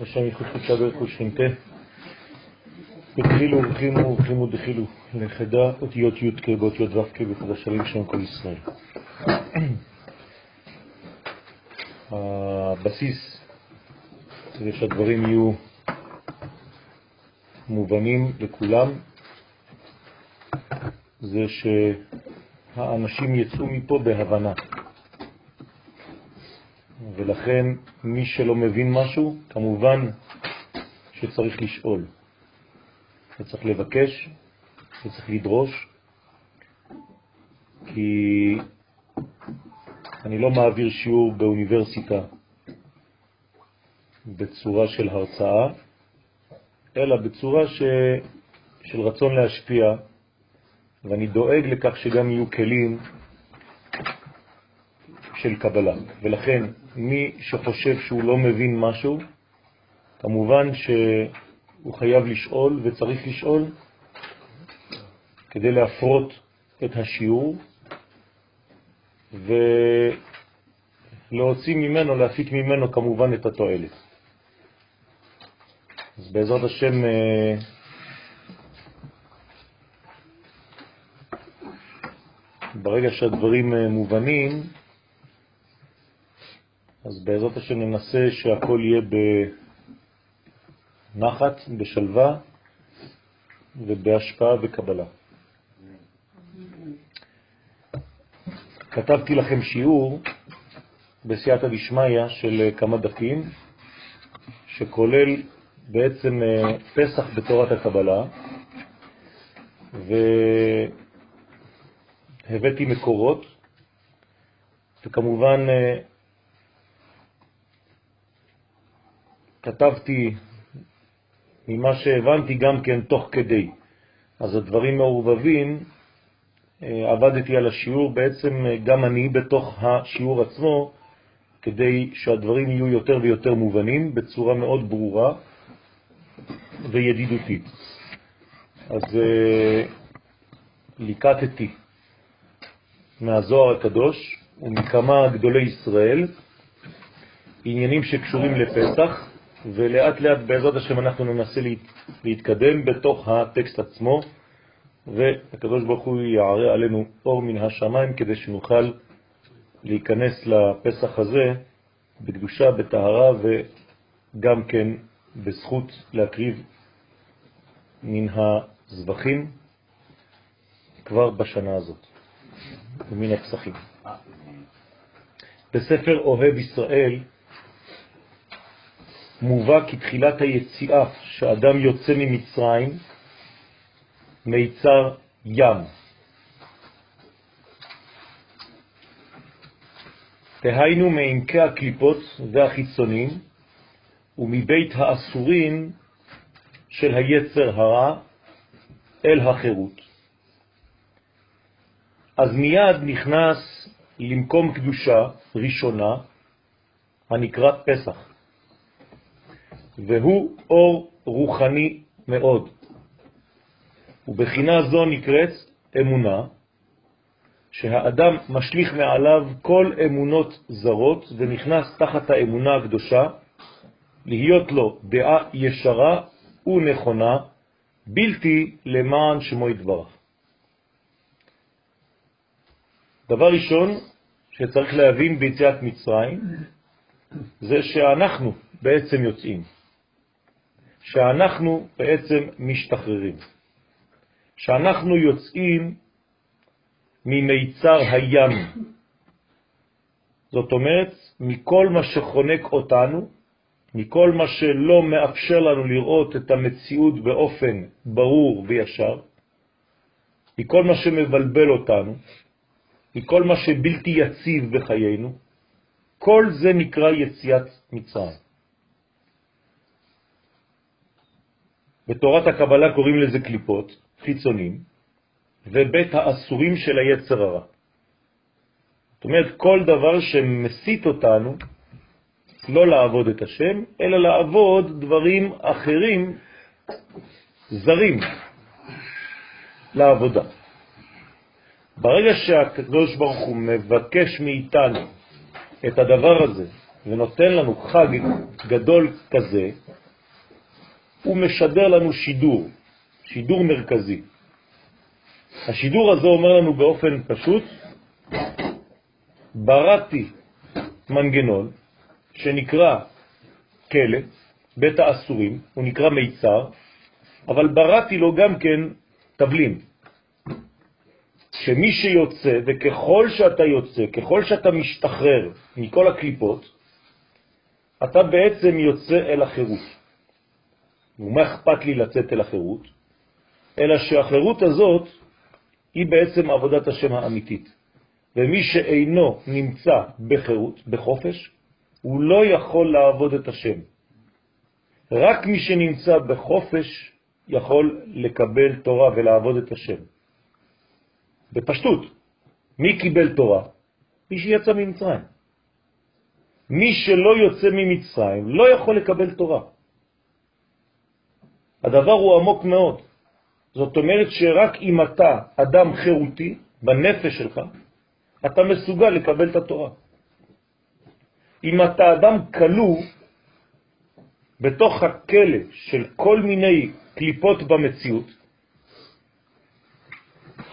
בשם ייחוד קודשה ברכו שכינתה. התחילו ורחימו ורחימו דחילו לחדה אותיות י' באותיות ו' בקדשלים שם כל ישראל. הבסיס כדי שהדברים יהיו מובנים לכולם זה שהאנשים יצאו מפה בהבנה. ולכן מי שלא מבין משהו, כמובן שצריך לשאול, וצריך לבקש, וצריך לדרוש, כי אני לא מעביר שיעור באוניברסיטה בצורה של הרצאה, אלא בצורה ש... של רצון להשפיע, ואני דואג לכך שגם יהיו כלים של קבלה. ולכן מי שחושב שהוא לא מבין משהו, כמובן שהוא חייב לשאול וצריך לשאול כדי להפרות את השיעור ולהוציא ממנו, להפיק ממנו כמובן את התועלת. אז בעזרת השם אה, ברגע שהדברים אה, מובנים, אז בעזרת השם ננסה שהכל יהיה בנחת, בשלווה ובהשפעה וקבלה. כתבתי לכם שיעור בסייעתא דשמיא של כמה דפים, שכולל בעצם אה, פסח בתורת הקבלה, והבאתי מקורות, וכמובן אה, כתבתי ממה שהבנתי גם כן תוך כדי. אז הדברים מעורבבים, אה, עבדתי על השיעור, בעצם אה, גם אני בתוך השיעור עצמו, כדי שהדברים יהיו יותר ויותר מובנים בצורה מאוד ברורה וידידותית. אז אה, ליקטתי מהזוהר הקדוש ומכמה גדולי ישראל עניינים שקשורים לפסח, ולאט לאט בעזרת השם אנחנו ננסה להתקדם בתוך הטקסט עצמו, והקדוש ברוך הוא יערה עלינו אור מן השמיים כדי שנוכל להיכנס לפסח הזה בקדושה, בטהרה וגם כן בזכות להקריב מן הזבחים כבר בשנה הזאת ומן הפסחים. בספר אוהב ישראל מובא כתחילת היציאה שאדם יוצא ממצרים מיצר ים. תהיינו מעמקי הקליפות והחיצונים ומבית האסורים של היצר הרע אל החירות. אז מיד נכנס למקום קדושה ראשונה הנקרא פסח. והוא אור רוחני מאוד. ובחינה זו נקראת אמונה, שהאדם משליך מעליו כל אמונות זרות ונכנס תחת האמונה הקדושה, להיות לו דעה ישרה ונכונה, בלתי למען שמו יתברך. דבר ראשון שצריך להבין ביציאת מצרים, זה שאנחנו בעצם יוצאים. שאנחנו בעצם משתחררים, שאנחנו יוצאים ממיצר הים. זאת אומרת, מכל מה שחונק אותנו, מכל מה שלא מאפשר לנו לראות את המציאות באופן ברור וישר, מכל מה שמבלבל אותנו, מכל מה שבלתי יציב בחיינו, כל זה נקרא יציאת מצרים. בתורת הקבלה קוראים לזה קליפות, חיצונים, ובית האסורים של היצר הרע. זאת אומרת, כל דבר שמסית אותנו לא לעבוד את השם, אלא לעבוד דברים אחרים, זרים, לעבודה. ברגע שהקדוש ברוך הוא מבקש מאיתנו את הדבר הזה, ונותן לנו חג גדול כזה, הוא משדר לנו שידור, שידור מרכזי. השידור הזה אומר לנו באופן פשוט, בראתי מנגנון שנקרא כלא, בית האסורים, הוא נקרא מיצר, אבל בראתי לו גם כן תבלין. שמי שיוצא, וככל שאתה יוצא, ככל שאתה משתחרר מכל הקליפות, אתה בעצם יוצא אל החירות. ומה אכפת לי לצאת אל החירות? אלא שהחירות הזאת היא בעצם עבודת השם האמיתית. ומי שאינו נמצא בחירות, בחופש, הוא לא יכול לעבוד את השם. רק מי שנמצא בחופש יכול לקבל תורה ולעבוד את השם. בפשטות, מי קיבל תורה? מי שיצא ממצרים. מי שלא יוצא ממצרים לא יכול לקבל תורה. הדבר הוא עמוק מאוד. זאת אומרת שרק אם אתה אדם חירותי בנפש שלך, אתה מסוגל לקבל את התורה. אם אתה אדם כלוא בתוך הכלא של כל מיני קליפות במציאות,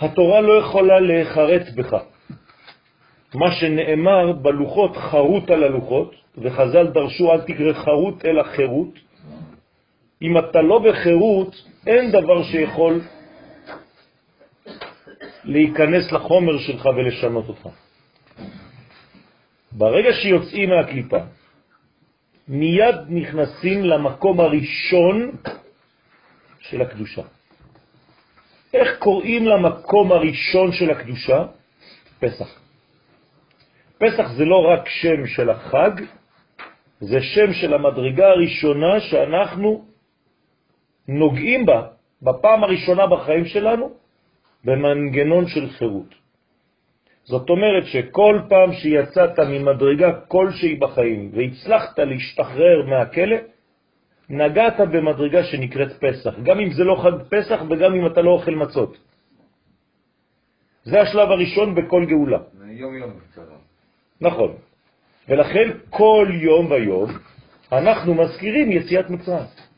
התורה לא יכולה להיחרט בך. מה שנאמר בלוחות חרוט על הלוחות, וחז"ל דרשו אל תקרא חרוט אלא חירות. אם אתה לא בחירות, אין דבר שיכול להיכנס לחומר שלך ולשנות אותך. ברגע שיוצאים מהקליפה, מיד נכנסים למקום הראשון של הקדושה. איך קוראים למקום הראשון של הקדושה? פסח. פסח זה לא רק שם של החג, זה שם של המדרגה הראשונה שאנחנו נוגעים בה בפעם הראשונה בחיים שלנו במנגנון של חירות. זאת אומרת שכל פעם שיצאת ממדרגה כלשהי בחיים והצלחת להשתחרר מהכלא, נגעת במדרגה שנקראת פסח, גם אם זה לא חג פסח וגם אם אתה לא אוכל מצות. זה השלב הראשון בכל גאולה. יום יום קצרה. נכון. ולכן כל יום ויום אנחנו מזכירים יציאת מצרים.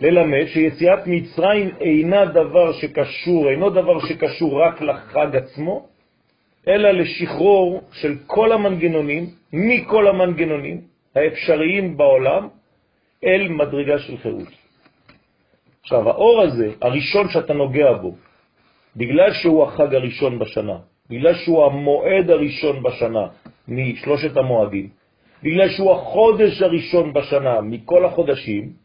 ללמד שיציאת מצרים אינה דבר שקשור, אינו דבר שקשור רק לחג עצמו, אלא לשחרור של כל המנגנונים, מכל המנגנונים האפשריים בעולם, אל מדרגה של חירות. עכשיו, האור הזה, הראשון שאתה נוגע בו, בגלל שהוא החג הראשון בשנה, בגלל שהוא המועד הראשון בשנה משלושת המועדים, בגלל שהוא החודש הראשון בשנה מכל החודשים,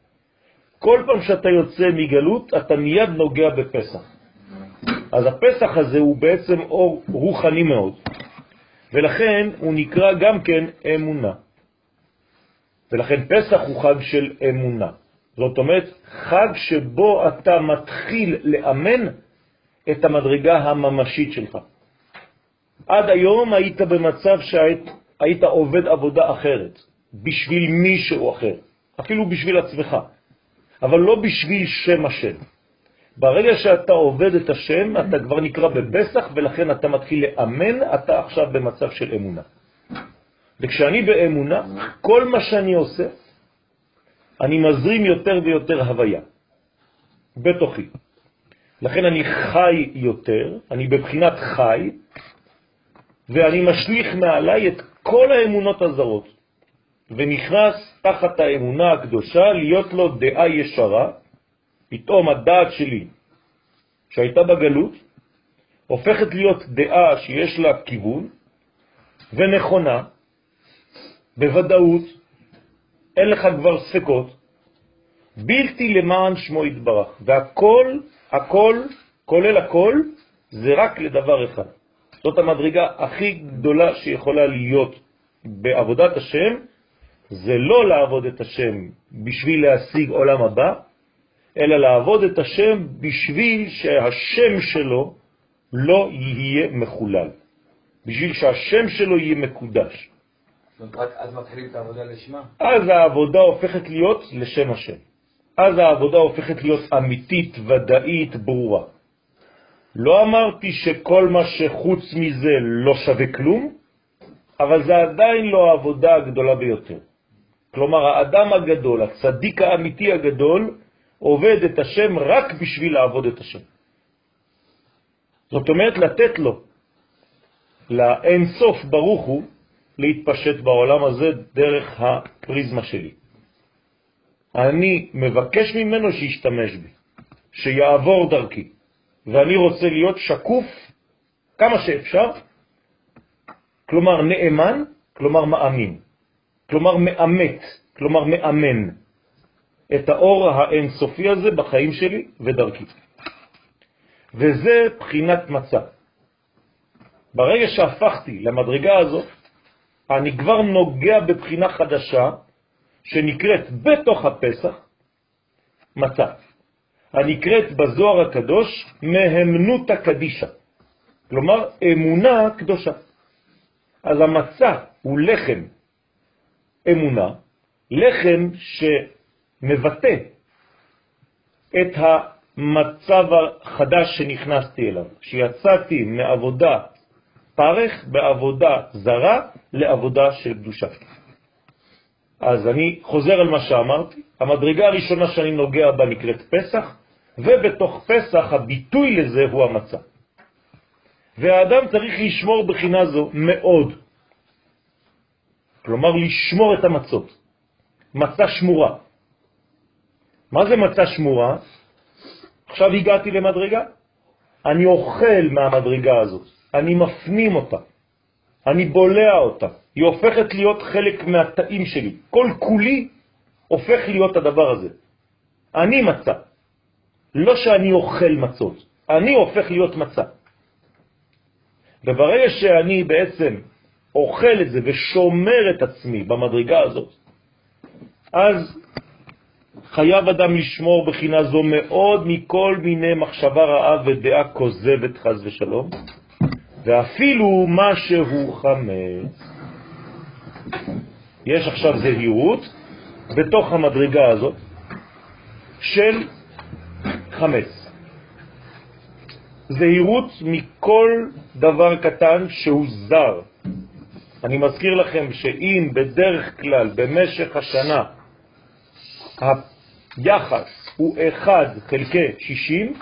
כל פעם שאתה יוצא מגלות, אתה מיד נוגע בפסח. אז הפסח הזה הוא בעצם אור רוחני מאוד, ולכן הוא נקרא גם כן אמונה. ולכן פסח הוא חג של אמונה. זאת אומרת, חג שבו אתה מתחיל לאמן את המדרגה הממשית שלך. עד היום היית במצב שהיית עובד עבודה אחרת, בשביל מישהו אחר, אפילו בשביל עצמך, אבל לא בשביל שם השם. ברגע שאתה עובד את השם, אתה כבר נקרא בפסח, ולכן אתה מתחיל לאמן, אתה עכשיו במצב של אמונה. וכשאני באמונה, כל מה שאני עושה, אני מזרים יותר ויותר הוויה בתוכי. לכן אני חי יותר, אני בבחינת חי, ואני משליך מעליי את כל האמונות הזרות, ונכנס תחת האמונה הקדושה להיות לו דעה ישרה, פתאום הדעת שלי, שהייתה בגלות, הופכת להיות דעה שיש לה כיוון ונכונה, בוודאות, אין לך כבר ספקות, בלתי למען שמו יתברך. והכל, הכל, כולל הכל, זה רק לדבר אחד. זאת המדרגה הכי גדולה שיכולה להיות בעבודת השם, זה לא לעבוד את השם בשביל להשיג עולם הבא, אלא לעבוד את השם בשביל שהשם שלו לא יהיה מחולל, בשביל שהשם שלו יהיה מקודש. רק אז מתחילים את העבודה לשמה? אז העבודה הופכת להיות לשם השם. אז העבודה הופכת להיות אמיתית, ודאית, ברורה. לא אמרתי שכל מה שחוץ מזה לא שווה כלום, אבל זה עדיין לא העבודה הגדולה ביותר. כלומר, האדם הגדול, הצדיק האמיתי הגדול, עובד את השם רק בשביל לעבוד את השם. זאת אומרת, לתת לו, לאין סוף ברוך הוא, להתפשט בעולם הזה דרך הפריזמה שלי. אני מבקש ממנו שישתמש בי, שיעבור דרכי, ואני רוצה להיות שקוף כמה שאפשר, כלומר נאמן, כלומר מאמין, כלומר מאמת, כלומר מאמן את האור האינסופי הזה בחיים שלי ודרכי. וזה בחינת מצע. ברגע שהפכתי למדרגה הזאת, אני כבר נוגע בבחינה חדשה שנקראת בתוך הפסח מצה. הנקראת בזוהר הקדוש מהמנות הקדישה, כלומר אמונה קדושה. אז המצה הוא לחם אמונה, לחם שמבטא את המצב החדש שנכנסתי אליו, שיצאתי מעבודה פרך בעבודה זרה לעבודה של קדושה. אז אני חוזר על מה שאמרתי, המדרגה הראשונה שאני נוגע בה נקראת פסח, ובתוך פסח הביטוי לזה הוא המצה. והאדם צריך לשמור בחינה זו מאוד. כלומר, לשמור את המצות. מצה שמורה. מה זה מצה שמורה? עכשיו הגעתי למדרגה, אני אוכל מהמדרגה הזאת, אני מפנים אותה, אני בולע אותה, היא הופכת להיות חלק מהתאים שלי. כל כולי הופך להיות הדבר הזה. אני מצה. לא שאני אוכל מצות, אני הופך להיות מצה. וברגע שאני בעצם אוכל את זה ושומר את עצמי במדרגה הזאת, אז חייב אדם לשמור בחינה זו מאוד מכל מיני מחשבה רעה ודעה כוזבת חז ושלום, ואפילו מה שהוא חמץ. יש עכשיו זהירות בתוך המדרגה הזאת של חמץ. זהירות מכל דבר קטן שהוא זר. אני מזכיר לכם שאם בדרך כלל במשך השנה היחס הוא 1 חלקי 60,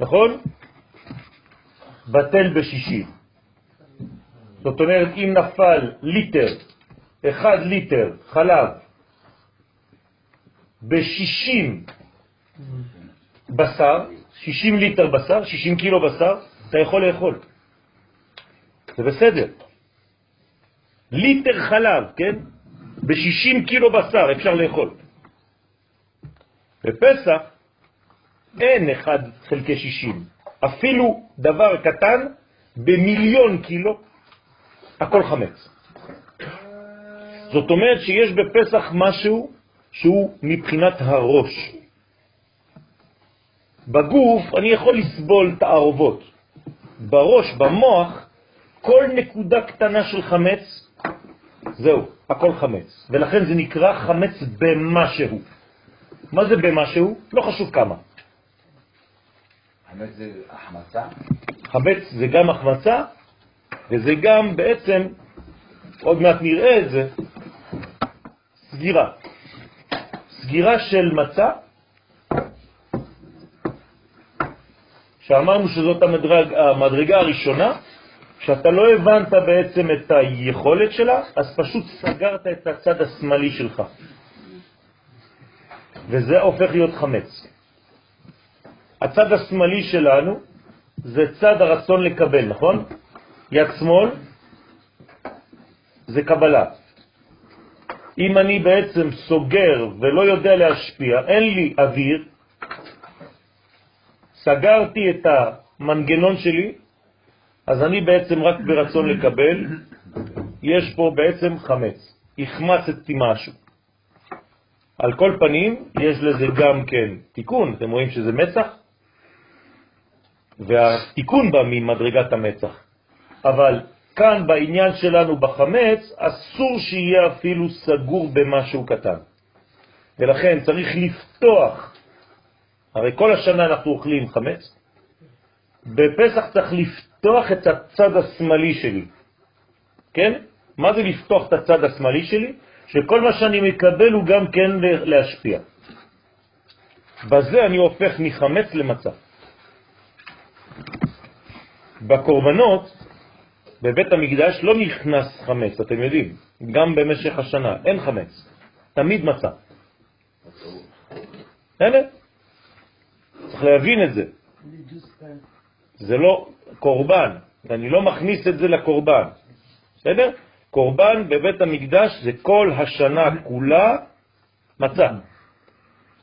נכון? בטל ב-60. זאת אומרת, אם נפל ליטר, 1 ליטר חלב ב-60 בשר, 60 ליטר בשר, 60 קילו בשר, אתה יכול לאכול. זה בסדר. ליטר חלב, כן? ב-60 קילו בשר אפשר לאכול. בפסח אין 1 חלקי 60. אפילו דבר קטן במיליון קילו, הכל חמץ. זאת אומרת שיש בפסח משהו שהוא מבחינת הראש. בגוף אני יכול לסבול תערובות. בראש, במוח, כל נקודה קטנה של חמץ, זהו, הכל חמץ. ולכן זה נקרא חמץ במשהו. מה זה במשהו? לא חשוב כמה. חמץ זה החמצה? חמץ זה גם החמצה, וזה גם בעצם, עוד מעט נראה את זה, סגירה. סגירה של מצה, שאמרנו שזאת המדרג, המדרגה הראשונה, שאתה לא הבנת בעצם את היכולת שלה, אז פשוט סגרת את הצד השמאלי שלך. וזה הופך להיות חמץ. הצד השמאלי שלנו זה צד הרצון לקבל, נכון? יד שמאל זה קבלה. אם אני בעצם סוגר ולא יודע להשפיע, אין לי אוויר, סגרתי את המנגנון שלי, אז אני בעצם רק ברצון לקבל, יש פה בעצם חמץ, החמצתי משהו. על כל פנים, יש לזה גם כן תיקון, אתם רואים שזה מצח, והתיקון בא ממדרגת המצח. אבל כאן בעניין שלנו בחמץ, אסור שיהיה אפילו סגור במשהו קטן. ולכן צריך לפתוח, הרי כל השנה אנחנו אוכלים חמץ, בפסח צריך לפתוח את הצד השמאלי שלי. כן? מה זה לפתוח את הצד השמאלי שלי? שכל מה שאני מקבל הוא גם כן להשפיע. בזה אני הופך מחמץ למצה. בקורבנות, בבית המקדש לא נכנס חמץ, אתם יודעים, גם במשך השנה, אין חמץ, תמיד מצה. אין? צריך להבין את זה. זה לא קורבן, אני לא מכניס את זה לקורבן, בסדר? קורבן בבית המקדש זה כל השנה כולה מצה.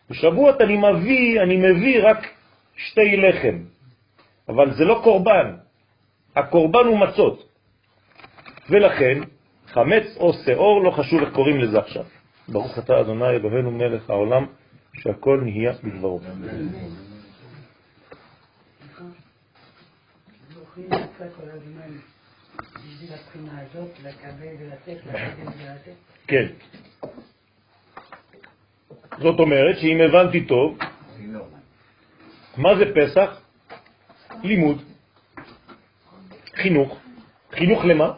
בשבועות אני מביא, אני מביא רק שתי לחם, אבל זה לא קורבן, הקורבן הוא מצות. ולכן, חמץ או שאור, לא חשוב איך קוראים לזה עכשיו. ברוך אתה אדוני אלוהינו מלך העולם, שהכל נהיה בדברו. כן. זאת אומרת שאם הבנתי טוב, מה זה פסח? לימוד, חינוך. חינוך למה?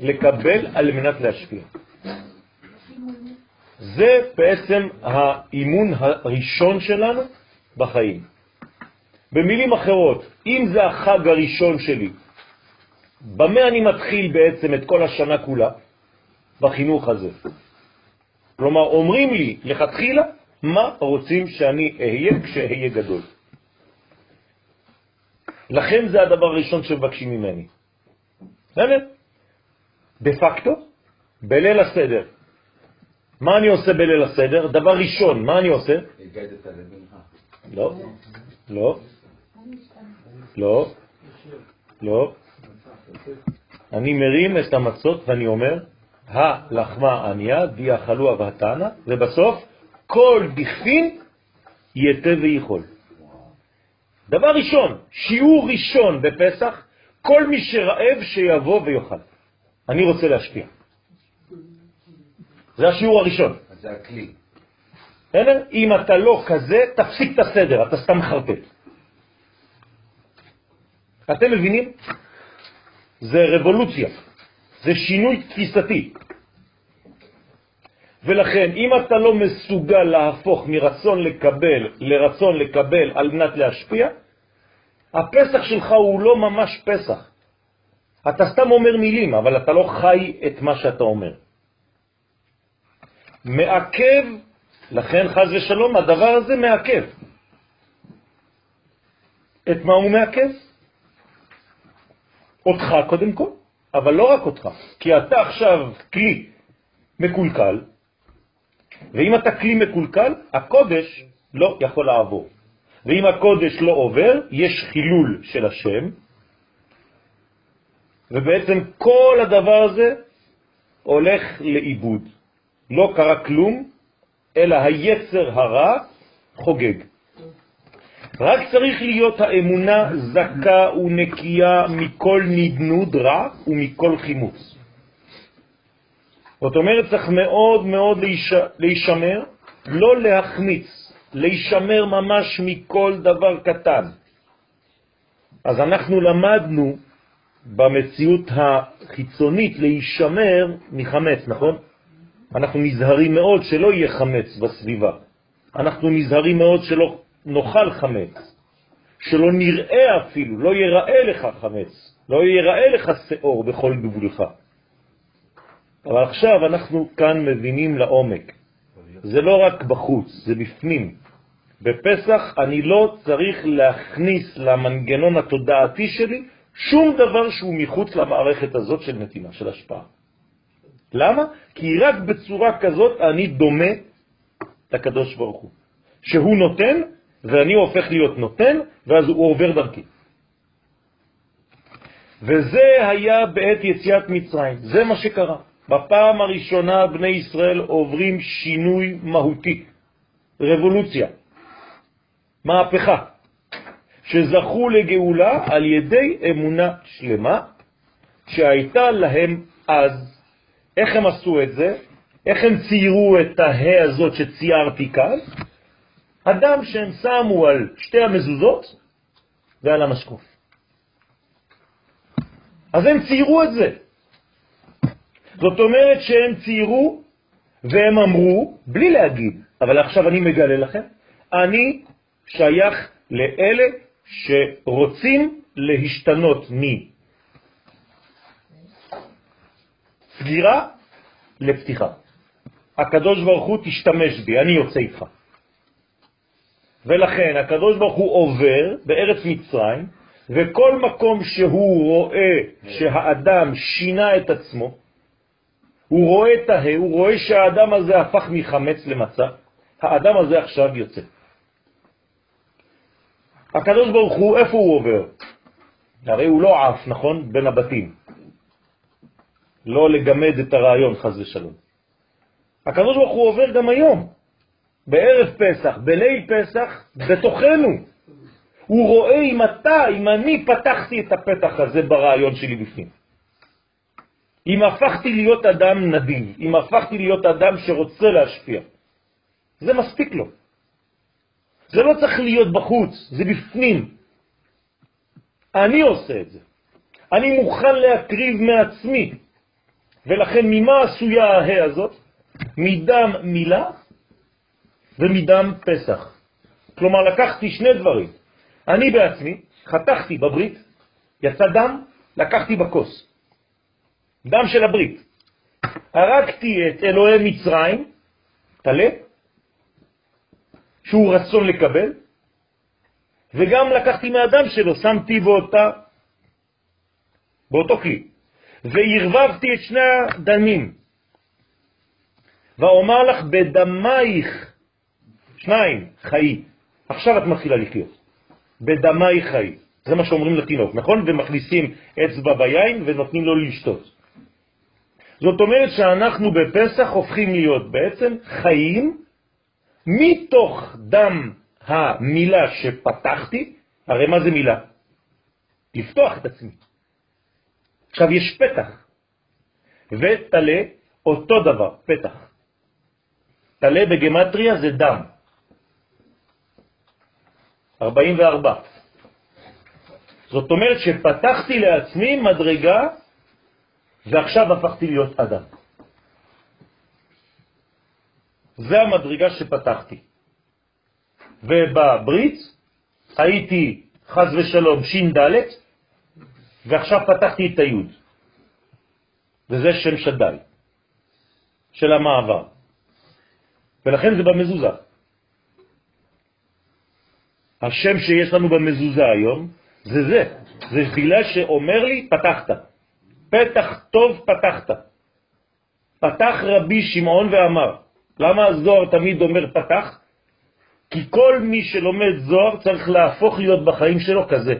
לקבל על מנת להשפיע. זה בעצם האימון הראשון שלנו בחיים. במילים אחרות, אם זה החג הראשון שלי, במה אני מתחיל בעצם את כל השנה כולה? בחינוך הזה. כלומר, אומרים לי לכתחילה מה רוצים שאני אהיה כשאהיה גדול. לכן זה הדבר הראשון שמבקשים ממני. באמת? דה פקטו, בליל הסדר. מה אני עושה בליל הסדר? דבר ראשון, מה אני עושה? לא, לא, לא, לא. אני מרים את המצות ואני אומר, הלחמה עניה, די אכלו אבהתנה, ובסוף כל דכפין יתה ויכול. דבר ראשון, שיעור ראשון בפסח, כל מי שרעב שיבוא ויאכל. אני רוצה להשפיע. זה השיעור הראשון. זה הכלי. אם אתה לא כזה, תפסיק את הסדר, אתה סתם חרטט. אתם מבינים? זה רבולוציה, זה שינוי תפיסתי. ולכן, אם אתה לא מסוגל להפוך מרצון לקבל לרצון לקבל על מנת להשפיע, הפסח שלך הוא לא ממש פסח. אתה סתם אומר מילים, אבל אתה לא חי את מה שאתה אומר. מעכב, לכן חז ושלום, הדבר הזה מעכב. את מה הוא מעכב? אותך קודם כל, אבל לא רק אותך, כי אתה עכשיו כלי מקולקל, ואם אתה כלי מקולקל, הקודש לא יכול לעבור. ואם הקודש לא עובר, יש חילול של השם, ובעצם כל הדבר הזה הולך לאיבוד. לא קרה כלום, אלא היצר הרע חוגג. רק צריך להיות האמונה זכה ונקייה מכל נדנוד רע ומכל חימוץ. זאת אומרת, צריך מאוד מאוד להישמר, לא להחמיץ, להישמר ממש מכל דבר קטן. אז אנחנו למדנו במציאות החיצונית להישמר מחמץ, נכון? אנחנו נזהרים מאוד שלא יהיה חמץ בסביבה. אנחנו נזהרים מאוד שלא נאכל חמץ, שלא נראה אפילו, לא ייראה לך חמץ, לא ייראה לך שאור בכל גבולך. אבל עכשיו אנחנו כאן מבינים לעומק. זה לא רק בחוץ, זה בפנים. בפסח אני לא צריך להכניס למנגנון התודעתי שלי שום דבר שהוא מחוץ למערכת הזאת של נתינה, של השפעה. למה? כי רק בצורה כזאת אני דומה לקדוש ברוך הוא. שהוא נותן ואני הופך להיות נותן, ואז הוא עובר דרכי. וזה היה בעת יציאת מצרים, זה מה שקרה. בפעם הראשונה בני ישראל עוברים שינוי מהותי, רבולוציה, מהפכה, שזכו לגאולה על ידי אמונה שלמה שהייתה להם אז. איך הם עשו את זה? איך הם ציירו את ההא הזאת שציירתי כאן? אדם שהם שמו על שתי המזוזות ועל המשקוף. אז הם ציירו את זה. זאת אומרת שהם ציירו והם אמרו, בלי להגיד, אבל עכשיו אני מגלה לכם, אני שייך לאלה שרוצים להשתנות מסגירה לפתיחה. הקדוש ברוך הוא תשתמש בי, אני יוצא איתך. ולכן הקדוש ברוך הוא עובר בארץ מצרים, וכל מקום שהוא רואה שהאדם שינה את עצמו, הוא רואה את ההא, הוא רואה שהאדם הזה הפך מחמץ למצה, האדם הזה עכשיו יוצא. הקדוש ברוך הוא, איפה הוא עובר? הרי הוא לא עף, נכון? בין הבתים. לא לגמד את הרעיון, חז ושלום. הקדוש ברוך הוא עובר גם היום, בערב פסח, בליל פסח, בתוכנו. הוא רואה אם אתה, אם אני פתחתי את הפתח הזה ברעיון שלי בפנים. אם הפכתי להיות אדם נדיב, אם הפכתי להיות אדם שרוצה להשפיע, זה מספיק לו. זה לא צריך להיות בחוץ, זה בפנים. אני עושה את זה. אני מוכן להקריב מעצמי. ולכן ממה עשויה ההא הזאת? מדם מילה ומדם פסח. כלומר, לקחתי שני דברים. אני בעצמי חתכתי בברית, יצא דם, לקחתי בכוס. דם של הברית. הרגתי את אלוהי מצרים, תלה, שהוא רצון לקבל, וגם לקחתי מהדם שלו, שמתי באותה, באותו כלי, וערבבתי את שני הדמים. ואומר לך בדמייך, שניים, חיי. עכשיו את מתחילה לחיות. בדמייך חיי. זה מה שאומרים לתינוק, נכון? ומכניסים אצבע ביין ונותנים לו לשתות. זאת אומרת שאנחנו בפסח הופכים להיות בעצם חיים מתוך דם המילה שפתחתי, הרי מה זה מילה? לפתוח את עצמי. עכשיו יש פתח, ותלה אותו דבר, פתח. תלה בגמטריה זה דם. 44. זאת אומרת שפתחתי לעצמי מדרגה ועכשיו הפכתי להיות אדם. זה המדרגה שפתחתי. ובברית הייתי חז ושלום שין ד' ועכשיו פתחתי את היוד. וזה שם שדאי, של המעבר. ולכן זה במזוזה. השם שיש לנו במזוזה היום זה זה. זה בגלל שאומר לי, פתחת. פתח טוב פתחת. פתח רבי שמעון ואמר. למה הזוהר תמיד אומר פתח? כי כל מי שלומד זוהר צריך להפוך להיות בחיים שלו כזה.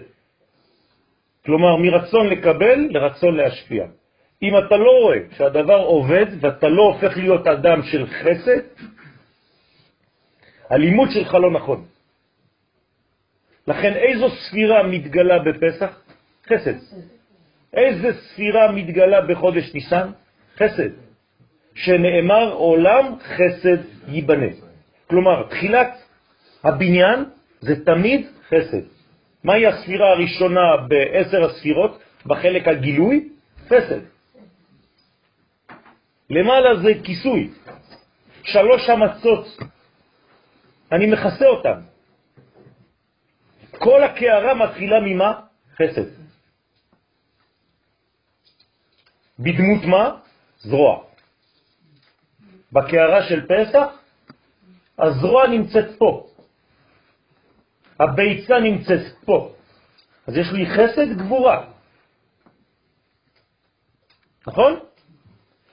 כלומר, מרצון לקבל לרצון להשפיע. אם אתה לא רואה שהדבר עובד ואתה לא הופך להיות אדם של חסד, הלימוד שלך לא נכון. לכן איזו ספירה מתגלה בפסח? חסד. איזה ספירה מתגלה בחודש ניסן? חסד. שנאמר עולם חסד ייבנה. כלומר, תחילת הבניין זה תמיד חסד. מהי הספירה הראשונה בעשר הספירות? בחלק הגילוי? חסד. למעלה זה כיסוי. שלוש המצות, אני מכסה אותן. כל הקערה מתחילה ממה? חסד. בדמות מה? זרוע. בקערה של פסח, הזרוע נמצאת פה. הביצה נמצאת פה. אז יש לי חסד גבורה. נכון?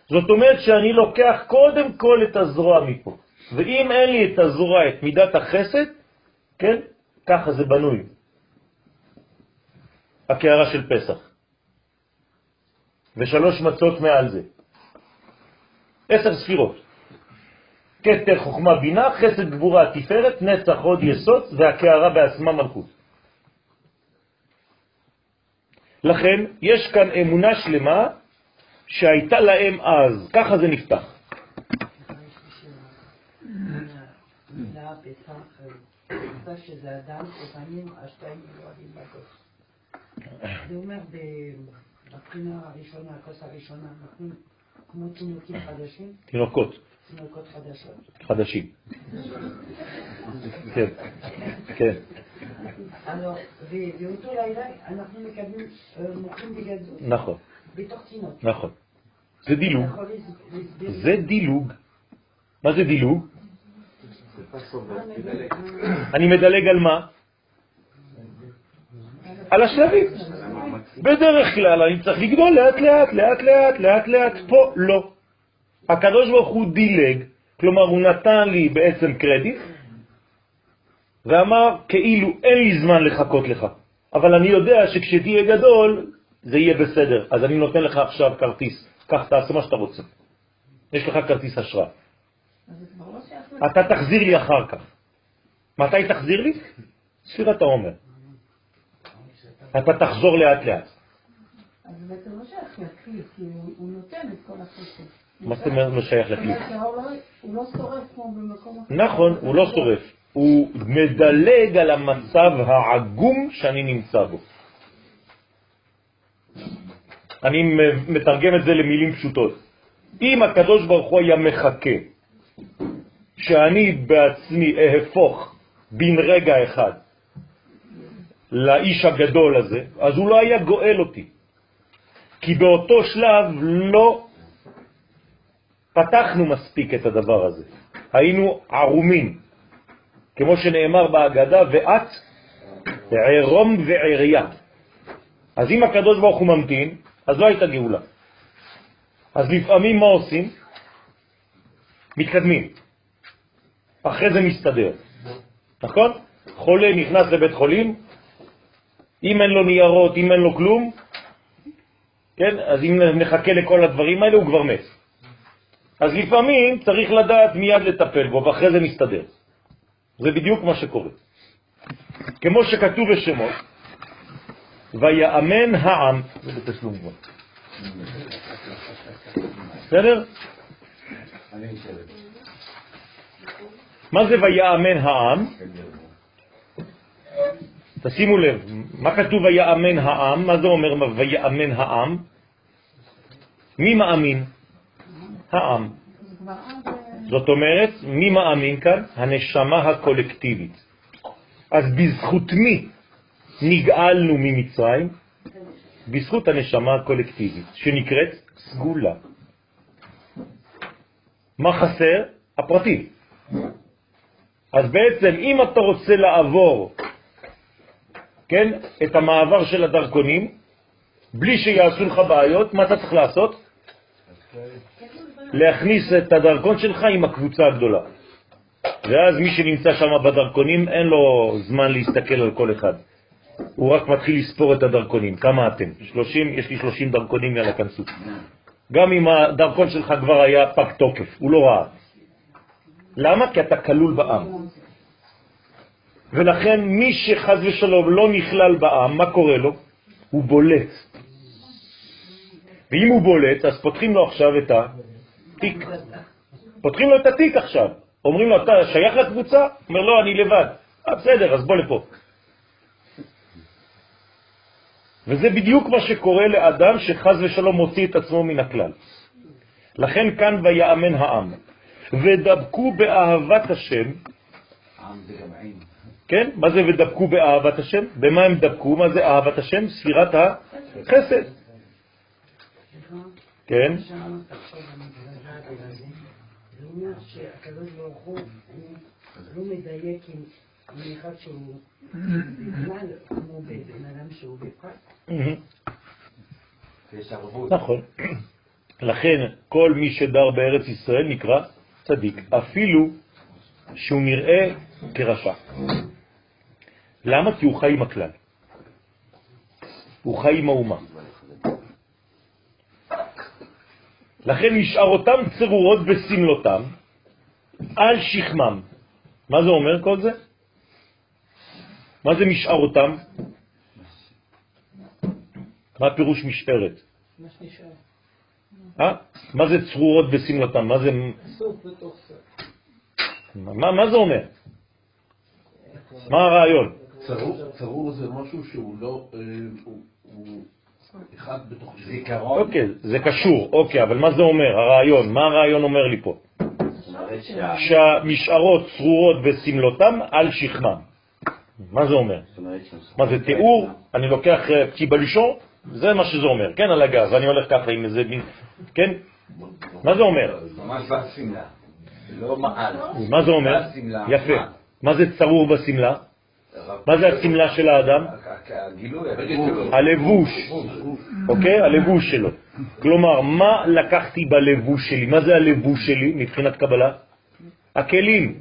זאת אומרת שאני לוקח קודם כל את הזרוע מפה. ואם אין לי את הזרוע, את מידת החסד, כן, ככה זה בנוי. הקערה של פסח. ושלוש מצות מעל זה. עשר ספירות. כתר חוכמה בינה, חסד גבורה תפארת, נצח עוד יסוד והקערה בעצמה מלכות. לכן יש כאן אמונה שלמה שהייתה להם אז, ככה זה נפתח. זה אומר בבחינה הראשונה, הכוס הראשונה, נותנים כמו תינוקים חדשים, תינוקות תינוקות חדשות. חדשים. כן, כן, Alors, ו- באותו לילה אנחנו מקבלים, אה, מוכרים בגדול, נכון, בתוך תינוק. נכון. זה דילוג? זה דילוג. מה זה דילוג? אני מדלג על מה? על השלבים. בדרך כלל אני צריך לגדול לאט לאט, לאט לאט, לאט לאט, פה לא. הקדוש ברוך הוא דילג, כלומר הוא נתן לי בעצם קרדיט, ואמר כאילו אין לי זמן לחכות לך, אבל אני יודע שכשתהיה גדול זה יהיה בסדר, אז אני נותן לך עכשיו כרטיס, קח תעשה מה שאתה רוצה. יש לך כרטיס אשראי. אז זה כבר לא אתה תחזיר לי אחר כך. מתי תחזיר לי? ספירת העומר. אתה תחזור לאט לאט. אז בעצם לא שייך לכלי, כי הוא נותן את כל החסד. מה זאת אומרת לא שייך לכלי? הוא לא שורף כמו במקום אחר. נכון, הוא לא שורף. הוא מדלג על המצב העגום שאני נמצא בו. אני מתרגם את זה למילים פשוטות. אם הקדוש ברוך הוא היה מחכה שאני בעצמי אהפוך בן רגע אחד לאיש הגדול הזה, אז הוא לא היה גואל אותי. כי באותו שלב לא פתחנו מספיק את הדבר הזה. היינו ערומים, כמו שנאמר בהגדה, ואת ערום ועריה. אז אם הקדוש ברוך הוא ממתין, אז לא הייתה גאולה. אז לפעמים מה עושים? מתקדמים. אחרי זה מסתדר. נכון? חולה נכנס לבית חולים, אם אין לו ניירות, אם אין לו כלום, כן? אז אם נחכה לכל הדברים האלה, הוא כבר מת. אז לפעמים צריך לדעת מיד לטפל בו, ואחרי זה מסתדר. זה בדיוק מה שקורה. כמו שכתוב בשמות, ויאמן העם, זה בתשלום כבר. בסדר? מה זה ויאמן העם? תשימו לב, מה כתוב ויאמן העם? מה זה אומר ויאמן העם? מי מאמין? העם. זאת אומרת, מי מאמין כאן? הנשמה הקולקטיבית. אז בזכות מי נגאלנו ממצרים? בזכות הנשמה הקולקטיבית, שנקראת סגולה. מה חסר? הפרטים. אז בעצם, אם אתה רוצה לעבור, כן, את המעבר של הדרכונים, בלי שיעשו לך בעיות, מה אתה צריך לעשות? להכניס את הדרכון שלך עם הקבוצה הגדולה. ואז מי שנמצא שם בדרכונים, אין לו זמן להסתכל על כל אחד. הוא רק מתחיל לספור את הדרכונים. כמה אתם? 30? יש לי 30 דרכונים, יאללה, כנסו. גם אם הדרכון שלך כבר היה פג תוקף, הוא לא ראה. למה? כי אתה כלול בעם. ולכן מי שחז ושלום לא נכלל בעם, מה קורה לו? הוא בולט. ואם הוא בולט, אז פותחים לו עכשיו את התיק. פותחים לו את התיק עכשיו. אומרים לו, אתה שייך לקבוצה? אומר, לא, אני לבד. אה, בסדר, אז בוא לפה. וזה בדיוק מה שקורה לאדם שחז ושלום מוציא את עצמו מן הכלל. לכן כאן ויאמן העם, ודבקו באהבת השם. כן? מה זה ודבקו באהבת השם? במה הם דבקו? מה זה אהבת השם? ספירת החסד. כן? לא מדייק עם אחד שהוא בכלל כמו בן אדם שהוא בפרט. נכון. לכן כל מי שדר בארץ ישראל נקרא צדיק, אפילו שהוא נראה כרשע. למה? כי הוא חי עם הכלל. הוא חי עם האומה. לכן משארותם צרורות בסמלותם על שכמם. מה זה אומר כל זה? מה זה משארותם? מה פירוש משארת? מה שנשאר. אה? מה זה צרורות בסמלתם? מה זה... מה, מה זה אומר? מה הרעיון? צרור, צרור זה משהו שהוא לא, אה, הוא, הוא אחד בתוך זיכרון. אוקיי, זה קשור, אוקיי, אבל מה זה אומר, הרעיון? מה הרעיון אומר לי פה? זאת אומרת שה- שהמשערות צרורות בסמלותם על שכמם. מה זה אומר? מה זה תיאור? אני לוקח אה, קיבלישון, זה מה שזה אומר, כן, על הגז, ואני הולך ככה עם איזה מין, כן? מה זה אומר? ממש בשמלה. לא מעל. מה זה אומר? בשמלה. יפה. מה זה צרור בסמלה? מה זה הסמלה של האדם? הלבוש, אוקיי? הלבוש שלו. כלומר, מה לקחתי בלבוש שלי? מה זה הלבוש שלי מבחינת קבלה? הכלים,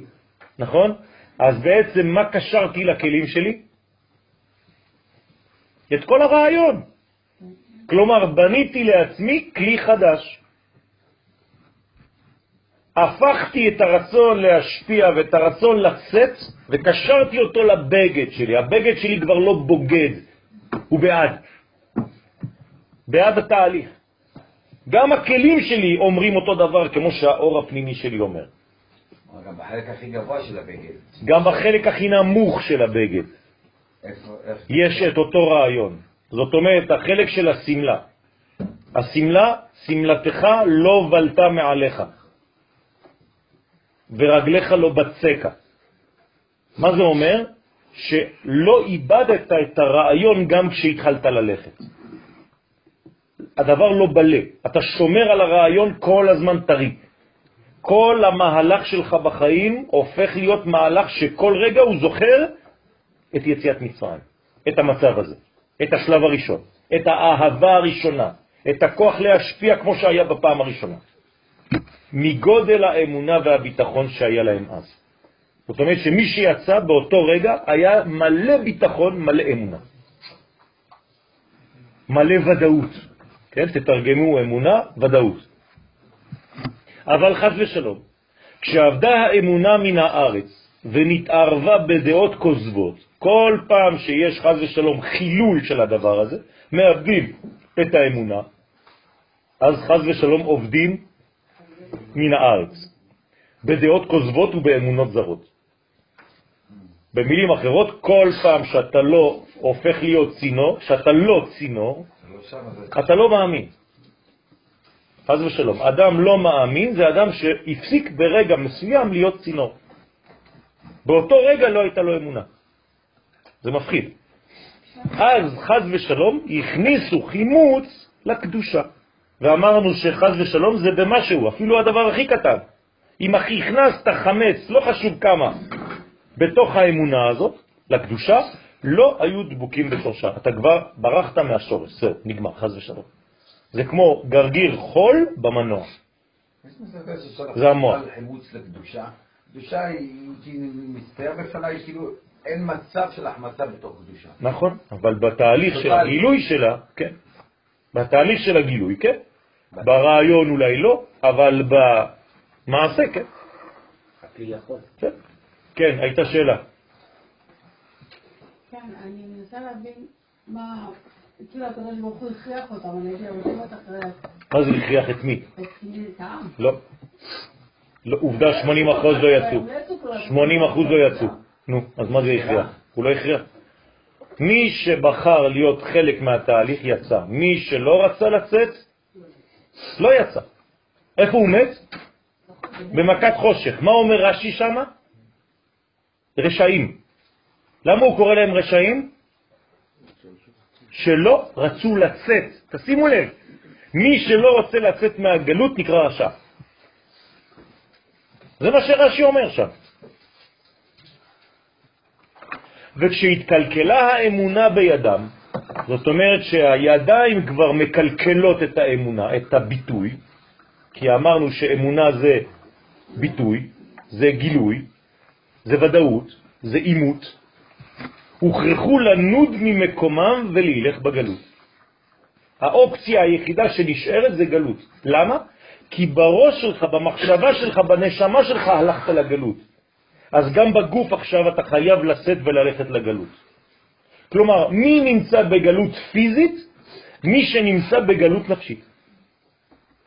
נכון? אז בעצם מה קשרתי לכלים שלי? את כל הרעיון. כלומר, בניתי לעצמי כלי חדש. הפכתי את הרצון להשפיע ואת הרצון לצאת וקשרתי אותו לבגד שלי. הבגד שלי כבר לא בוגד, הוא בעד. בעד התהליך. גם הכלים שלי אומרים אותו דבר כמו שהאור הפנימי שלי אומר. גם בחלק הכי גבוה של הבגד. גם בחלק הכי נמוך של הבגד איפה, איך... יש את אותו רעיון. זאת אומרת, החלק של הסמלה. הסמלה, סמלתך לא בלטה מעליך, ורגליך לא בצקה. מה זה אומר? שלא איבדת את הרעיון גם כשהתחלת ללכת. הדבר לא בלה, אתה שומר על הרעיון כל הזמן טרי. כל המהלך שלך בחיים הופך להיות מהלך שכל רגע הוא זוכר את יציאת מצרים, את המצב הזה, את השלב הראשון, את האהבה הראשונה, את הכוח להשפיע כמו שהיה בפעם הראשונה. מגודל האמונה והביטחון שהיה להם אז. זאת אומרת שמי שיצא באותו רגע היה מלא ביטחון, מלא אמונה. מלא ודאות. כן, תתרגמו אמונה, ודאות. אבל חז ושלום, כשעבדה האמונה מן הארץ ונתערבה בדעות כוזבות, כל פעם שיש חז ושלום חילול של הדבר הזה, מאבדים את האמונה, אז חז ושלום עובדים מן הארץ, בדעות כוזבות ובאמונות זרות. במילים אחרות, כל פעם שאתה לא הופך להיות צינור, שאתה לא צינור. אתה לא מאמין. חז ושלום. אדם לא מאמין זה אדם שהפסיק ברגע מסוים להיות צינור. באותו רגע לא הייתה לו אמונה. זה מפחיד. אז חז ושלום הכניסו חימוץ לקדושה. ואמרנו שחז ושלום זה במשהו, אפילו הדבר הכי קטן. אם הכנסת חמץ, לא חשוב כמה, בתוך האמונה הזאת, לקדושה, לא היו דבוקים בשורשה. אתה כבר ברחת מהשורש, זהו, נגמר, חז ושלום. זה כמו גרגיר חול במנוע. זה המוח. קדושה היא מצטייר בפניי כאילו אין מצב של החמצה בתוך קדושה. נכון, אבל בתהליך של. הגילוי שלה, כן. בתהליך של הגילוי, כן. ברעיון אולי לא, אבל במעשה, כן. הכלי יכול. כן. כן, הייתה שאלה. כן, אני מנסה להבין מה, כאילו הקדוש ברוך הוא הכריח אותם, אני הייתי עובדת אחרי מה זה הכריח את מי? את העם. לא. לא, עובדה 80 אחוז לא יצאו. 80 אחוז לא יצאו. נו, אז מה זה הכריח? הוא לא הכריח. מי שבחר להיות חלק מהתהליך יצא. מי שלא רצה לצאת, לא יצא. איפה הוא מת? במכת חושך. מה אומר רש"י שמה? רשעים. למה הוא קורא להם רשעים? שלא רצו לצאת. תשימו לב, מי שלא רוצה לצאת מהגלות נקרא רשע. זה מה שרש"י אומר שם. וכשהתקלקלה האמונה בידם, זאת אומרת שהידיים כבר מקלקלות את האמונה, את הביטוי, כי אמרנו שאמונה זה ביטוי, זה גילוי, זה ודאות, זה אימות, הוכרחו לנוד ממקומם ולהילך בגלות. האופציה היחידה שנשארת זה גלות. למה? כי בראש שלך, במחשבה שלך, בנשמה שלך הלכת לגלות. אז גם בגוף עכשיו אתה חייב לשאת וללכת לגלות. כלומר, מי נמצא בגלות פיזית? מי שנמצא בגלות נפשית.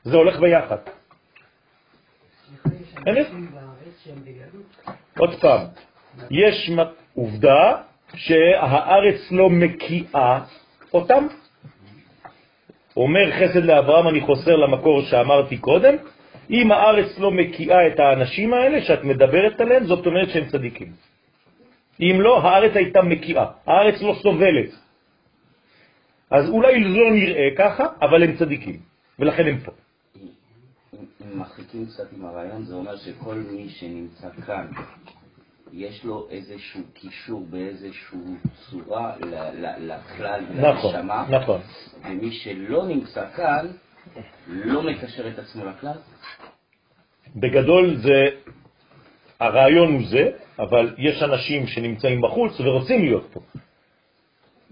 זה הולך ביחד. עוד פעם, יש עובדה שהארץ לא מקיאה אותם. אומר חסד לאברהם, אני חוסר למקור שאמרתי קודם, אם הארץ לא מקיאה את האנשים האלה שאת מדברת עליהם, זאת אומרת שהם צדיקים. אם לא, הארץ הייתה מקיאה, הארץ לא סובלת. אז אולי לא נראה ככה, אבל הם צדיקים, ולכן הם פה. אם מחליקים קצת עם הרעיון, זה אומר שכל מי שנמצא כאן, יש לו איזשהו קישור באיזשהו צורה לכלל. נכון, נכון. ומי שלא נמצא כאן, לא מקשר את עצמו לכלל? בגדול זה, הרעיון הוא זה, אבל יש אנשים שנמצאים בחוץ ורוצים להיות פה.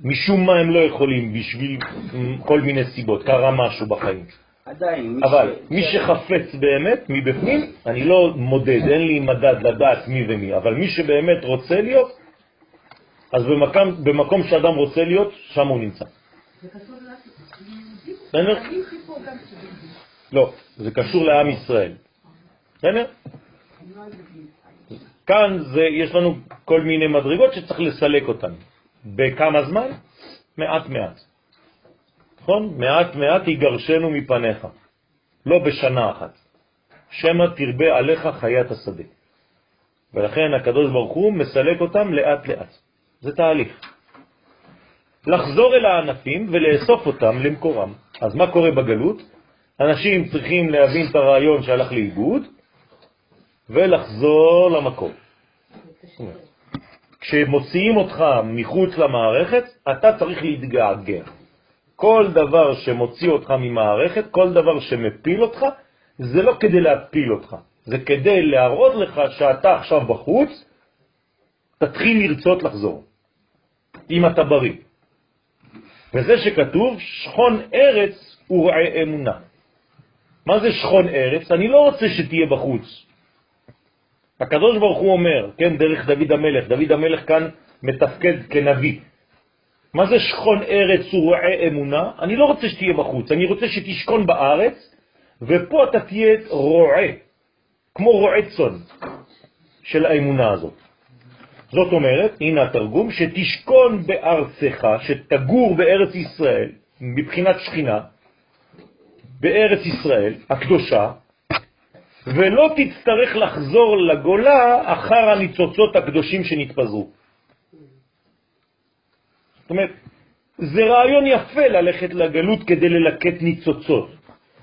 משום מה הם לא יכולים בשביל כל מיני סיבות, קרה משהו בחיים. עדיין, מי אבל ש... מי שחפץ באמת מבפנים, אני לא מודד, אין לי מדד לדעת מי ומי, אבל מי שבאמת רוצה להיות, אז במקום, במקום שאדם רוצה להיות, שם הוא נמצא. בסדר? לא, זה קשור לעם ישראל. בסדר? כאן זה, יש לנו כל מיני מדרגות שצריך לסלק אותן. בכמה זמן? מעט מעט. נכון? מעט מעט יגרשנו מפניך, לא בשנה אחת. שמא תרבה עליך חיית השדה. ולכן הקדוש ברוך הוא מסלק אותם לאט לאט. זה תהליך. לחזור אל הענפים ולאסוף אותם למקורם. אז מה קורה בגלות? אנשים צריכים להבין את הרעיון שהלך לאיבוד ולחזור למקור. כשמוציאים אותך מחוץ למערכת, אתה צריך להתגעגע. כל דבר שמוציא אותך ממערכת, כל דבר שמפיל אותך, זה לא כדי להפיל אותך, זה כדי להראות לך שאתה עכשיו בחוץ, תתחיל לרצות לחזור, אם אתה בריא. וזה שכתוב, שכון ארץ ורעי אמונה. מה זה שכון ארץ? אני לא רוצה שתהיה בחוץ. הקדוש ברוך הוא אומר, כן, דרך דוד המלך, דוד המלך כאן מתפקד כנביא. מה זה שכון ארץ ורעי אמונה? אני לא רוצה שתהיה בחוץ, אני רוצה שתשכון בארץ, ופה אתה תהיה רועה, כמו רועה צון של האמונה הזאת. זאת אומרת, הנה התרגום, שתשכון בארצך, שתגור בארץ ישראל, מבחינת שכינה, בארץ ישראל הקדושה, ולא תצטרך לחזור לגולה אחר הניצוצות הקדושים שנתפזרו. זאת אומרת, זה רעיון יפה ללכת לגלות כדי ללקט ניצוצות,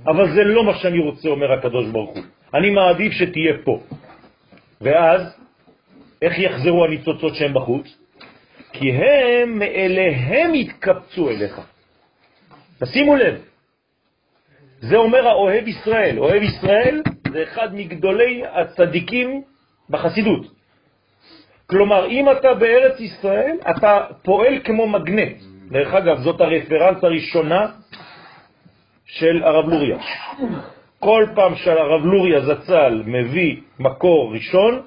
אבל זה לא מה שאני רוצה, אומר הקדוש ברוך הוא. אני מעדיף שתהיה פה. ואז, איך יחזרו הניצוצות שהם בחוץ? כי הם מאליהם יתקבצו אליך. תשימו לב, זה אומר האוהב ישראל. אוהב ישראל זה אחד מגדולי הצדיקים בחסידות. כלומר, אם אתה בארץ ישראל, אתה פועל כמו מגנט. דרך אגב, זאת הרפרנס הראשונה של הרב לוריה. כל פעם שהרב לוריה זצ"ל מביא מקור ראשון,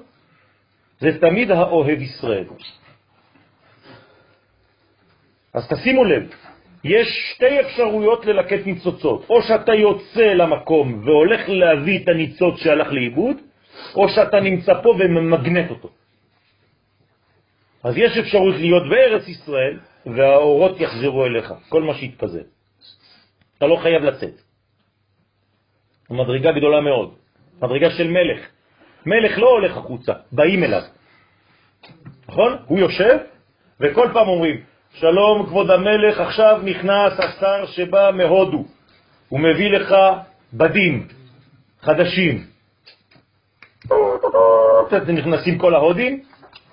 זה תמיד האוהב ישראל. אז תשימו לב, יש שתי אפשרויות ללקט ניצוצות, או שאתה יוצא למקום והולך להביא את הניצוץ שהלך לאיבוד, או שאתה נמצא פה וממגנט אותו. אז יש אפשרות להיות בארץ ישראל, והאורות יחזרו אליך, כל מה שהתפזר. אתה לא חייב לצאת. מדרגה גדולה מאוד, מדרגה של מלך. מלך לא הולך החוצה, באים אליו. נכון? הוא יושב, וכל פעם אומרים, שלום כבוד המלך, עכשיו נכנס השר שבא מהודו, הוא מביא לך בדים חדשים. נכנסים כל ההודים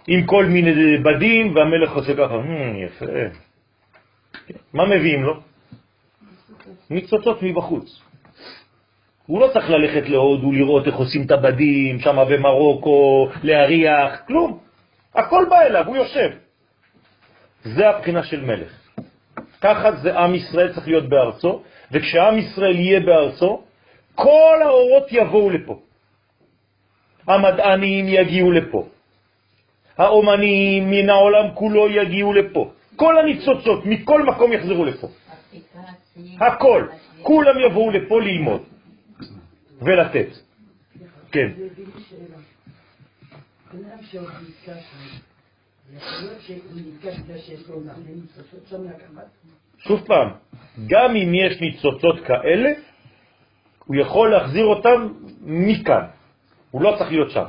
עם כל מיני בדים, והמלך עושה ככה, hmm, יפה. מה מביאים לו? ניצוצות מבחוץ. הוא לא צריך ללכת להודו לראות איך עושים את הבדים, שם במרוקו, להריח, כלום. הכל בא אליו, הוא יושב. זה הבחינה של מלך. ככה זה עם ישראל צריך להיות בארצו, וכשעם ישראל יהיה בארצו, כל האורות יבואו לפה. המדענים יגיעו לפה. האומנים מן העולם כולו יגיעו לפה. כל הניצוצות מכל מקום יחזרו לפה. הכל. כולם יבואו לפה ללמוד ולתת. כן. שוב פעם, גם אם יש ניצוצות כאלה, הוא יכול להחזיר אותם מכאן. הוא לא צריך להיות שם.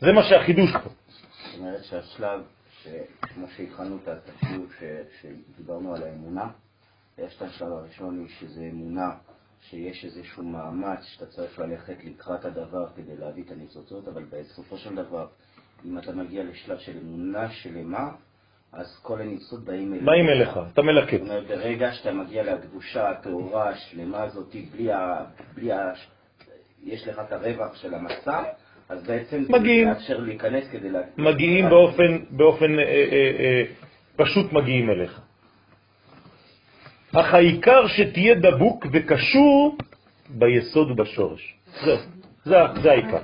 זה מה שהחידוש פה. זאת אומרת שהשלב, כמו שהתחלנו את השיעור שדיברנו על האמונה, יש את השלב הראשון, שזה אמונה, שיש איזשהו מאמץ שאתה צריך ללכת לקראת הדבר כדי להביא את הניצוצות, אבל בסופו של דבר, אם אתה מגיע לשלב של אמונה שלמה, אז כל הניצוצות באים אליך. באים אליך, אתה מלקט. זאת אומרת, ברגע שאתה מגיע לקדושה הטהורה השלמה הזאת, בלי ה... בלי ה... יש לך את הרווח של המסע, אז בעצם מגיעים, זה מאפשר להיכנס כדי. מגיעים באופן, באופן אה, אה, אה, פשוט מגיעים אליך. אך העיקר שתהיה דבוק וקשור ביסוד ובשורש. זה, זה העיקר.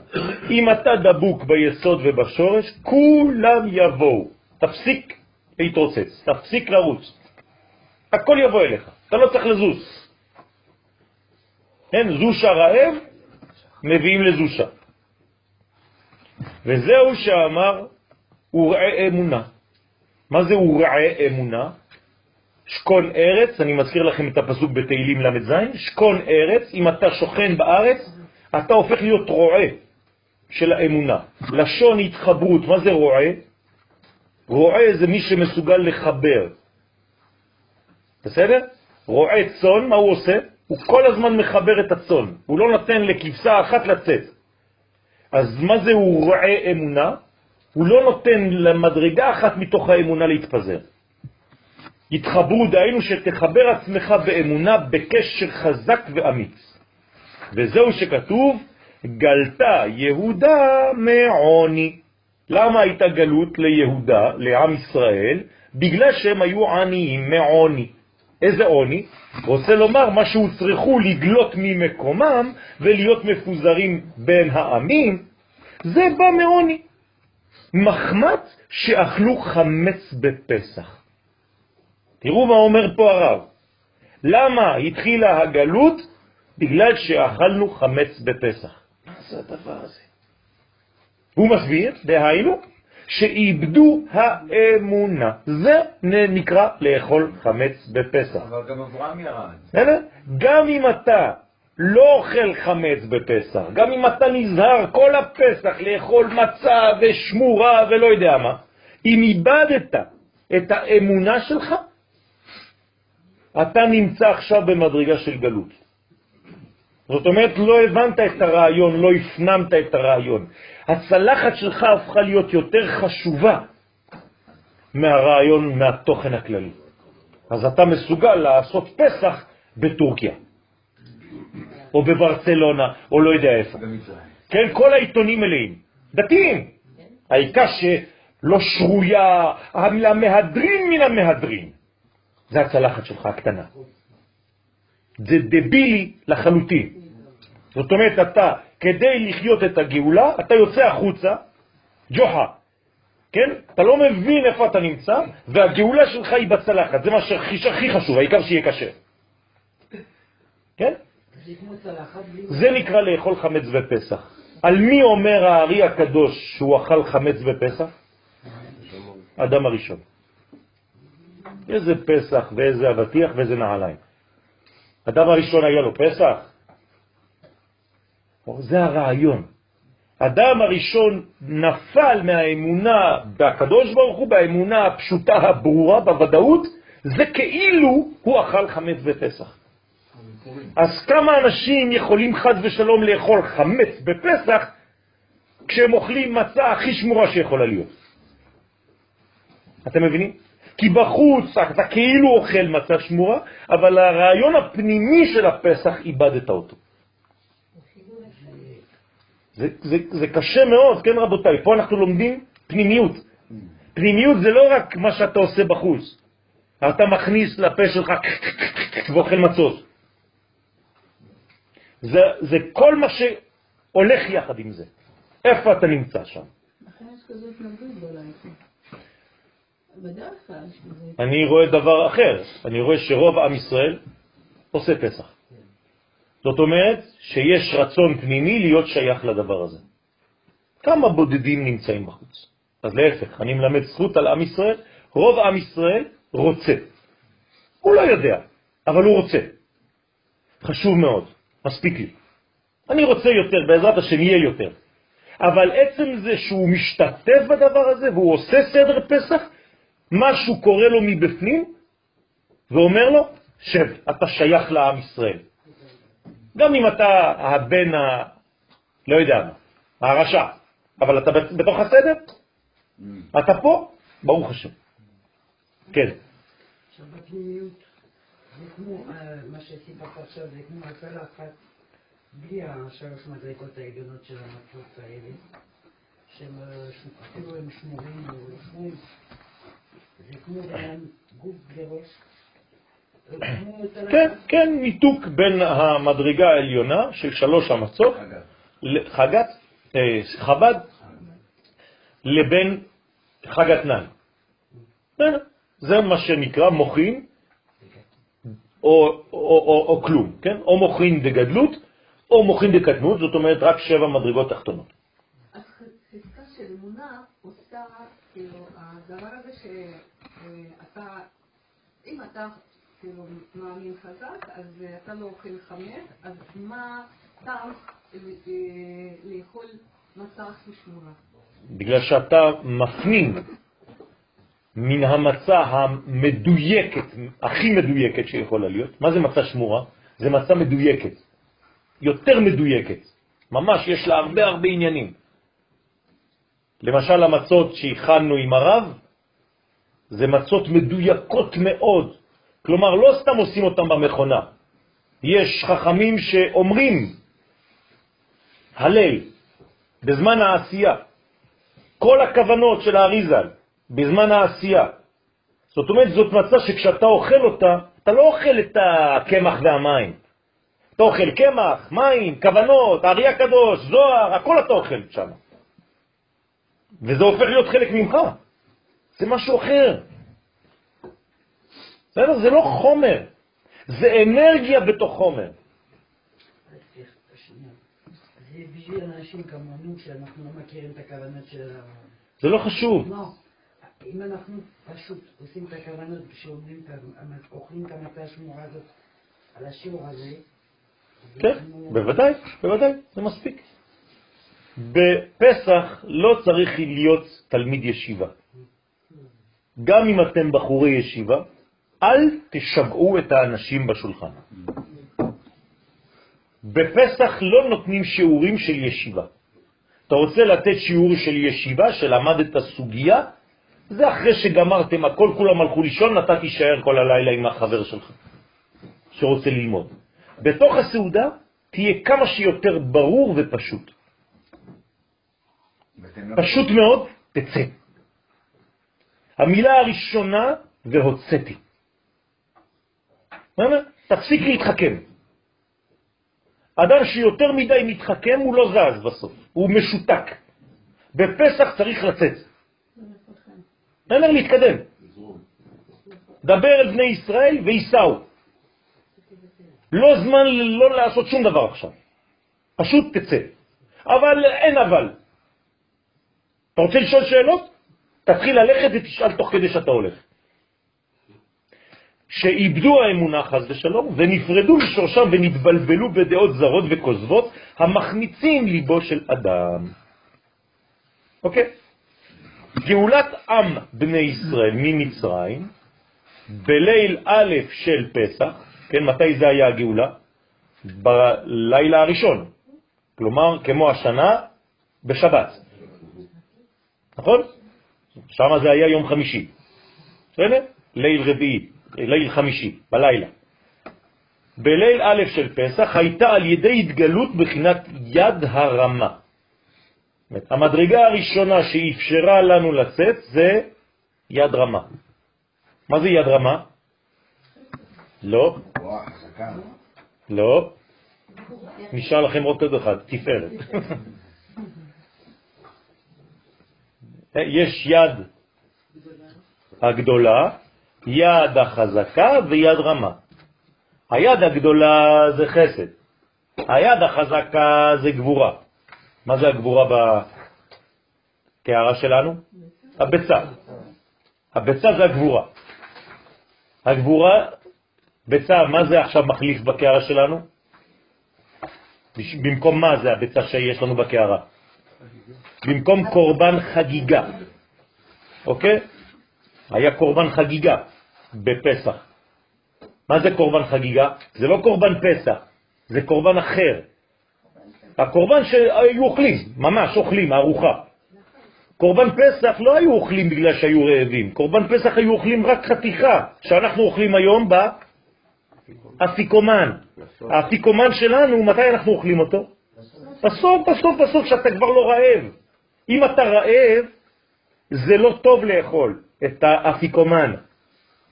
אם אתה דבוק ביסוד ובשורש, כולם יבואו. תפסיק להתרוצץ, תפסיק לרוץ. הכל יבוא אליך, אתה לא צריך לזוז. כן, זושה רעב, מביאים לזושה. וזהו שאמר, ורעה אמונה. מה זה ורעה אמונה? שקון ארץ, אני מזכיר לכם את הפסוק בתהילים ל"ז, שקון ארץ, אם אתה שוכן בארץ, אתה הופך להיות רועה של האמונה. לשון התחברות, מה זה רועה? רועה זה מי שמסוגל לחבר. בסדר? רועה צון, מה הוא עושה? הוא כל הזמן מחבר את הצון, הוא לא נותן לכבשה אחת לצאת. אז מה זה הוא רועה אמונה? הוא לא נותן למדרגה אחת מתוך האמונה להתפזר. התחברו, דהיינו שתחבר עצמך באמונה בקשר חזק ואמיץ. וזהו שכתוב, גלתה יהודה מעוני. למה הייתה גלות ליהודה, לעם ישראל? בגלל שהם היו עניים מעוני. איזה עוני? רוצה לומר מה שהוצרכו לגלות ממקומם ולהיות מפוזרים בין העמים, זה בא מעוני. מחמץ שאכלו חמץ בפסח. תראו מה אומר פה הרב. למה התחילה הגלות? בגלל שאכלנו חמץ בפסח. מה זה הדבר הזה? הוא מסביר, דהיינו, שאיבדו האמונה. זה נקרא לאכול חמץ בפסח. אבל גם אברהם ירד. גם אם אתה לא אוכל חמץ בפסח, גם אם אתה נזהר כל הפסח לאכול מצה ושמורה ולא יודע מה, אם איבדת את האמונה שלך, אתה נמצא עכשיו במדרגה של גלות. זאת אומרת, לא הבנת את הרעיון, לא הפנמת את הרעיון. הצלחת שלך הפכה להיות יותר חשובה מהרעיון, מהתוכן הכללי. אז אתה מסוגל לעשות פסח בטורקיה, או בברצלונה, או לא יודע איפה. כן, כל העיתונים מלאים. דתיים. העיקר שלא שרויה, המהדרין מן המהדרין. זה הצלחת שלך הקטנה. זה דבילי לחלוטין. זאת אומרת, אתה, כדי לחיות את הגאולה, אתה יוצא החוצה, ג'וחה, כן? אתה לא מבין איפה אתה נמצא, והגאולה שלך היא בצלחת, זה מה שהכי חשוב, העיקר שיהיה קשה. כן? זה נקרא לאכול חמץ בפסח. על מי אומר הארי הקדוש שהוא אכל חמץ בפסח? אדם הראשון. איזה פסח ואיזה אבטיח ואיזה נעליים. אדם הראשון היה לו פסח? זה הרעיון. אדם הראשון נפל מהאמונה בקדוש ברוך הוא, באמונה הפשוטה הברורה, בוודאות, זה כאילו הוא אכל חמץ בפסח. אז כמה אנשים יכולים חד ושלום לאכול חמץ בפסח כשהם אוכלים מצה הכי שמורה שיכולה להיות? אתם מבינים? כי בחוץ אתה כאילו אוכל מצה שמורה, אבל הרעיון הפנימי של הפסח איבדת אותו. זה, זה, זה קשה מאוד, כן רבותיי, פה אנחנו לומדים פנימיות. פנימיות זה לא רק מה שאתה עושה בחוץ. אתה מכניס לפה שלך ואוכל מצות. זה, זה כל מה שהולך יחד עם זה. איפה אתה נמצא שם? אני רואה דבר אחר, אני רואה שרוב עם ישראל עושה פסח. זאת אומרת שיש רצון פנימי להיות שייך לדבר הזה. כמה בודדים נמצאים בחוץ? אז להפך, אני מלמד זכות על עם ישראל, רוב עם ישראל רוצה. הוא לא יודע, אבל הוא רוצה. חשוב מאוד, מספיק לי. אני רוצה יותר, בעזרת השם יהיה יותר. אבל עצם זה שהוא משתתף בדבר הזה והוא עושה סדר פסח, משהו קורה לו מבפנים ואומר לו, שב, אתה שייך לעם ישראל. גם אם אתה הבן ה... לא יודע מה, הרשע, אבל אתה בתוך הסדר, אתה פה, ברוך השם. כן. בפנימיות, זה כמו אה, מה שסיפרת עכשיו, זה כמו הקלה אחת, בלי השלוש מדרגות העליונות של המצות האלה, שהם אה, אפילו הם שמורים או לא שמורים, כן, כן, ניתוק בין המדרגה העליונה של שלוש המצות, חגת, אה, חב"ד, לבין חגתנן. זה מה שנקרא מוכין או, כלום, כן? או מוכין דגדלות או מוכין דקטנות, זאת אומרת רק שבע מדרגות תחתונות. אז חזקה של אמונה עושה, כאילו, הדבר הזה אם אתה כאילו מאמין חזק, אז אתה לא אוכל חמץ, אז מה טעם לאכול מצה שמורה? בגלל שאתה מפנים מן המצה המדויקת, הכי מדויקת שיכולה להיות. מה זה מצה שמורה? זה מצה מדויקת, יותר מדויקת. ממש יש לה הרבה הרבה עניינים. למשל המצות שהכנו עם הרב, זה מצות מדויקות מאוד. כלומר, לא סתם עושים אותם במכונה. יש חכמים שאומרים הלל בזמן העשייה. כל הכוונות של האריזל בזמן העשייה. זאת אומרת, זאת מצה שכשאתה אוכל אותה, אתה לא אוכל את הקמח והמים. אתה אוכל קמח, מים, כוונות, הארי הקדוש, זוהר, הכל אתה אוכל שם. וזה הופך להיות חלק ממך. זה משהו אחר. בסדר? זה לא חומר, זה אנרגיה בתוך חומר. זה בשביל אנשים כמונו שאנחנו לא מכירים את הכוונות של ה... זה לא חשוב. לא. אם אנחנו פשוט עושים את הכוונות אוכלים את המצה השמורה הזאת על השיעור הזה, כן, בוודאי, בוודאי, זה מספיק. בפסח לא צריך להיות תלמיד ישיבה. גם אם אתם בחורי ישיבה, אל תשגעו את האנשים בשולחן. בפסח לא נותנים שיעורים של ישיבה. אתה רוצה לתת שיעור של ישיבה, שלמדת סוגיה, זה אחרי שגמרתם הכל, כולם הלכו לישון, אתה תישאר כל הלילה עם החבר שלך, שרוצה ללמוד. בתוך הסעודה תהיה כמה שיותר ברור ופשוט. לא- פשוט מאוד, תצא. המילה הראשונה, והוצאתי. תפסיק להתחכם. אדם שיותר מדי מתחכם הוא לא זז בסוף, הוא משותק. בפסח צריך לצאת. אומר להתקדם. דבר אל בני ישראל וייסעו. לא זמן לא לעשות שום דבר עכשיו. פשוט תצא. אבל אין אבל. אתה רוצה לשאול שאלות? תתחיל ללכת ותשאל תוך כדי שאתה הולך. שאיבדו האמונה חז ושלום ונפרדו משורשם ונתבלבלו בדעות זרות וכוזבות המחמיצים ליבו של אדם. אוקיי? גאולת עם בני ישראל ממצרים בליל א' של פסח, כן, מתי זה היה הגאולה? בלילה הראשון, כלומר כמו השנה בשבת, נכון? שם זה היה יום חמישי, בסדר? ליל רביעי. ליל חמישי, בלילה. בליל א' של פסח הייתה על ידי התגלות בחינת יד הרמה. המדרגה הראשונה שאפשרה לנו לצאת זה יד רמה. מה זה יד רמה? לא. לא. נשאר לכם עוד עוד אחד, תפארת. יש יד הגדולה יד החזקה ויד רמה. היד הגדולה זה חסד, היד החזקה זה גבורה. מה זה הגבורה בקערה שלנו? הביצה. הביצה זה הגבורה. הגבורה ביצה, מה זה עכשיו מחליף בקערה שלנו? במקום מה זה הביצה שיש לנו בקערה? במקום קורבן חגיגה, אוקיי? היה קורבן חגיגה בפסח. מה זה קורבן חגיגה? זה לא קורבן פסח, זה קורבן אחר. הקורבן שהיו אוכלים, ממש אוכלים, ארוחה. קורבן פסח לא היו אוכלים בגלל שהיו רעבים, קורבן פסח היו אוכלים רק חתיכה, שאנחנו אוכלים היום באפיקומן. האפיקומן שלנו, מתי אנחנו אוכלים אותו? בסוף, בסוף, בסוף, שאתה כבר לא רעב. אם אתה רעב, זה לא טוב לאכול את האפיקומן.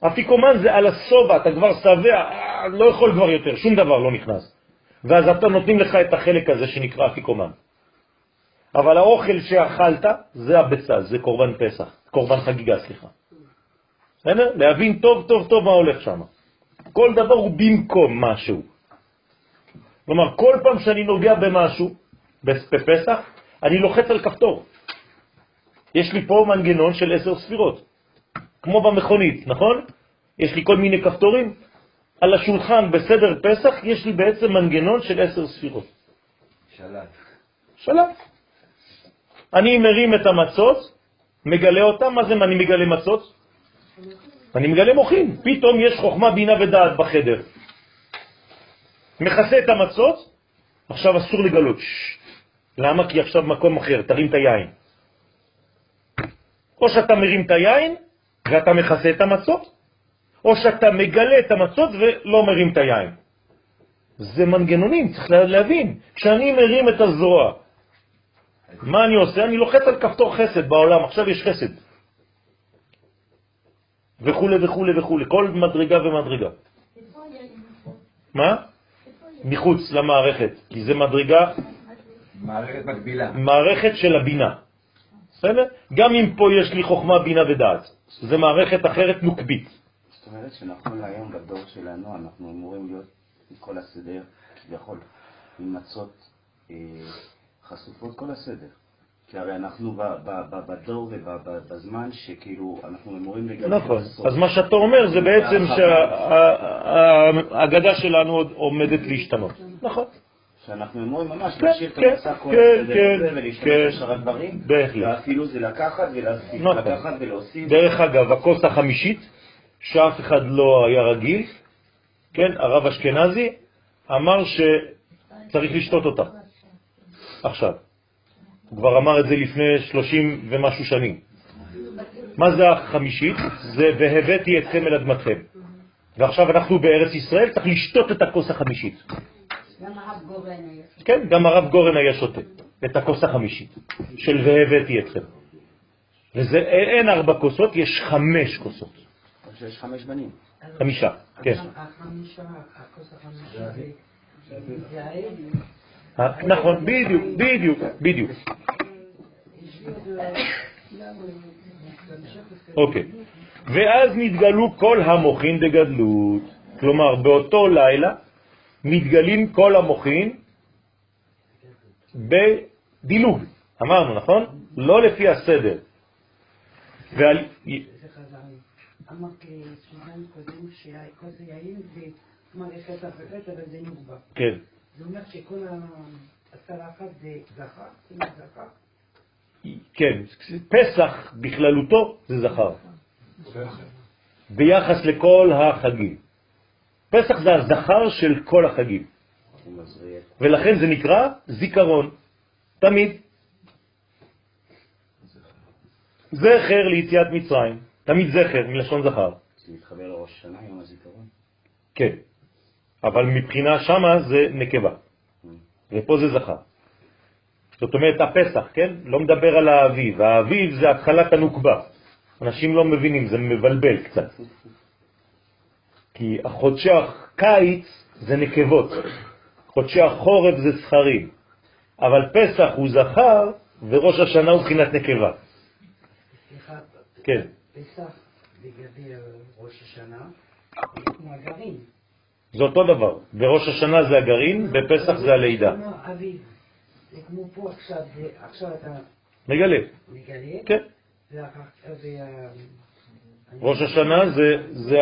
אפיקומן זה על הסובה, אתה כבר שבע, אה, לא יכול כבר יותר, שום דבר לא נכנס. ואז אתה נותנים לך את החלק הזה שנקרא אפיקומן. אבל האוכל שאכלת זה הביצה, זה קורבן פסח, קורבן חגיגה, סליחה. בסדר? להבין טוב טוב טוב מה הולך שם. כל דבר הוא במקום משהו. כלומר, כל פעם שאני נוגע במשהו, בפסח, אני לוחץ על כפתור. יש לי פה מנגנון של עשר ספירות, כמו במכונית, נכון? יש לי כל מיני כפתורים. על השולחן בסדר פסח יש לי בעצם מנגנון של עשר ספירות. שלט. שלט. אני מרים את המצות, מגלה אותם, מה זה אני מגלה מצות? אני מגלה מוחים. פתאום יש חוכמה, בינה ודעת בחדר. מכסה את המצות, עכשיו אסור לגלות. ש... למה? כי עכשיו מקום אחר, תרים את היין. או שאתה מרים את היין ואתה מכסה את המצות, או שאתה מגלה את המצות ולא מרים את היין. זה מנגנונים, צריך להבין. כשאני מרים את הזרוע, מה אני עושה? אני לוחץ על כפתור חסד בעולם, עכשיו יש חסד. וכו' וכו' וכו', כל מדרגה ומדרגה. מה? מחוץ למערכת, כי זה מדרגה... מערכת מקבילה. מערכת של הבינה. בסדר? גם אם פה יש לי חוכמה, בינה ודעת. זה מערכת אחרת נוקבית. זאת אומרת שנכון להיום בדור שלנו אנחנו אמורים להיות עם כל הסדר, כביכול, עם מצות אה, חשופות כל הסדר. כי הרי אנחנו בדור ובזמן שכאילו אנחנו אמורים לגלות... נכון. אז מה שאתה אומר זה בעצם שהאגדה שלנו עוד עומדת להשתנות. נכון. שאנחנו אמורים ממש כן, להשאיר את כן, המצע כל כן, הסדר כן, ולהשתמש כן. בשאר הדברים. ואפילו זה לקחת ולהוסיף, נכון. לקחת ולהוסיף. דרך אגב, הכוס החמישית, שאף אחד לא היה רגיל, כן, הרב אשכנזי אמר שצריך לשתות אותה. עכשיו. הוא כבר אמר את זה לפני שלושים ומשהו שנים. מה זה החמישית? זה והבאתי אתכם אל אדמתכם. ועכשיו אנחנו בארץ ישראל, צריך לשתות את הכוס החמישית. גם הרב גורן היה. כן, גם הרב גורן היה שותה את הכוס החמישית של והבאתי אתכם. וזה, אין ארבע כוסות, יש חמש כוסות. שיש חמש בנים. חמישה, כן. אה, נכון, בדיוק, בדיוק, בדיוק. יש. אוקיי. ואז נתגלו כל המוחין דגדלות. כלומר, באותו לילה מתגלים כל המוחין בדילוג. אמרנו, נכון? לא לפי הסדר. ועל... זה חזר לי. אמרת לסוזן קודם שהכוס היין זה מערכת אחרת, אבל זה נוגבה. כן. זה אומר שכל אחת זה זכר. כן, פסח בכללותו זה זכר, ביחס לכל החגים. פסח זה הזכר של כל החגים, ולכן זה נקרא זיכרון, תמיד. זכר ליציאת מצרים, תמיד זכר מלשון זכר, זה מתחבר לראש השנה, יום הזיכרון. כן. אבל מבחינה שמה זה נקבה, ופה זה זכר. זאת אומרת, הפסח, כן? לא מדבר על האביב. האביב זה התחלת הנוקבה. אנשים לא מבינים, זה מבלבל קצת. כי חודשי הקיץ זה נקבות, חודשי החורף זה זכרים, אבל פסח הוא זכר וראש השנה הוא בחינת נקבה. סליחה, כן, פסח לגבי ראש השנה, זה כמו הגרעין. זה אותו דבר. בראש השנה זה הגרעין, בפסח זה הלידה. זה כמו פה עכשיו, עכשיו אתה מגלה, מגלה. כן. ראש השנה זה, זה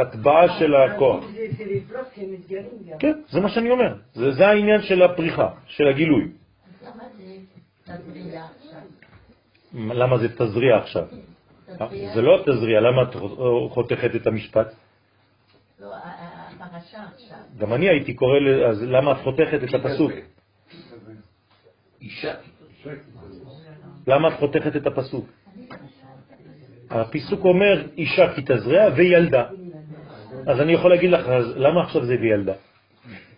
הטבעה של הכוח. כן, זה מה שאני אומר. זה, זה העניין של הפריחה, של הגילוי. למה זה תזריע עכשיו? זה לא תזריע, למה את חותכת את המשפט? גם אני הייתי קורא, אז למה את חותכת את הפסוק? למה את חותכת את הפסוק? הפסוק אומר אישה כי תזרע וילדה. אז אני יכול להגיד לך, אז למה עכשיו זה וילדה?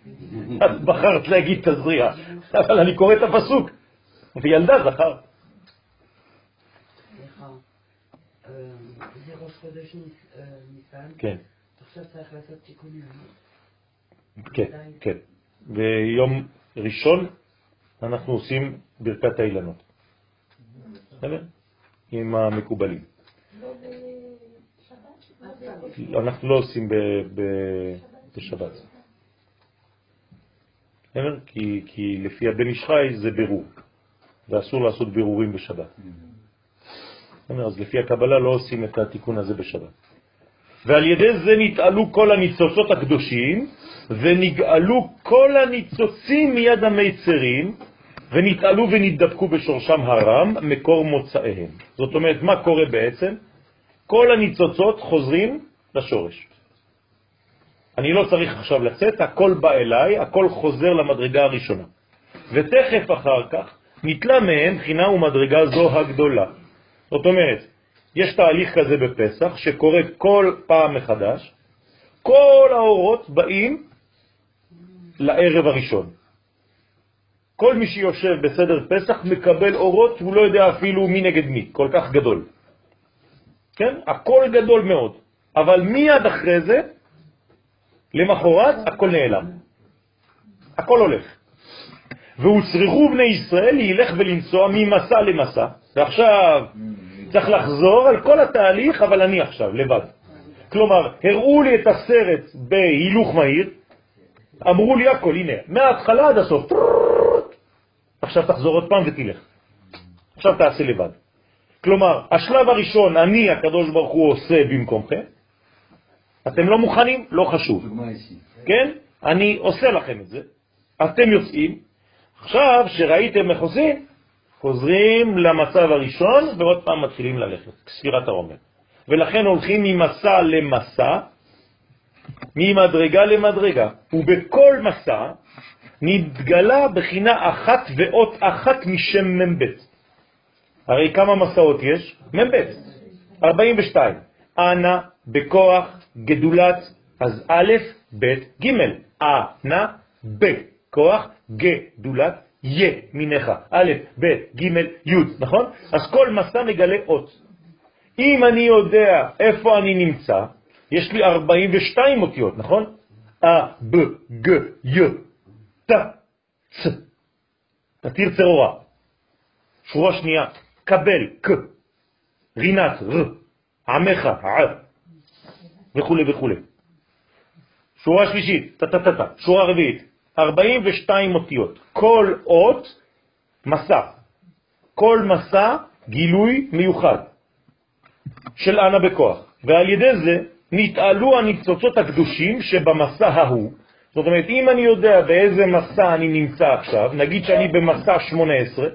את בחרת להגיד תזריע, אבל אני קורא את הפסוק. וילדה זכר. אה, ניס- אה. כן. כן, כן. ביום ראשון אנחנו עושים ברכת האילנות. בסדר? עם המקובלים. אנחנו לא עושים בשבת. כי, כי לפי הבן חי זה בירור, ואסור לעשות בירורים בשבת. אז לפי הקבלה לא עושים את התיקון הזה בשבת. ועל ידי זה נתעלו כל הניצוצות הקדושים, ונגאלו כל הניצוצים מיד המיצרים, ונתעלו ונתדבקו בשורשם הרם, מקור מוצאיהם. זאת אומרת, מה קורה בעצם? כל הניצוצות חוזרים לשורש. אני לא צריך עכשיו לצאת, הכל בא אליי, הכל חוזר למדרגה הראשונה. ותכף אחר כך נתלה מהם בחינה ומדרגה זו הגדולה. זאת אומרת, יש תהליך כזה בפסח שקורה כל פעם מחדש, כל האורות באים לערב הראשון. כל מי שיושב בסדר פסח מקבל אורות, הוא לא יודע אפילו מי נגד מי, כל כך גדול. כן? הכל גדול מאוד. אבל מיד אחרי זה, למחרת, הכל נעלם. הכל הולך. והוצרכו בני ישראל להילך ולנסוע ממסע למסע, ועכשיו צריך לחזור על כל התהליך, אבל אני עכשיו, לבד. כלומר, הראו לי את הסרט בהילוך מהיר, אמרו לי הכל, הנה, מההתחלה עד הסוף. עכשיו תחזור עוד פעם ותלך. עכשיו תעשה לבד. כלומר, השלב הראשון, אני, הקדוש ברוך הוא, עושה במקומכם. אתם לא מוכנים? לא חשוב. כן? אני עושה לכם את זה. אתם יוצאים. עכשיו, שראיתם איך עושים, חוזרים למצב הראשון, ועוד פעם מתחילים ללכת, ספירת העומר. ולכן הולכים ממסע למסע, ממדרגה למדרגה, ובכל מסע נתגלה בחינה אחת ואות אחת משם מ"ב. הרי כמה מסעות יש? מ"ב, 42. אנא בכוח גדולת, אז א', ב', ג', אנא בכוח גדולת ימינך, א', ב', ג', י', נכון? אז כל מסע מגלה אות. אם אני יודע איפה אני נמצא, יש לי 42 אותיות, נכון? א, ב, ג, י, ת, צ. תתיר צרורה. שורה שנייה, קבל, ק, רינת, ר, עמך, ע, וכו' וכו'. שורה שלישית, טטטטה, שורה רביעית, 42 אותיות. כל אות מסע. כל מסע גילוי מיוחד של אנה בכוח. ועל ידי זה נתעלו הניצוצות הקדושים שבמסע ההוא. זאת אומרת, אם אני יודע באיזה מסע אני נמצא עכשיו, נגיד שאני במסע 18,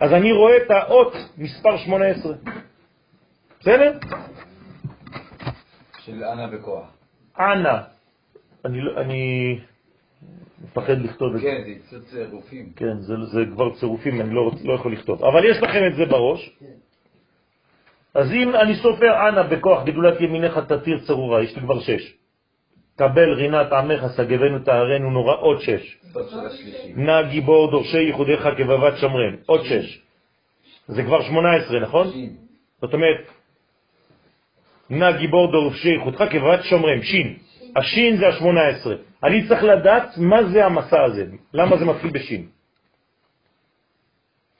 אז אני רואה את האות מספר 18. בסדר? של אנה בכוח. אנה. אני, לא- אני מפחד לכתוב את זה. כן, זה יצוץ רופאים. כן, זה, זה כבר צירופים, אני לא, לא יכול לכתוב. אבל יש לכם את זה בראש. אז אם אני סופר אנה בכוח גדולת ימינך תתיר צרורה, יש לי כבר שש. קבל רינת עמך סגבנו טהרנו נורא, עוד שש. נא גיבור דורשי ייחודיך כבבת שמרן, עוד שש. זה כבר שמונה עשרה, נכון? שין. זאת אומרת, נא גיבור דורשי ייחודך כבבת שומרם, שין. השין זה השמונה עשרה. אני צריך לדעת מה זה המסע הזה, למה זה מתחיל בשין.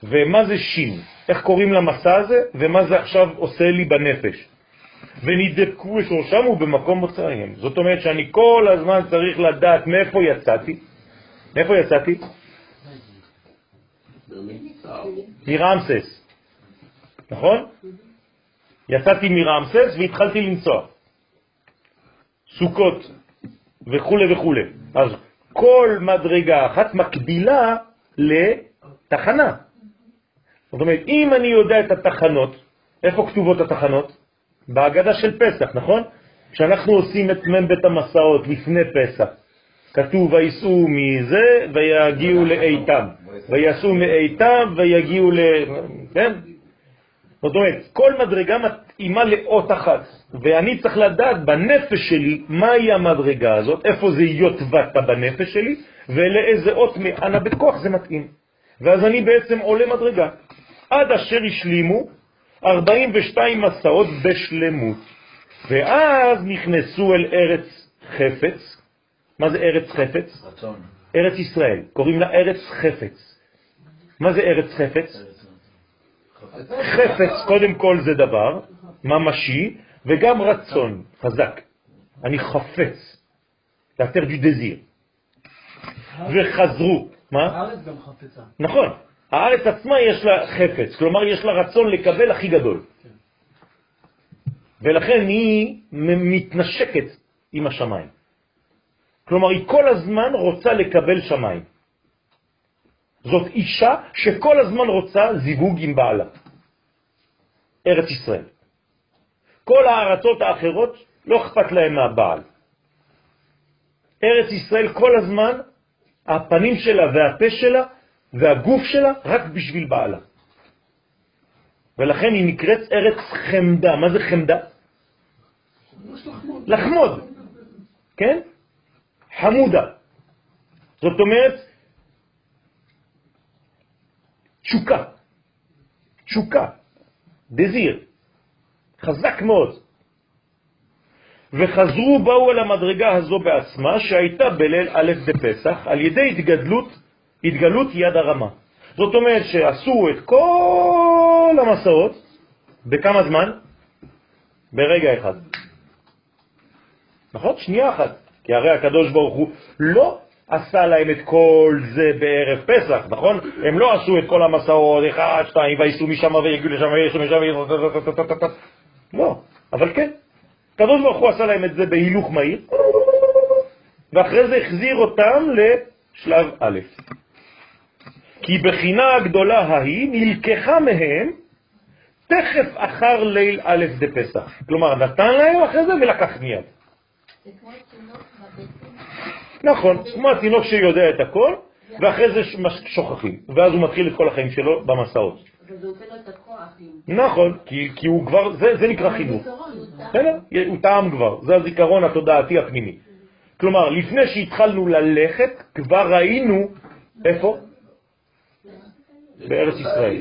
ומה זה שין, איך קוראים למסע הזה, ומה זה עכשיו עושה לי בנפש. ונדבקו שורשם ובמקום מוצאיהם. זאת אומרת שאני כל הזמן צריך לדעת מאיפה יצאתי. מאיפה יצאתי? מרמסס. נכון? יצאתי מרמסס והתחלתי לנסוע. סוכות וכו' וכו'. אז כל מדרגה אחת מקבילה לתחנה. זאת אומרת, אם אני יודע את התחנות, איפה כתובות התחנות? בהגדה של פסח, נכון? כשאנחנו עושים את מ"ם בית המסעות לפני פסח, כתוב ויסעו מזה ויגיעו לאיתם, ויסעו מאיתם ויגיעו ל... כן? זאת אומרת, כל מדרגה מתאימה לאות אחת, ואני צריך לדעת בנפש שלי מהי המדרגה הזאת, איפה זה יוטבעת בנפש שלי, ולאיזה אות מאנה בכוח זה מתאים. ואז אני בעצם עולה מדרגה. עד אשר השלימו 42 מסעות בשלמות. ואז נכנסו אל ארץ חפץ. מה זה ארץ חפץ? רצון. ארץ ישראל. קוראים לה ארץ חפץ. מה זה ארץ חפץ? חפץ, קודם כל זה דבר ממשי, וגם רצון חזק. אני חפץ. לאתר דו דזיר. וחזרו. מה? הארץ גם חפצה. נכון. הארץ עצמה יש לה חפץ, כלומר יש לה רצון לקבל הכי גדול. ולכן היא מתנשקת עם השמיים. כלומר, היא כל הזמן רוצה לקבל שמיים. זאת אישה שכל הזמן רוצה זיווג עם בעלה. ארץ ישראל. כל הארצות האחרות לא אכפת להם מהבעל. ארץ ישראל כל הזמן, הפנים שלה והפה שלה והגוף שלה רק בשביל בעלה. ולכן היא נקראת ארץ חמדה. מה זה חמדה? לחמוד, כן? חמודה. זאת אומרת, תשוקה, תשוקה, דזיר, חזק מאוד. וחזרו באו אל המדרגה הזו בעצמה, שהייתה בליל א' בפסח, על ידי התגדלות, התגלות יד הרמה. זאת אומרת שעשו את כל המסעות, בכמה זמן? ברגע אחד. נכון? שנייה אחת. כי הרי הקדוש ברוך הוא לא עשה להם את כל זה בערב פסח, נכון? הם לא עשו את כל המסעות, אחד, שתיים, וייסעו משם ויגיעו לשם וייסעו משם ויסעו... לא, אבל כן. הקדוש ברוך הוא עשה להם את זה בהילוך מהיר, ואחרי זה החזיר אותם לשלב א'. כי בחינה הגדולה ההיא נלקחה מהם תכף אחר ליל א' דפסח. כלומר, נתן להם אחרי זה ולקח מיד. נכון, כמו התינוק שיודע את הכל, ואחרי זה שוכחים, ואז הוא מתחיל את כל החיים שלו במסעות. וזה נותן לו את הכוח. עם- נכון, כי, כי הוא כבר, זה, זה נקרא חינוך. בסדר? הוא טעם כבר, זה הזיכרון התודעתי הפנימי. כלומר, לפני שהתחלנו ללכת, כבר ראינו, איפה? בארץ ישראל.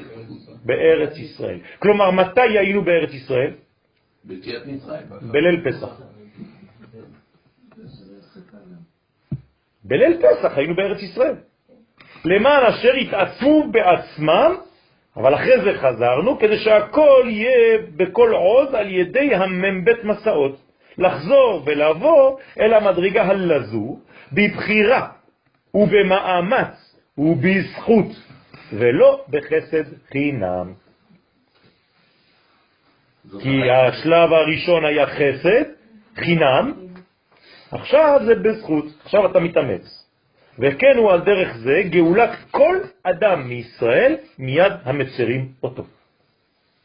בארץ ישראל. כלומר, מתי היינו בארץ ישראל? בליל פסח. בליל פסח היינו בארץ ישראל. למען אשר התעצמו בעצמם, אבל אחרי זה חזרנו, כדי שהכל יהיה בכל עוז על ידי המ"ב מסעות. לחזור ולבוא אל המדרגה הלזו בבחירה ובמאמץ ובזכות, ולא בחסד חינם. כי השלב הראשון היה חסד, חינם, עכשיו זה בזכות, עכשיו אתה מתאמץ. וכן הוא על דרך זה גאולת כל אדם מישראל מיד המצרים אותו.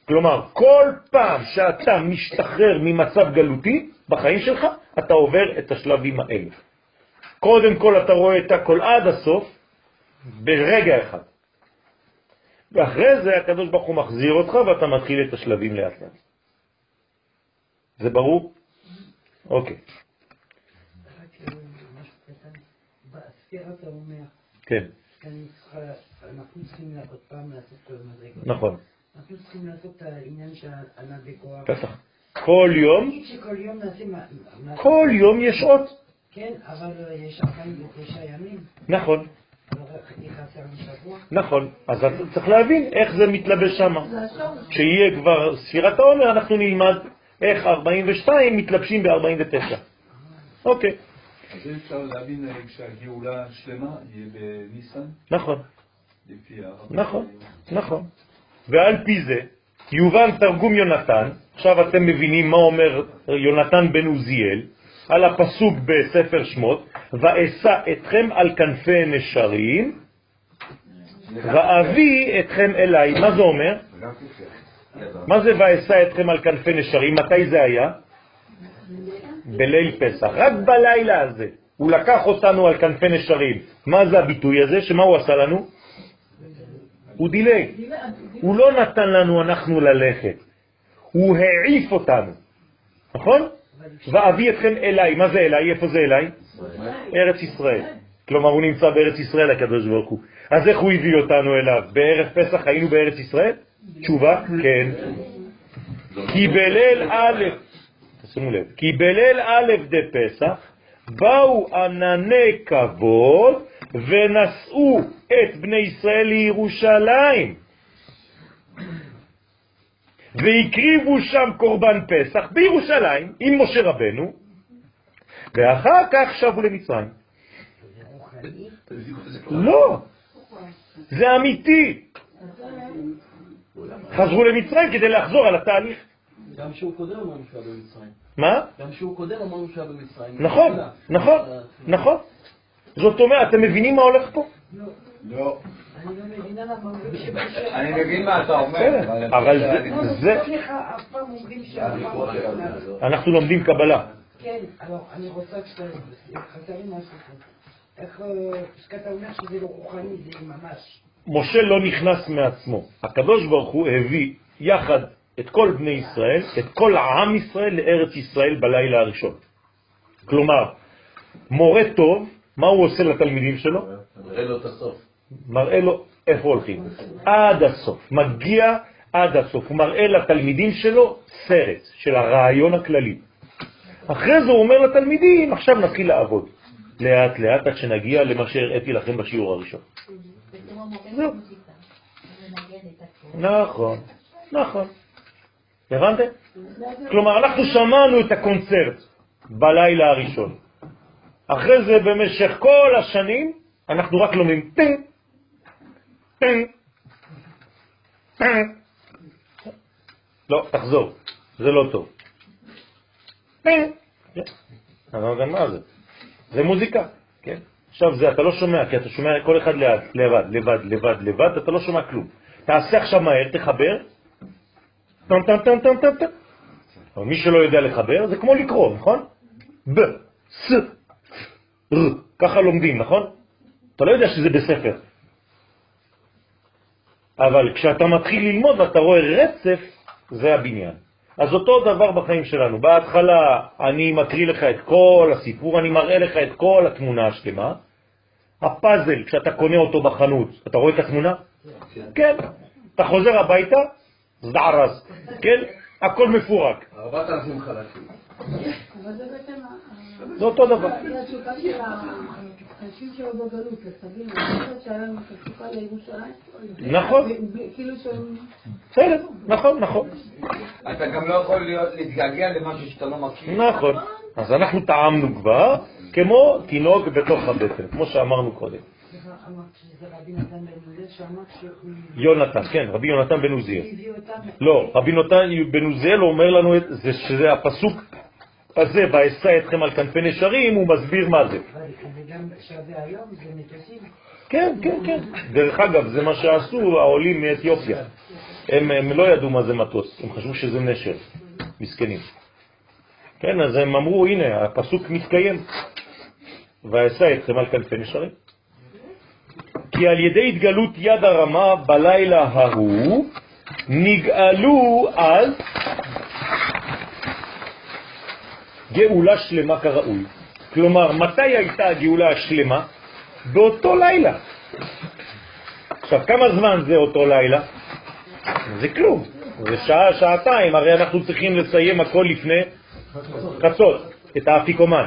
כלומר, כל פעם שאתה משתחרר ממצב גלותי בחיים שלך, אתה עובר את השלבים האלה. קודם כל אתה רואה את הכל עד הסוף, ברגע אחד. ואחרי זה הקדוש ברוך הוא מחזיר אותך ואתה מתחיל את השלבים לאט לאט. זה ברור? אוקיי, כן, עוד. נכון, אנחנו צריכים לעשות את העניין של ענת בכוח. בטח. כל יום, כל יום יש אות. כן, אבל יש 49 ימים. נכון, נכון. אז צריך להבין איך זה מתלבש שם. כשיהיה כבר ספירת העומר, אנחנו נלמד איך 42 מתלבשים ב-49. אוקיי, אז אפשר להבין אה, כשהגאולה שלמה יהיה בניסן, נכון. נכון, נכון. ועל פי זה יובן תרגום יונתן, עכשיו אתם מבינים מה אומר יונתן בן עוזיאל, על הפסוק בספר שמות, ואשא אתכם על כנפי נשרים, ואביא אתכם אליי. מה זה אומר? מה זה ואשא אתכם על כנפי נשרים? מתי זה היה? בליל פסח, רק בלילה הזה. הוא לקח אותנו על כנפי נשרים. מה זה הביטוי הזה? שמה הוא עשה לנו? הוא דילג. הוא לא נתן לנו אנחנו ללכת. הוא העיף אותנו. נכון? ואביא אתכם אליי. מה זה אליי? איפה זה אליי? ארץ ישראל. כלומר, הוא נמצא בארץ ישראל, הקדוש ברוך הוא. אז איך הוא הביא אותנו אליו? בערב פסח היינו בארץ ישראל? תשובה, כן. כי בליל א', תשימו לב, כי בליל א' דפסח באו ענני כבוד ונשאו את בני ישראל לירושלים. והקריבו שם קורבן פסח בירושלים עם משה רבנו, ואחר כך שבו למצרים. לא, זה אמיתי. חזרו למצרים כדי לחזור על התהליך. גם שהוא קודם אמרנו שהיה במצרים. מה? גם שהוא קודם אמרנו שהיה במצרים. נכון, נכון, נכון. זאת אומרת, אתם מבינים מה הולך פה? לא. אני לא. אני מבין מה אתה אומר. אבל זה, שהפעם... אנחנו לומדים קבלה. כן, אבל אני רוצה שאתה... חסר לי משהו. איך... שאתה אומר שזה לא רוחני, זה ממש... משה לא נכנס מעצמו. הקדוש ברוך הוא הביא יחד את כל בני ישראל, את כל עם ישראל לארץ ישראל בלילה הראשון. כלומר, מורה טוב, מה הוא עושה לתלמידים שלו? מראה לו את הסוף. מראה לו איפה הולכים. עד הסוף, מגיע עד הסוף. הוא מראה לתלמידים שלו סרט של הרעיון הכללי. אחרי זה הוא אומר לתלמידים, עכשיו נתחיל לעבוד. לאט לאט עד שנגיע למה שהראיתי לכם בשיעור הראשון. נכון, נכון. הבנתם? כלומר, אנחנו שמענו את הקונצרט בלילה הראשון. אחרי זה, במשך כל השנים, אנחנו רק לומדים טינג. לא, תחזור, זה לא טוב. אני לא יודע מה זה. זה מוזיקה, כן? עכשיו זה, אתה לא שומע, כי אתה שומע כל אחד לבד, לבד, לבד, לבד, לבד, אתה לא שומע כלום. תעשה עכשיו מהר, תחבר, טם טם טם טם טם טם. מי שלא יודע לחבר זה כמו לקרוא, נכון? ב, ס, ר, ככה לומדים, נכון? אתה לא יודע שזה בספר. אבל כשאתה מתחיל ללמוד ואתה רואה רצף, זה הבניין. אז אותו דבר בחיים שלנו. בהתחלה אני מקריא לך את כל הסיפור, אני מראה לך את כל התמונה השלמה. הפאזל, כשאתה קונה אותו בחנות, אתה רואה את התמונה? כן. אתה חוזר הביתה, זערס, כן? הכל מפורק. 4,000 חלקים. זה אותו דבר. האנשים שהיו בגלות, חושבת שהיה לנו תשוקה לירושלים. נכון. כאילו שהם... בסדר, נכון, נכון. אתה גם לא יכול להתגעגע למשהו שאתה לא מכיר. נכון. אז אנחנו טעמנו כבר כמו תינוק בתוך הבטן, כמו שאמרנו קודם. יונתן, כן, רבי יונתן בן עוזיאל. לא, רבי נתן בן עוזיאל אומר לנו שזה הפסוק הזה, ואשא אתכם על כנפי נשרים, הוא מסביר מה זה. אבל זה גם שווה היום, זה מטוסים. כן, כן, כן. דרך אגב, זה מה שעשו העולים מאתיופיה. הם, הם לא ידעו מה זה מטוס, הם חשבו שזה נשר, מסכנים. כן, אז הם אמרו, הנה, הפסוק מתקיים. ואשא אתכם על כנפי נשרים. כי על ידי התגלות יד הרמה בלילה ההוא, נגאלו אז גאולה שלמה כראוי. כלומר, מתי הייתה הגאולה השלמה? באותו לילה. עכשיו, כמה זמן זה אותו לילה? זה כלום. זה שעה, שעתיים, הרי אנחנו צריכים לסיים הכל לפני חצות, את האפיקומן.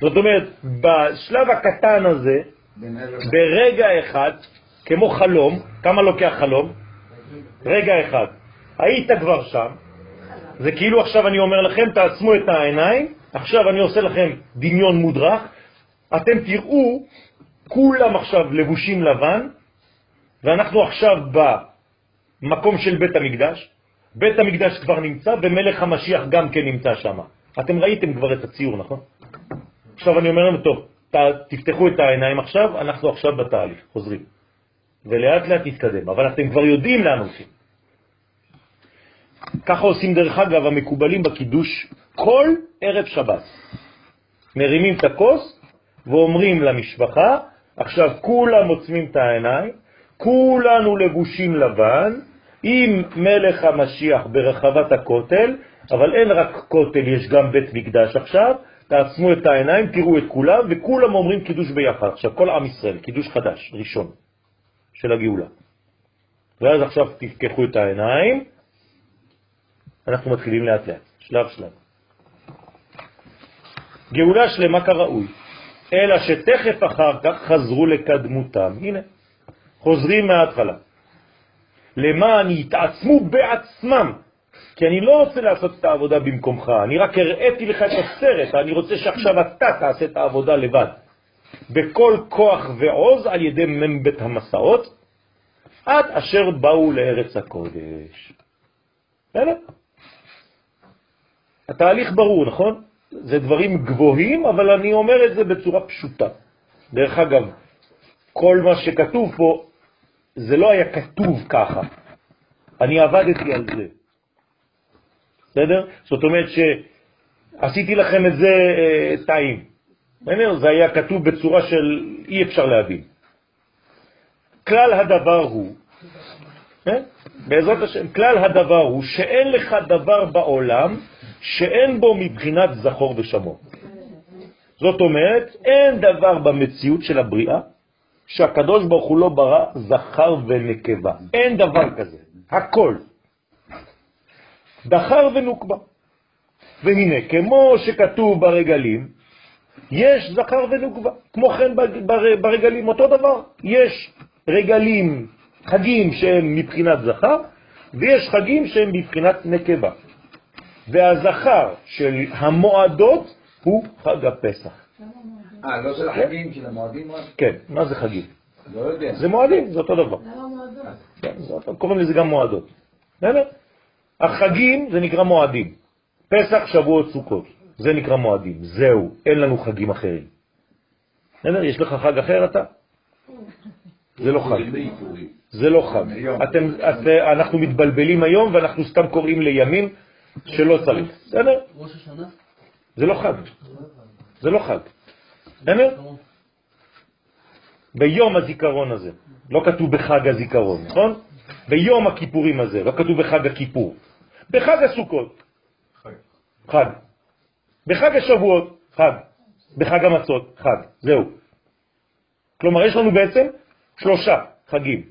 זאת אומרת, בשלב הקטן הזה, ברגע אחד, כמו חלום, כמה לוקח חלום? רגע אחד. היית כבר שם, זה כאילו עכשיו אני אומר לכם, תעצמו את העיניים, עכשיו אני עושה לכם דמיון מודרך, אתם תראו, כולם עכשיו לבושים לבן, ואנחנו עכשיו במקום של בית המקדש, בית המקדש כבר נמצא, ומלך המשיח גם כן נמצא שם. אתם ראיתם כבר את הציור, נכון? עכשיו אני אומר להם, טוב, תפתחו את העיניים עכשיו, אנחנו עכשיו בתהליך, חוזרים. ולאט לאט נתקדם, אבל אתם כבר יודעים לאן הולכים. ככה עושים דרך אגב המקובלים בקידוש כל ערב שבת. מרימים את הכוס ואומרים למשפחה, עכשיו כולם עוצמים את העיניים, כולנו לבושים לבן, עם מלך המשיח ברחבת הכותל, אבל אין רק כותל, יש גם בית מקדש עכשיו, תעצמו את העיניים, תראו את כולם, וכולם אומרים קידוש ביחד. עכשיו, כל עם ישראל, קידוש חדש, ראשון, של הגאולה. ואז עכשיו תפקחו את העיניים, אנחנו מתחילים לאט לאט, שלב שלב. גאולה שלמה כראוי, אלא שתכף אחר כך חזרו לקדמותם. הנה, חוזרים מההתחלה. למען יתעצמו בעצמם, כי אני לא רוצה לעשות את העבודה במקומך, אני רק הראיתי לך את הסרט, אני רוצה שעכשיו אתה תעשה את העבודה לבד. בכל כוח ועוז על ידי מבית המסעות, עד אשר באו לארץ הקודש. בסדר? התהליך ברור, נכון? זה דברים גבוהים, אבל אני אומר את זה בצורה פשוטה. דרך אגב, כל מה שכתוב פה, זה לא היה כתוב ככה. אני עבדתי על זה. בסדר? זאת אומרת שעשיתי לכם את זה אה, טעים. זה היה כתוב בצורה של אי אפשר להבין. כלל הדבר הוא, אה? בעזרת השם, כלל הדבר הוא שאין לך דבר בעולם שאין בו מבחינת זכור ושמור. זאת אומרת, אין דבר במציאות של הבריאה שהקדוש ברוך הוא לא ברא זכר ונקבה. אין דבר כזה. הכל. דחר ונוקבה. והנה, כמו שכתוב ברגלים, יש זכר ונוקבה. כמו כן ברגלים אותו דבר. יש רגלים, חגים שהם מבחינת זכר, ויש חגים שהם מבחינת נקבה. והזכר של המועדות הוא חג הפסח. אה, לא של החגים, של המועדים? כן, מה זה חגים? לא יודע. זה מועדים, זה אותו דבר. מועדות? כן, קוראים לזה גם מועדות. החגים זה נקרא מועדים. פסח, שבועות, סוכות. זה נקרא מועדים. זהו, אין לנו חגים אחרים. בסדר? יש לך חג אחר אתה? זה לא חג. זה לא חג. אתם, אנחנו מתבלבלים היום ואנחנו סתם קוראים לימים שלא צריך. בסדר? ראש השנה? זה לא חג. זה לא חג. בסדר? ביום הזיכרון הזה, לא כתוב בחג הזיכרון, נכון? ביום הכיפורים הזה, לא כתוב בחג הכיפור. בחג הסוכות, חג. בחג השבועות, חג. בחג המצות, חג. זהו. כלומר, יש לנו בעצם שלושה חגים.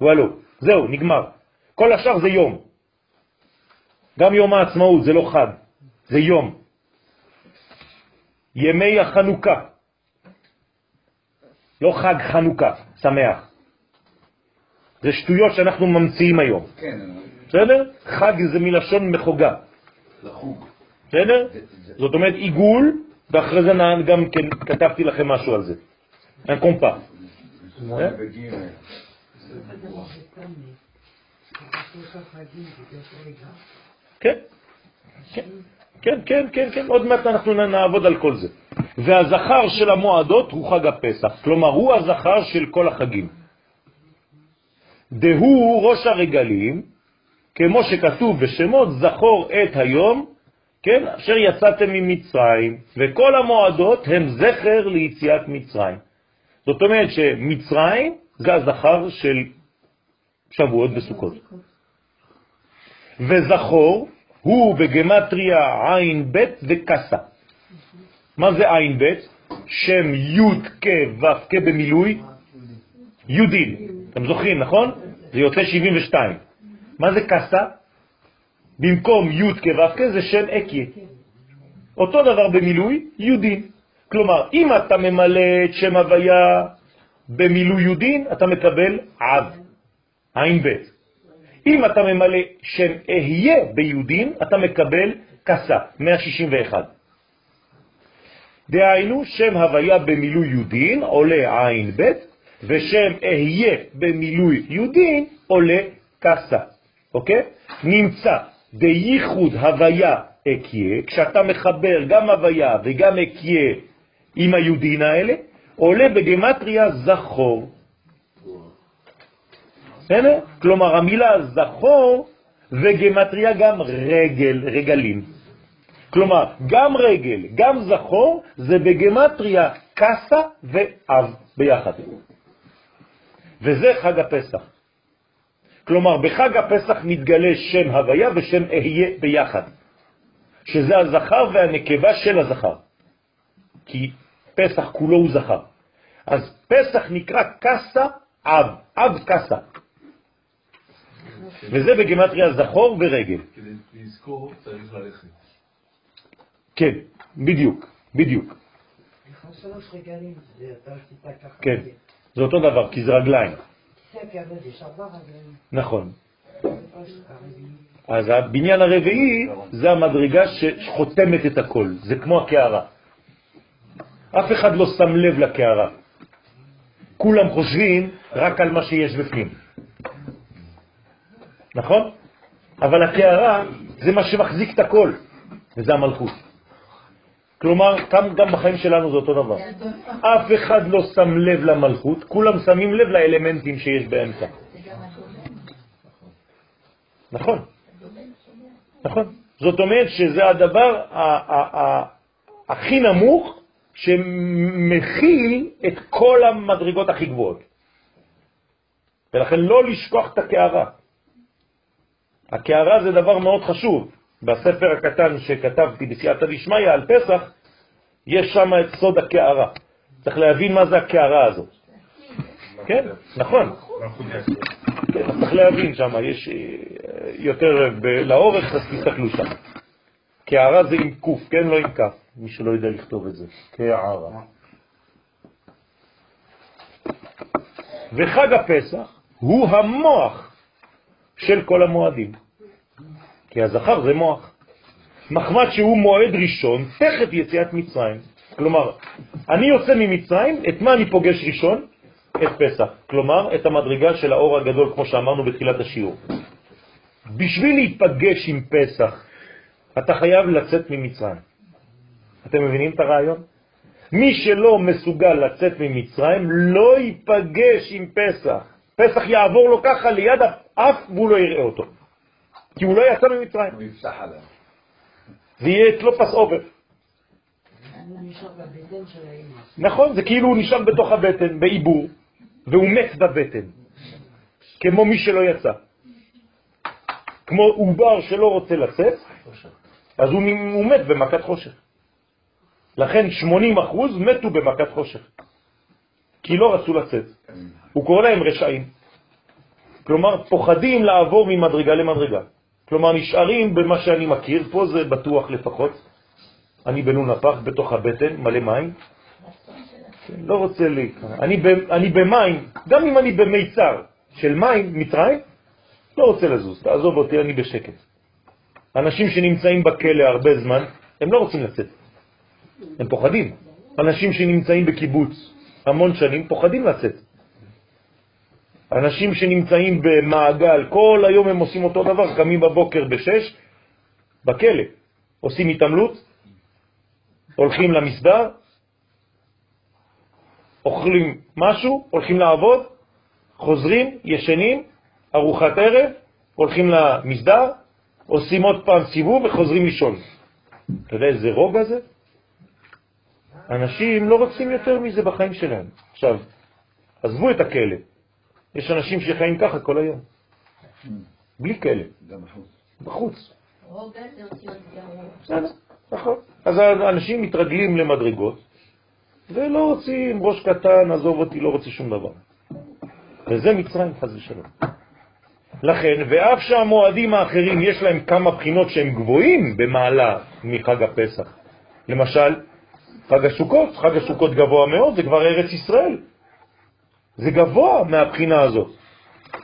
וואלו, זהו, נגמר. כל השאר זה יום. גם יום העצמאות זה לא חג, זה יום. ימי החנוכה, לא חג חנוכה, שמח. זה שטויות שאנחנו ממציאים היום. כן. בסדר? חג זה מלשון מחוגה. לחוג. בסדר? זאת אומרת עיגול, ואחרי זה גם כן כתבתי לכם משהו על זה. אין קומפה. כן, כן, כן, כן, כן, עוד מעט אנחנו נעבוד על כל זה. והזכר של המועדות הוא חג הפסח, כלומר הוא הזכר של כל החגים. דהו ראש הרגלים, כמו שכתוב בשמות, זכור את היום, כן, אשר יצאתם ממצרים, וכל המועדות הם זכר ליציאת מצרים. זאת אומרת שמצרים זה הזכר של שבועות וסוכות. וזכור הוא בגמטריה עין ב' וקסה. מה זה עין ב'? שם י' כ' ו' כ' במילוי יודין. אתם זוכרים, נכון? זה יוצא 72. מה זה קסה? במקום י' כ' ו' כ' זה שם אקי. אותו דבר במילוי יודין. כלומר, אם אתה ממלא את שם הוויה במילוי יודין, אתה מקבל עב, עין ב'. אם אתה ממלא שם אהיה ביודין, אתה מקבל קסה, 161. דהיינו, שם הוויה במילוי יודין עולה עין ב', ושם אהיה במילוי יודין עולה קסה. אוקיי? נמצא דייחוד הוויה אקיה, כשאתה מחבר גם הוויה וגם אקיה עם היודין האלה, עולה בגמטריה זכור. בסדר? כלומר, המילה זכור וגמטריה גם רגל, רגלים. כלומר, גם רגל, גם זכור, זה בגמטריה קסה ואב ביחד. וזה חג הפסח. כלומר, בחג הפסח מתגלה שם הוויה ושם אהיה ביחד, שזה הזכר והנקבה של הזכר. כי פסח כולו הוא זכר. אז פסח נקרא קסה אב, אב קסה. וזה בגמטריה זכור ורגל. כדי לזכור צריך ללכת. כן, בדיוק, בדיוק. כן, זה אותו דבר, כי זה רגליים. רגליים. נכון. אז הבניין הרביעי זה המדרגה שחותמת את הכל, זה כמו הקערה. אף אחד לא שם לב לקערה. כולם חושבים רק על מה שיש בפנים. נכון? אבל הקערה זה מה שמחזיק את הכל, וזה המלכות. כלומר, גם, גם בחיים שלנו זה אותו דבר. אף אחד לא שם לב למלכות, כולם שמים לב לאלמנטים שיש באמצע. נכון. נכון. זאת אומרת שזה הדבר הכי נמוך שמכיל את כל המדרגות הכי גבוהות. ולכן לא לשכוח את הקערה. הקערה זה דבר מאוד חשוב. בספר הקטן שכתבתי בסייעתא דשמיא על פסח, יש שם את סוד הקערה. צריך להבין מה זה הקערה הזאת. כן, נכון. כן, צריך להבין שם, יש אה, יותר לאורך, אז תסתכלו שם. קערה זה עם קוף, כן, לא עם כף, מי שלא יודע לכתוב את זה. קערה. וחג הפסח הוא המוח של כל המועדים. כי הזכר זה מוח. מחמד שהוא מועד ראשון, תכף יציאת מצרים. כלומר, אני יוצא ממצרים, את מה אני פוגש ראשון? את פסח. כלומר, את המדרגה של האור הגדול, כמו שאמרנו בתחילת השיעור. בשביל להיפגש עם פסח, אתה חייב לצאת ממצרים. אתם מבינים את הרעיון? מי שלא מסוגל לצאת ממצרים לא ייפגש עם פסח. פסח יעבור לו ככה ליד האף והוא לא יראה אותו. כי הוא לא יצא ממצרים. הוא יפסח עליו. זה יהיה אצלו פס אובר. נכון, זה כאילו הוא נשאר בתוך הבטן, בעיבור, והוא מת בבטן, כמו מי שלא יצא. כמו עובר שלא רוצה לצאת, אז הוא, הוא מת במכת חושך. לכן 80% מתו במכת חושך, כי לא רצו לצאת. הוא קורא להם רשעים. כלומר, פוחדים לעבור ממדרגה למדרגה. כלומר, נשארים במה שאני מכיר, פה זה בטוח לפחות. אני בנון הפח, בתוך הבטן, מלא מים. לא רוצה לי... אני, אני במים, גם אם אני במיצר של מים, מצרים, לא רוצה לזוז, תעזוב אותי, אני בשקט. אנשים שנמצאים בכלא הרבה זמן, הם לא רוצים לצאת. הם פוחדים. אנשים שנמצאים בקיבוץ המון שנים פוחדים לצאת. אנשים שנמצאים במעגל, כל היום הם עושים אותו דבר, קמים בבוקר בשש, בכלא, עושים התעמלות, הולכים למסדר, אוכלים משהו, הולכים לעבוד, חוזרים, ישנים, ארוחת ערב, הולכים למסדר, עושים עוד פעם סיבוב וחוזרים לישון. אתה יודע איזה רוגע זה? אנשים לא רוצים יותר מזה בחיים שלהם. עכשיו, עזבו את הכלא. יש אנשים שחיים ככה כל היום. בלי כלא. גם בחוץ. בחוץ. נכון. אז האנשים מתרגלים למדרגות, ולא רוצים ראש קטן, עזוב אותי, לא רוצה שום דבר. וזה מצרים, חז ושלום. לכן, ואף שהמועדים האחרים יש להם כמה בחינות שהם גבוהים במעלה מחג הפסח. למשל, חג הסוכות, חג הסוכות גבוה מאוד, זה כבר ארץ ישראל. זה גבוה מהבחינה הזאת.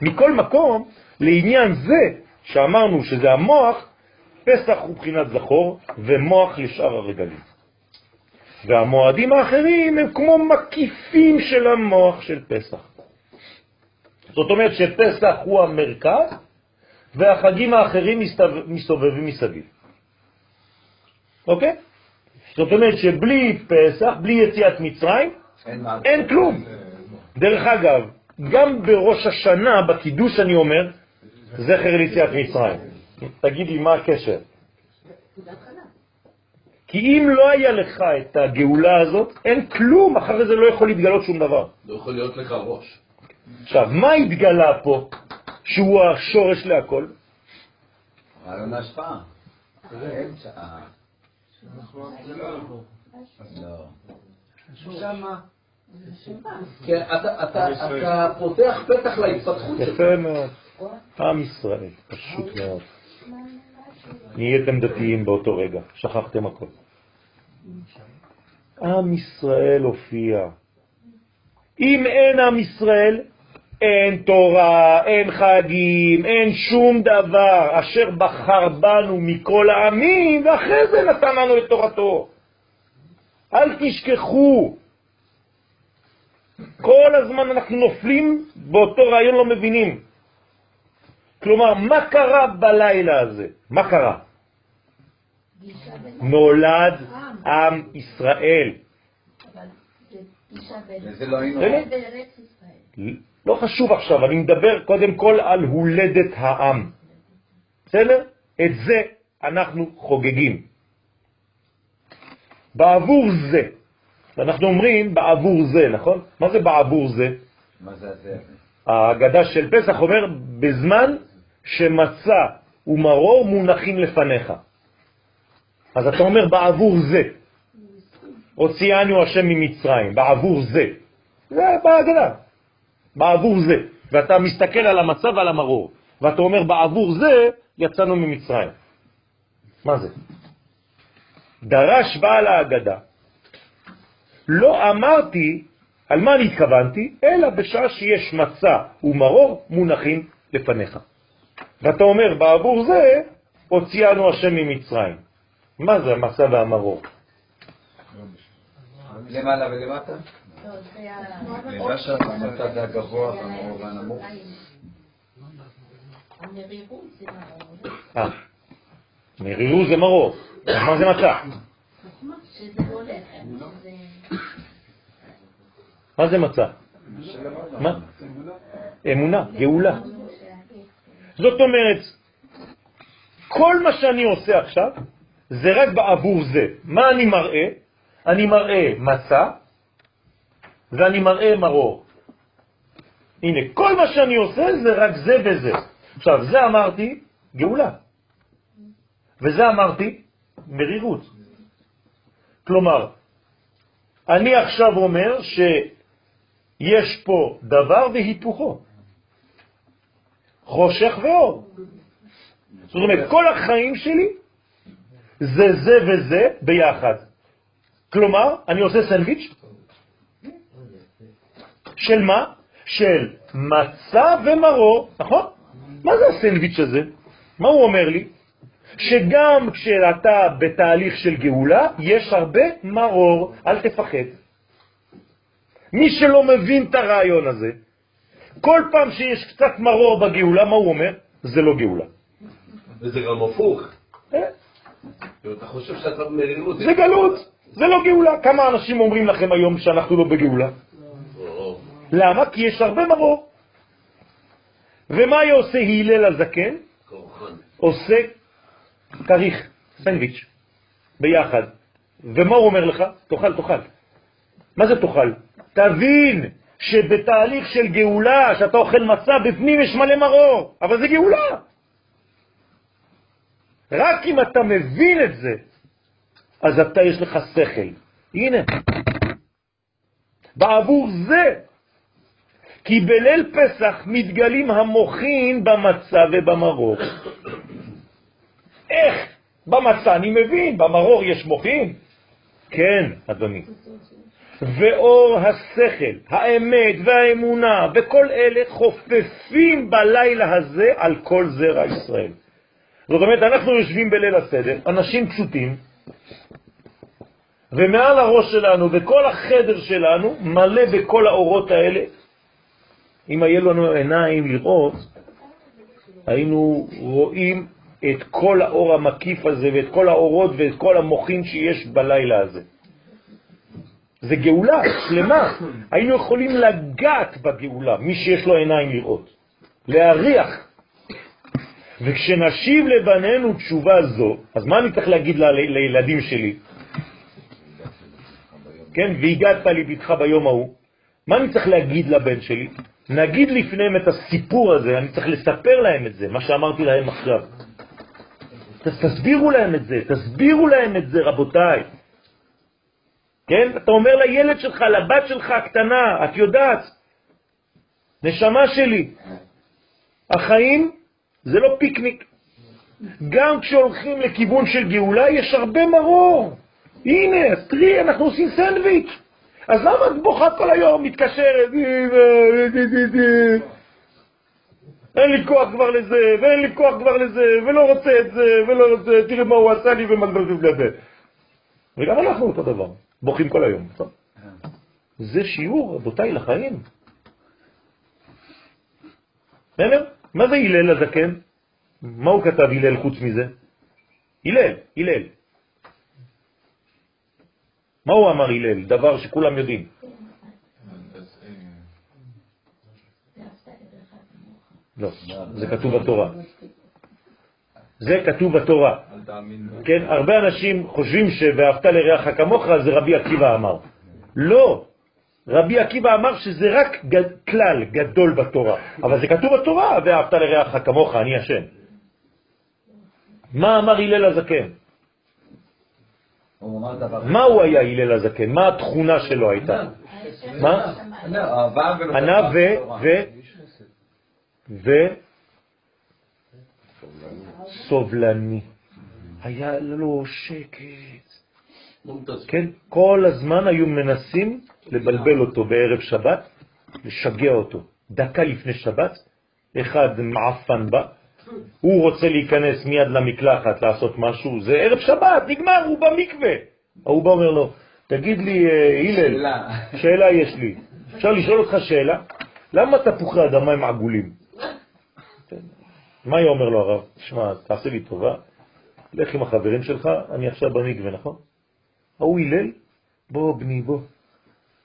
מכל מקום, לעניין זה שאמרנו שזה המוח, פסח הוא בחינת זכור ומוח לשאר הרגלים. והמועדים האחרים הם כמו מקיפים של המוח של פסח. זאת אומרת שפסח הוא המרכז והחגים האחרים מסתובבים מסביב. אוקיי? זאת אומרת שבלי פסח, בלי יציאת מצרים, אין, אין כלום. דרך אגב, גם בראש השנה, בקידוש אני אומר, זכר ליציאת מצרים. תגיד לי מה הקשר. כי אם לא היה לך את הגאולה הזאת, אין כלום, אחרי זה לא יכול להתגלות שום דבר. לא יכול להיות לך ראש. עכשיו, מה התגלה פה שהוא השורש להכל? רעיון ההשפעה. האמצע. לא. כן, אתה- אתה אתה פותח פתח להתפתחות שלך. יפה מאוד. עם ישראל, פשוט מאוד. נהייתם דתיים באותו רגע, שכחתם הכל. עם ישראל הופיע. אם אין עם ישראל, אין תורה, אין חגים, אין שום דבר אשר בחר בנו מכל העמים, ואחרי זה נתן לנו את תורתו. אל תשכחו. כל הזמן אנחנו נופלים באותו רעיון לא מבינים. כלומר, מה קרה בלילה הזה? מה קרה? נולד עם ישראל. לא. לא חשוב עכשיו, אני מדבר קודם כל על הולדת העם. בסדר? את זה אנחנו חוגגים. בעבור זה, אנחנו אומרים בעבור זה, נכון? מה זה בעבור זה? מה זה הזה? ההגדה של פסח אומר, בזמן שמצה ומרור מונחים לפניך. אז אתה אומר בעבור זה. הוציאנו השם ממצרים, בעבור זה. זה בהגדה. בעבור זה. ואתה מסתכל על המצה ועל המרור, ואתה אומר בעבור זה יצאנו ממצרים. מה זה? דרש בעל ההגדה. לא אמרתי על מה אני התכוונתי, אלא בשעה שיש מצה ומרור מונחים לפניך. ואתה אומר, בעבור זה הוציאנו השם ממצרים. מה זה המצה והמרור? למעלה ולמטה? לא, זה ה... לבשה בצד הגבוה והמרור והנמוך. זה. אה, מרירו זה מרור. מה זה מצה? שזה לא לחם, שזה... מה זה מצה? מה? אמונה, גאולה. זאת אומרת, כל מה שאני עושה עכשיו זה רק בעבור זה. מה אני מראה? אני מראה מצה ואני מראה מרור. הנה, כל מה שאני עושה זה רק זה וזה. עכשיו, זה אמרתי גאולה, וזה אמרתי מרירות. כלומר, אני עכשיו אומר שיש פה דבר והיפוכו, חושך ואור. זאת אומרת, כל החיים שלי זה זה וזה ביחד. כלומר, אני עושה סנדוויץ' של מה? של מצה ומרור, נכון? מה זה הסנדוויץ' הזה? מה הוא אומר לי? שגם כשאתה בתהליך של גאולה, יש הרבה מרור, אל תפחד. מי שלא מבין את הרעיון הזה, כל פעם שיש קצת מרור בגאולה, מה הוא אומר? זה לא גאולה. וזה גם הפוך. אה? אתה חושב שאתה מרירות. זה גלות, זה לא גאולה. כמה אנשים אומרים לכם היום שאנחנו לא בגאולה? למה? כי יש הרבה מרור. ומה עושה הלל הזקן? עושה כריך, סנדוויץ', ביחד. ומה הוא אומר לך? תאכל, תאכל. מה זה תאכל? תבין שבתהליך של גאולה, שאתה אוכל מצה, בפנים יש מלא מרור, אבל זה גאולה. רק אם אתה מבין את זה, אז אתה יש לך שכל. הנה, בעבור זה, כי בליל פסח מתגלים המוחין במצה ובמרור. איך? במצה אני מבין, במרור יש מוחין? כן, אדוני. ואור השכל, האמת והאמונה וכל אלה חופפים בלילה הזה על כל זרע ישראל. זאת אומרת, אנחנו יושבים בליל הסדר, אנשים פשוטים, ומעל הראש שלנו וכל החדר שלנו מלא בכל האורות האלה. אם היה לנו עיניים לראות, היינו רואים את כל האור המקיף הזה ואת כל האורות ואת כל המוחים שיש בלילה הזה. זה גאולה שלמה. היינו יכולים לגעת בגאולה, מי שיש לו עיניים לראות, להריח. וכשנשיב לבנינו תשובה זו, אז מה אני צריך להגיד ל- לילדים שלי? כן, והגעת לביתך ביום ההוא. מה אני צריך להגיד לבן שלי? נגיד לפניהם את הסיפור הזה, אני צריך לספר להם את זה, מה שאמרתי להם עכשיו. תסבירו להם את זה, תסבירו להם את זה, רבותיי. כן? אתה אומר לילד שלך, לבת שלך הקטנה, את יודעת, נשמה שלי, החיים זה לא פיקניק. גם כשהולכים לכיוון של גאולה יש הרבה מרור. הנה, תראי, אנחנו עושים סנדוויץ'. אז למה את בוכה כל היום, מתקשרת? אין לי כוח כבר לזה, ואין לי כוח כבר לזה, ולא רוצה את זה, ולא רוצה, תראה מה הוא עשה לי ומגבלת לזה. וגם אנחנו אותו דבר, בוכים כל היום. טוב? זה שיעור, רבותיי, לחיים. בסדר? מה זה הלל הזקן? מה הוא כתב הלל חוץ מזה? הלל, הלל. מה הוא אמר הלל? דבר שכולם יודעים. לא, זה כתוב בתורה. זה כתוב בתורה. כן, הרבה אנשים חושבים ש"ואהבת לרעך כמוך" זה רבי עקיבא אמר. לא, רבי עקיבא אמר שזה רק גד, כלל גדול בתורה, אבל זה כתוב בתורה, "ואהבת לרעך כמוך, אני השם. מה אמר הלל הזקן? מה הוא היה הלל הזקן? מה התכונה שלו הייתה? מה? ענה ו... ו... ו... סובלני. היה לו שקט. כן? כל הזמן היו מנסים לבלבל אותו בערב שבת, לשגע אותו. דקה לפני שבת, אחד מעפן בא, הוא רוצה להיכנס מיד למקלחת לעשות משהו, זה ערב שבת, נגמר, הוא במקווה. ההוא בא אומר לו, תגיד לי, אה, הלל, שאלה. שאלה יש לי. אפשר לשאול אותך שאלה? למה תפוחי אדמה הם עגולים? מה היה אומר לו הרב? תשמע, תעשה לי טובה, לך עם החברים שלך, אני עכשיו במקווה, נכון? ההוא הלל, בוא בני, בוא.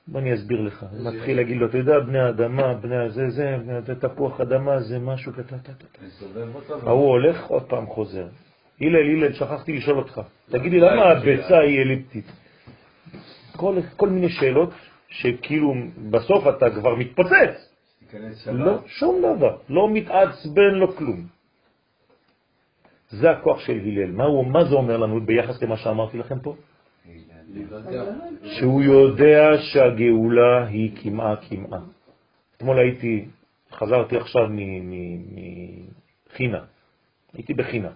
בוא אני אסביר לך. מתחיל להגיד לו, אתה יודע, בני האדמה, בני הזה, זה, בני הזה, תפוח אדמה, זה משהו, טה. ההוא הולך, עוד פעם חוזר. הלל, הלל, שכחתי לשאול אותך. תגיד לי, למה הביצה היא אליפטית? כל, כל מיני שאלות שכאילו בסוף אתה כבר מתפוצץ. לא, שום דבר. לא מתעצבן, לא כלום. זה הכוח של הלל. מה, הוא, מה זה אומר לנו ביחס למה שאמרתי לכם פה? שהוא יודע שהגאולה היא כמעה כמעה. אתמול הייתי, חזרתי עכשיו מחינה, הייתי בחינה,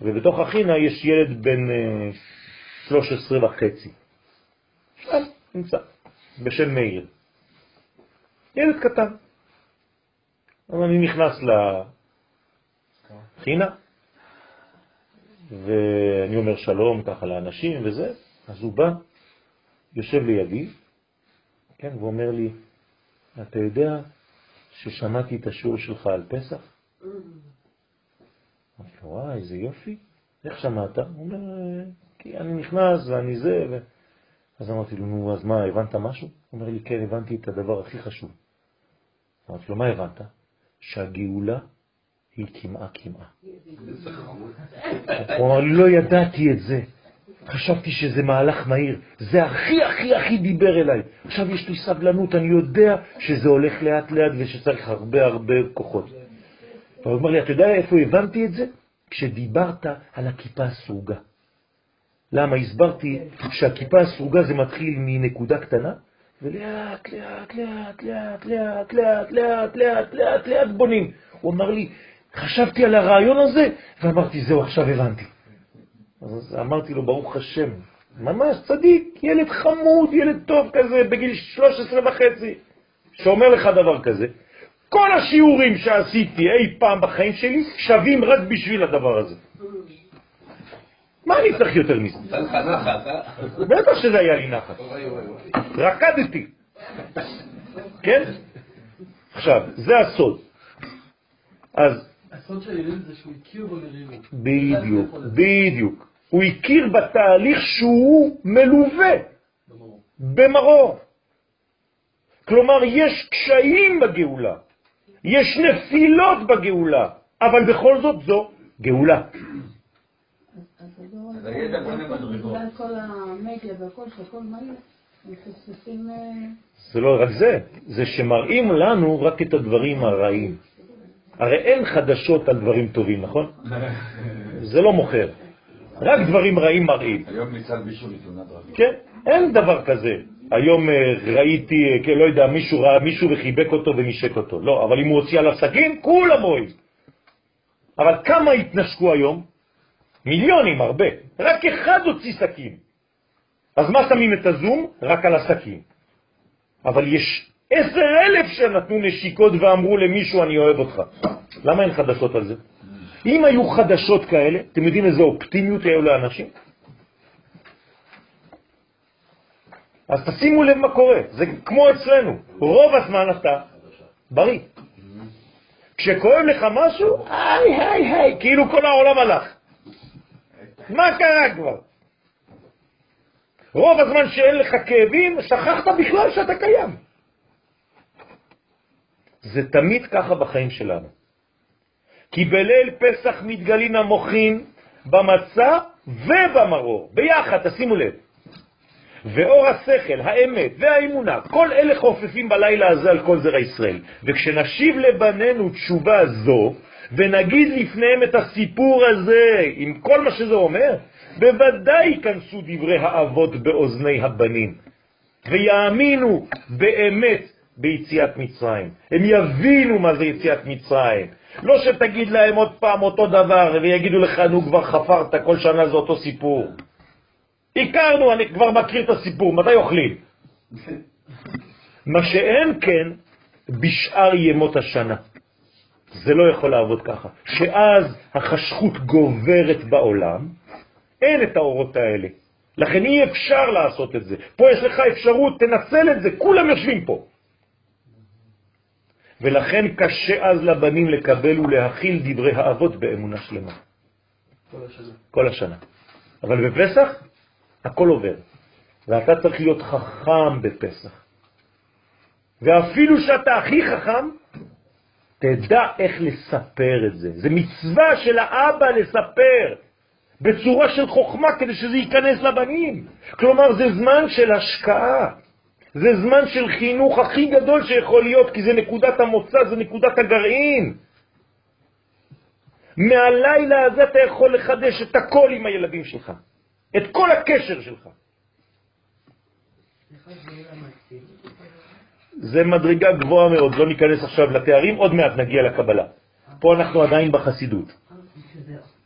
ובתוך החינה יש ילד בן אה, 13 וחצי, שם נמצא, בשם מאיר, ילד קטן. אז אני נכנס לחינה, ואני אומר שלום ככה לאנשים וזה, אז הוא בא, יושב לידי, כן, ואומר לי, אתה יודע ששמעתי את השיעור שלך על פסח? אמרתי לו, וואי, איזה יופי, איך שמעת? הוא אומר, כי אני נכנס ואני זה, ו... אז אמרתי לו, נו, אז מה, הבנת משהו? הוא אומר לי, כן, הבנתי את הדבר הכי חשוב. אמרתי לו, מה הבנת? שהגאולה היא כמעה כמעה. הוא אמר לי, לא ידעתי את זה. חשבתי שזה מהלך מהיר. זה הכי הכי הכי דיבר אליי. עכשיו יש לי סבלנות, אני יודע שזה הולך לאט לאט ושצריך הרבה הרבה כוחות. הוא אומר לי, אתה יודע איפה הבנתי את זה? כשדיברת על הכיפה הסרוגה. למה? הסברתי שהכיפה הסרוגה זה מתחיל מנקודה קטנה, ולאט, לאט, לאט, לאט, לאט, לאט, לאט, לאט, לאט, לאט בונים. הוא אמר לי, חשבתי על הרעיון הזה, ואמרתי, זהו, עכשיו הבנתי. אז אמרתי לו, ברוך השם, ממש צדיק, ילד חמוד, ילד טוב כזה, בגיל 13 וחצי, שאומר לך דבר כזה. כל השיעורים שעשיתי אי פעם בחיים שלי שווים רק בשביל הדבר הזה. מה אני צריך יותר מזה? בטח שזה היה לי נחת. רקדתי. כן? עכשיו, זה הסוד. אז הסוד של הילד זה שהוא הכיר במרירות. בדיוק, בדיוק. הוא הכיר בתהליך שהוא מלווה. במרור. כלומר, יש קשיים בגאולה, יש נפילות בגאולה, אבל בכל זאת זו גאולה. הדור אז הידע בונה מדרגות. בגלל כל המדיה והכל, שהכל מהיר, מפספסים... אה, זה לא רק זה, זה שמראים לנו רק את הדברים הרעים. הרי אין חדשות על דברים טובים, נכון? זה לא מוכר. רק דברים רעים מראים. היום ניצל מישהו לתאונת דרכים. כן, אין דבר כזה. היום אה, ראיתי, אה, כן, לא יודע, מישהו ראה מישהו וחיבק אותו ונשק אותו. לא, אבל אם הוא הוציא עליו סכין, כולם רואים. אבל כמה התנשקו היום? מיליונים, הרבה. רק אחד הוציא סכין. אז מה שמים את הזום? רק על הסכין. אבל יש עשר אלף שנתנו נשיקות ואמרו למישהו אני אוהב אותך. למה אין חדשות על זה? אם היו חדשות כאלה, אתם יודעים איזה אופטימיות היו לאנשים? אז תשימו לב מה קורה, זה כמו אצלנו, רוב הזמן אתה בריא. כשכואב לך משהו, היי היי היי, כאילו כל העולם הלך. מה קרה כבר? רוב הזמן שאין לך כאבים, שכחת בכלל שאתה קיים. זה תמיד ככה בחיים שלנו. כי בליל פסח מתגלים המוחים במצה ובמרור, ביחד, תשימו לב. ואור השכל, האמת והאמונה, כל אלה חופפים בלילה הזה על כל זרע ישראל. וכשנשיב לבנינו תשובה זו, ונגיד לפניהם את הסיפור הזה, עם כל מה שזה אומר, בוודאי ייכנסו דברי האבות באוזני הבנים, ויאמינו באמת ביציאת מצרים. הם יבינו מה זה יציאת מצרים. לא שתגיד להם עוד פעם אותו דבר ויגידו לך, נו כבר חפרת, כל שנה זה אותו סיפור. הכרנו, אני כבר מכיר את הסיפור, מתי אוכלים? מה שאין כן בשאר ימות השנה. זה לא יכול לעבוד ככה. שאז החשכות גוברת בעולם, אין את האורות האלה. לכן אי אפשר לעשות את זה. פה יש לך אפשרות, תנצל את זה, כולם יושבים פה. ולכן קשה אז לבנים לקבל ולהכיל דברי האבות באמונה שלמה. כל השנה. כל השנה. אבל בפסח הכל עובר, ואתה צריך להיות חכם בפסח. ואפילו שאתה הכי חכם, תדע איך לספר את זה. זה מצווה של האבא לספר בצורה של חוכמה כדי שזה ייכנס לבנים. כלומר, זה זמן של השקעה. זה זמן של חינוך הכי גדול שיכול להיות, כי זה נקודת המוצא, זה נקודת הגרעין. מהלילה הזה אתה יכול לחדש את הכל עם הילדים שלך, את כל הקשר שלך. זה מדרגה גבוהה מאוד, לא ניכנס עכשיו לתארים, עוד מעט נגיע לקבלה. פה אנחנו עדיין בחסידות.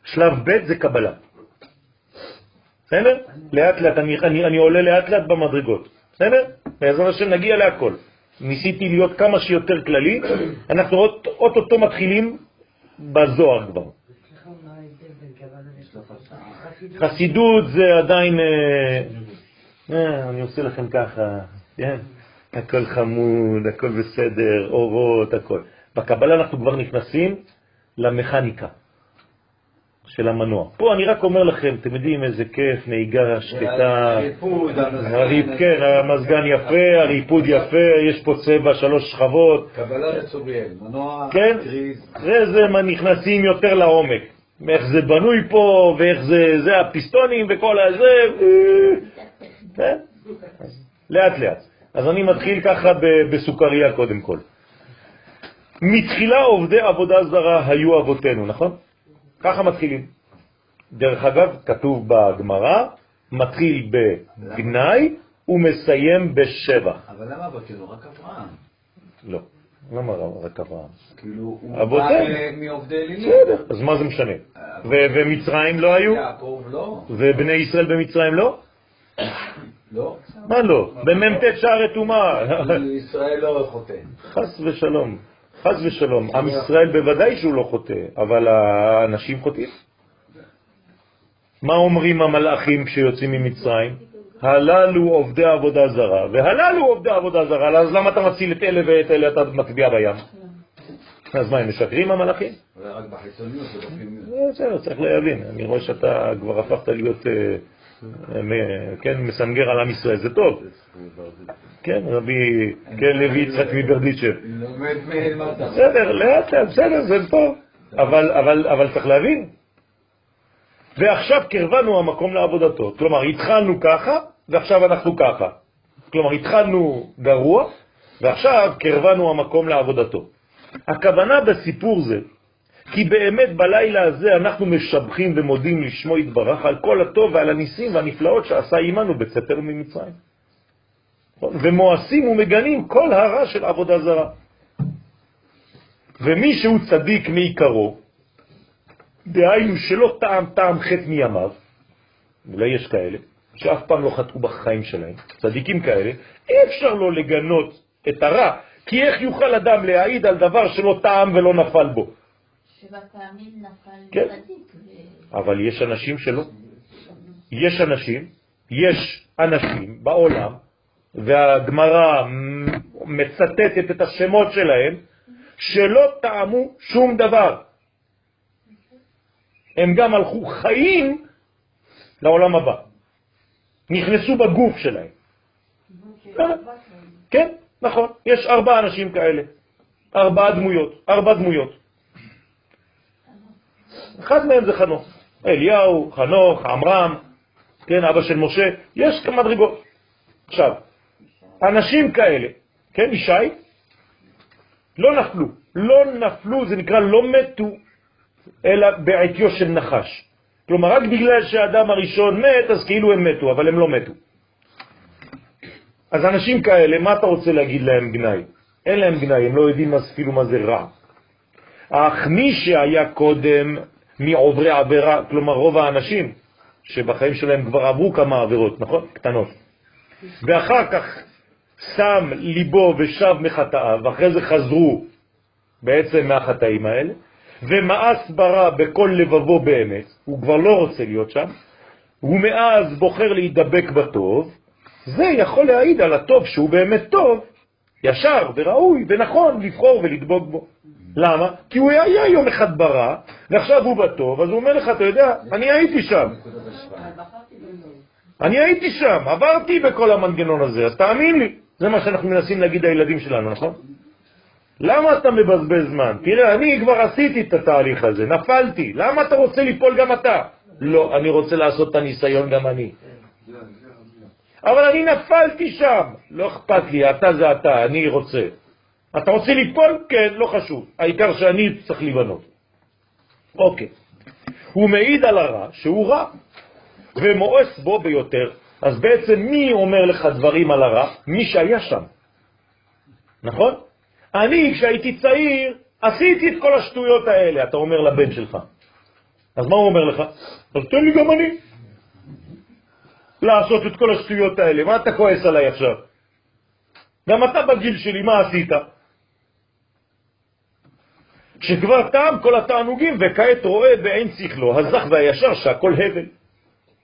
שלב ב' זה קבלה. בסדר? לאט לאט, אני, אני, אני עולה לאט לאט במדרגות. בסדר? בעזרת השם נגיע להכל. ניסיתי להיות כמה שיותר כללי, אנחנו עוד- אוטוטו מתחילים בזוהר כבר. חסידות זה עדיין, אה, אה, אני עושה לכם ככה, כן? הכל חמוד, הכל בסדר, אורות, הכל. בקבלה אנחנו כבר נכנסים למכניקה של המנוע. פה אני רק אומר לכם, אתם יודעים איזה כיף, נהיגה שקטה, הריפוד, הריפ, כן, המזגן יפה, הריפוד יפה, יש פה צבע, שלוש שכבות, קבלה לצוריאל, מנוע, כן? קריז, זה נכנסים יותר לעומק. איך זה בנוי פה, ואיך זה, זה הפיסטונים וכל הזה, אה, כן? אז לאט לאט. אז אני מתחיל ככה בסוכריה קודם כל. מתחילה עובדי עבודה זרה היו אבותינו, נכון? ככה מתחילים. דרך אגב, כתוב בגמרא, מתחיל בגנאי ומסיים בשבח. אבל למה אבותינו? רק אברהם. לא, למה רק אברהם? כאילו, הוא. בא אה, מעובדי אלילים. בסדר, אז מה זה משנה? ו- ומצרים לא היו? יעקב לא, ובני ישראל במצרים לא? לא. מה לא? במ"ט שערי טומאה. ישראל לא חוטא. חס ושלום, חס ושלום. עם ישראל בוודאי שהוא לא חוטא, אבל האנשים חוטאים. מה אומרים המלאכים כשיוצאים ממצרים? הללו עובדי עבודה זרה, והללו עובדי עבודה זרה, אז למה אתה מציל את אלה ואת אלה אתה מטביע בים? אז מה, הם משקרים המלאכים? אולי רק. אה, בסדר, צריך להבין. אני רואה שאתה כבר הפכת להיות, אה, כן, מסנגר על עם ישראל, זה טוב. כן, רבי, כן, לוי יצחק מברדיצ'ב. בסדר, לאט לאט, בסדר, זה אבל, אבל צריך להבין. ועכשיו קרבנו המקום לעבודתו. כלומר, התחלנו ככה, ועכשיו אנחנו ככה. כלומר, התחלנו גרוע, ועכשיו קרבנו המקום לעבודתו. הכוונה בסיפור זה, כי באמת בלילה הזה אנחנו משבחים ומודים לשמו יתברך על כל הטוב ועל הניסים והנפלאות שעשה עמנו בצאתנו ממצרים. ומואסים ומגנים כל הרע של עבודה זרה. ומי שהוא צדיק מעיקרו, דהיינו שלא טעם טעם חטא מימיו, אולי יש כאלה, שאף פעם לא חטאו בחיים שלהם, צדיקים כאלה, אי אפשר לו לגנות את הרע, כי איך יוכל אדם להעיד על דבר שלא טעם ולא נפל בו? שבע פעמים נפל כן. צדיק. ו- אבל יש אנשים שלא. יש אנשים, יש אנשים בעולם, והגמרא מצטטת את השמות שלהם, שלא טעמו שום דבר. הם גם הלכו חיים לעולם הבא. נכנסו בגוף שלהם. כן, נכון. יש ארבעה אנשים כאלה. ארבעה דמויות. ארבע דמויות. אחד מהם זה חנוך. אליהו, חנוך, עמרם, כן, אבא של משה, יש כמה מדרגות. עכשיו, אנשים כאלה, כן, ישי, לא נפלו. לא נפלו, זה נקרא לא מתו, אלא בעטיו של נחש. כלומר, רק בגלל שהאדם הראשון מת, אז כאילו הם מתו, אבל הם לא מתו. אז אנשים כאלה, מה אתה רוצה להגיד להם גנאי? אין להם גנאי, הם לא יודעים אפילו מה זה רע. אך מי שהיה קודם מעוברי עבירה, כלומר רוב האנשים שבחיים שלהם כבר עברו כמה עבירות, נכון? קטנות. ואחר כך שם ליבו ושב מחטאיו, ואחרי זה חזרו בעצם מהחטאים האלה, ומאס ברא בכל לבבו באמת, הוא כבר לא רוצה להיות שם, ומאז בוחר להידבק בטוב, זה יכול להעיד על הטוב שהוא באמת טוב, ישר וראוי ונכון לבחור ולדבוק בו. למה? כי הוא היה יום אחד ברע, ועכשיו הוא בטוב, אז הוא אומר לך, אתה יודע, אני הייתי שם. אני הייתי שם, עברתי בכל המנגנון הזה, אז תאמין לי. זה מה שאנחנו מנסים להגיד לילדים שלנו, נכון? למה אתה מבזבז זמן? תראה, אני כבר עשיתי את התהליך הזה, נפלתי, למה אתה רוצה ליפול גם אתה? לא, אני רוצה לעשות את הניסיון גם אני. אבל אני נפלתי שם, לא אכפת לי, אתה זה אתה, אני רוצה. אתה רוצה ליפול? כן, לא חשוב. העיקר שאני צריך לבנות. אוקיי. הוא מעיד על הרע שהוא רע, ומואס בו ביותר. אז בעצם מי אומר לך דברים על הרע? מי שהיה שם. נכון? אני, כשהייתי צעיר, עשיתי את כל השטויות האלה, אתה אומר לבן שלך. אז מה הוא אומר לך? אז תן לי גם אני לעשות את כל השטויות האלה. מה אתה כועס עליי עכשיו? גם אתה בגיל שלי, מה עשית? שכבר טעם כל התענוגים, וכעת רואה בעין שכלו, הזך והישר, שהכל הבל.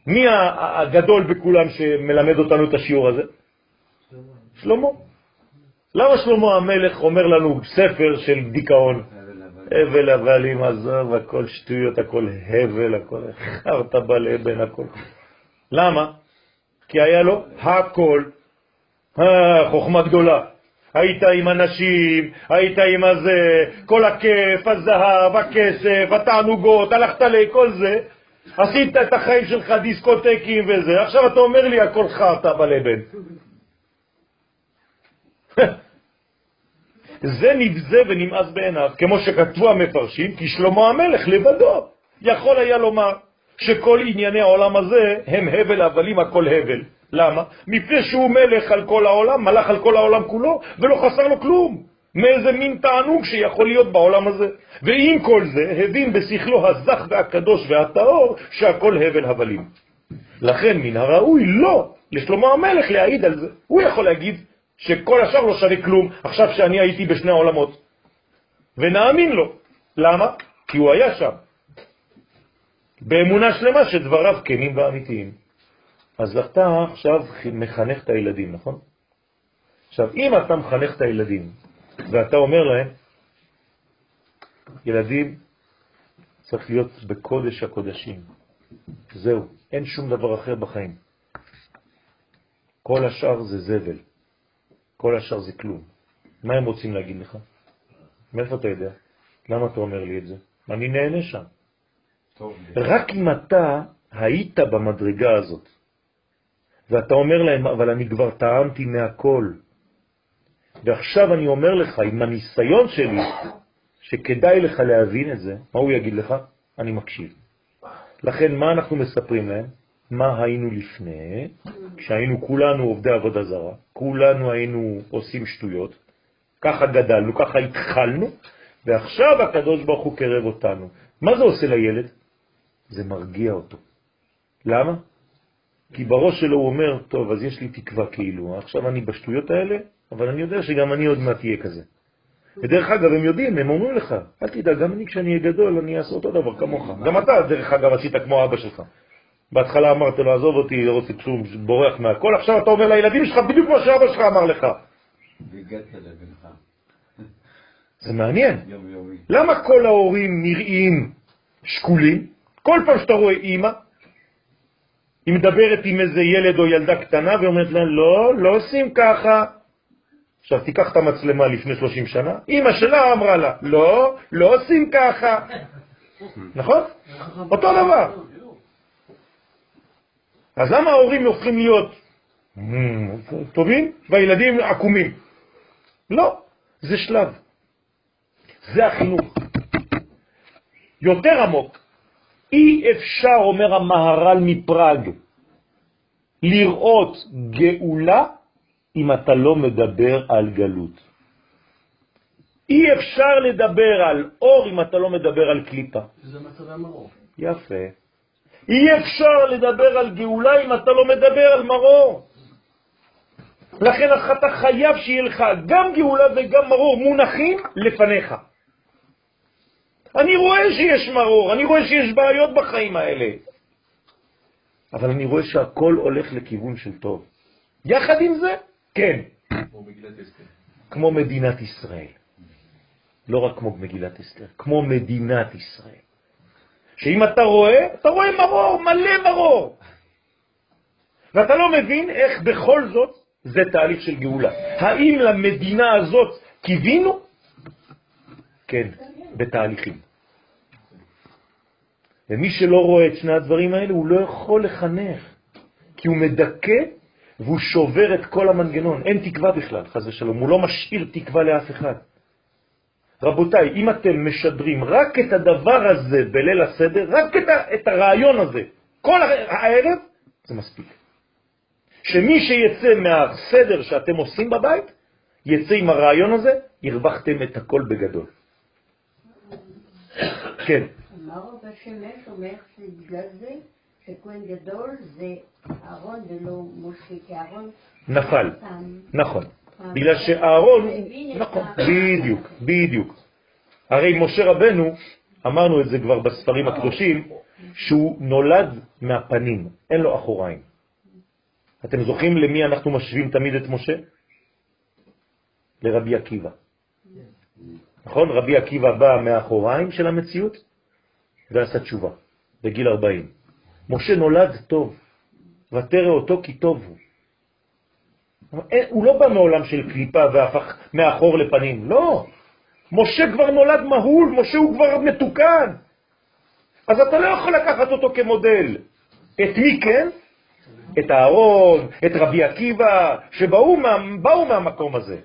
מי הגדול בכולם שמלמד אותנו את השיעור הזה? שלמה. למה שלמה המלך אומר לנו ספר של דיכאון? הבל הבלים, עזוב, הכל שטויות, הכל הבל, הכל חרטה בלבן, הכל. למה? כי היה לו הכל, אה, חוכמה גדולה. היית עם אנשים, היית עם הזה, כל הכיף, הזהב, הכסף, התענוגות, הלכת לכל זה, עשית את החיים שלך דיסקוטקים וזה, עכשיו אתה אומר לי הכל חרטה בלבן. זה נבזה ונמאס בעיניו, כמו שכתבו המפרשים, כי שלמה המלך לבדו יכול היה לומר שכל ענייני העולם הזה הם הבל הבלים, הכל הבל. למה? מפני שהוא מלך על כל העולם, מלך על כל העולם כולו, ולא חסר לו כלום. מאיזה מין תענוג שיכול להיות בעולם הזה. ועם כל זה, הבין בשכלו הזך והקדוש והטהור שהכל הבל הבלים. לכן מן הראוי לא לשלמה המלך להעיד על זה. הוא יכול להגיד שכל השאר לא שווה כלום, עכשיו שאני הייתי בשני העולמות. ונאמין לו. למה? כי הוא היה שם. באמונה שלמה שדבריו כנים ואמיתיים. אז אתה עכשיו מחנך את הילדים, נכון? עכשיו, אם אתה מחנך את הילדים, ואתה אומר להם, ילדים, צריך להיות בקודש הקודשים. זהו, אין שום דבר אחר בחיים. כל השאר זה זבל. כל השאר זה כלום. מה הם רוצים להגיד לך? מאיפה אתה יודע? למה אתה אומר לי את זה? אני נהנה שם. טוב, רק אם אתה היית במדרגה הזאת, ואתה אומר להם, אבל אני כבר טעמתי מהכל, ועכשיו אני אומר לך, עם הניסיון שלי, שכדאי לך להבין את זה, מה הוא יגיד לך? אני מקשיב. לכן, מה אנחנו מספרים להם? מה היינו לפני, כשהיינו כולנו עובדי עבודה זרה, כולנו היינו עושים שטויות, ככה גדלנו, ככה התחלנו, ועכשיו הקדוש ברוך הוא קרב אותנו. מה זה עושה לילד? זה מרגיע אותו. למה? כי בראש שלו הוא אומר, טוב, אז יש לי תקווה כאילו, עכשיו אני בשטויות האלה, אבל אני יודע שגם אני עוד מעט אהיה כזה. ודרך אגב, הם יודעים, הם אומרים לך, אל תדאג, גם אני כשאני אהיה גדול, אני אעשה אותו דבר כמוך. גם אתה, דרך אגב, עשית כמו אבא שלך. בהתחלה אמרת לו, עזוב אותי, לא רוצה כלום, בורח מהכל, עכשיו אתה אומר לילדים שלך בדיוק כמו שאבא שלך אמר לך. זה מעניין. למה כל ההורים נראים שקולים? כל פעם שאתה רואה אימא, היא מדברת עם איזה ילד או ילדה קטנה ואומרת לה, לא, לא עושים ככה. עכשיו תיקח את המצלמה לפני 30 שנה, אימא שלה אמרה לה, לא, לא עושים ככה. נכון? אותו דבר. אז למה ההורים הופכים להיות טובים והילדים עקומים? לא, זה שלב. זה החינוך. יותר עמוק. אי אפשר, אומר המהר"ל מפראג, לראות גאולה אם אתה לא מדבר על גלות. אי אפשר לדבר על אור אם אתה לא מדבר על קליפה. זה מצב המרור. יפה. אי אפשר לדבר על גאולה אם אתה לא מדבר על מרור. לכן אתה חייב שיהיה לך גם גאולה וגם מרור מונחים לפניך. אני רואה שיש מרור, אני רואה שיש בעיות בחיים האלה, אבל אני רואה שהכל הולך לכיוון של טוב. יחד עם זה, כן. כמו מגילת אסתר. כמו מדינת ישראל. לא רק כמו מגילת אסתר, כמו מדינת ישראל. שאם אתה רואה, אתה רואה מרור, מלא מרור. ואתה לא מבין איך בכל זאת זה תהליך של גאולה. האם למדינה הזאת קיווינו? כן, בתהליכים. ומי שלא רואה את שני הדברים האלה, הוא לא יכול לחנך, כי הוא מדכא והוא שובר את כל המנגנון. אין תקווה בכלל, חז ושלום, הוא לא משאיר תקווה לאף אחד. רבותיי, אם אתם משדרים רק את הדבר הזה בליל הסדר, רק את, ה, את הרעיון הזה, כל הערב, זה מספיק. שמי שיצא מהסדר שאתם עושים בבית, יצא עם הרעיון הזה, הרווחתם את הכל בגדול. כן. אמר רב השמש אומר שבגלל זה שכהן גדול זה אהרון ולא משה, כי אהרון... נפל, נכון. בגלל שאהרון, נכון, בדיוק, בדיוק. הרי משה רבנו, אמרנו את זה כבר בספרים הקדושים, שהוא נולד מהפנים, אין לו אחוריים. אתם זוכרים למי אנחנו משווים תמיד את משה? לרבי עקיבא. נכון? רבי עקיבא בא מהאחוריים של המציאות ועשה תשובה בגיל 40. משה נולד טוב, ותרא אותו כי טוב הוא. הוא לא בא מעולם של קליפה והפך מאחור לפנים, לא. משה כבר נולד מהול, משה הוא כבר מתוקן. אז אתה לא יכול לקחת אותו כמודל. את מי כן? את הארון, את רבי עקיבא, שבאו מה, מהמקום הזה.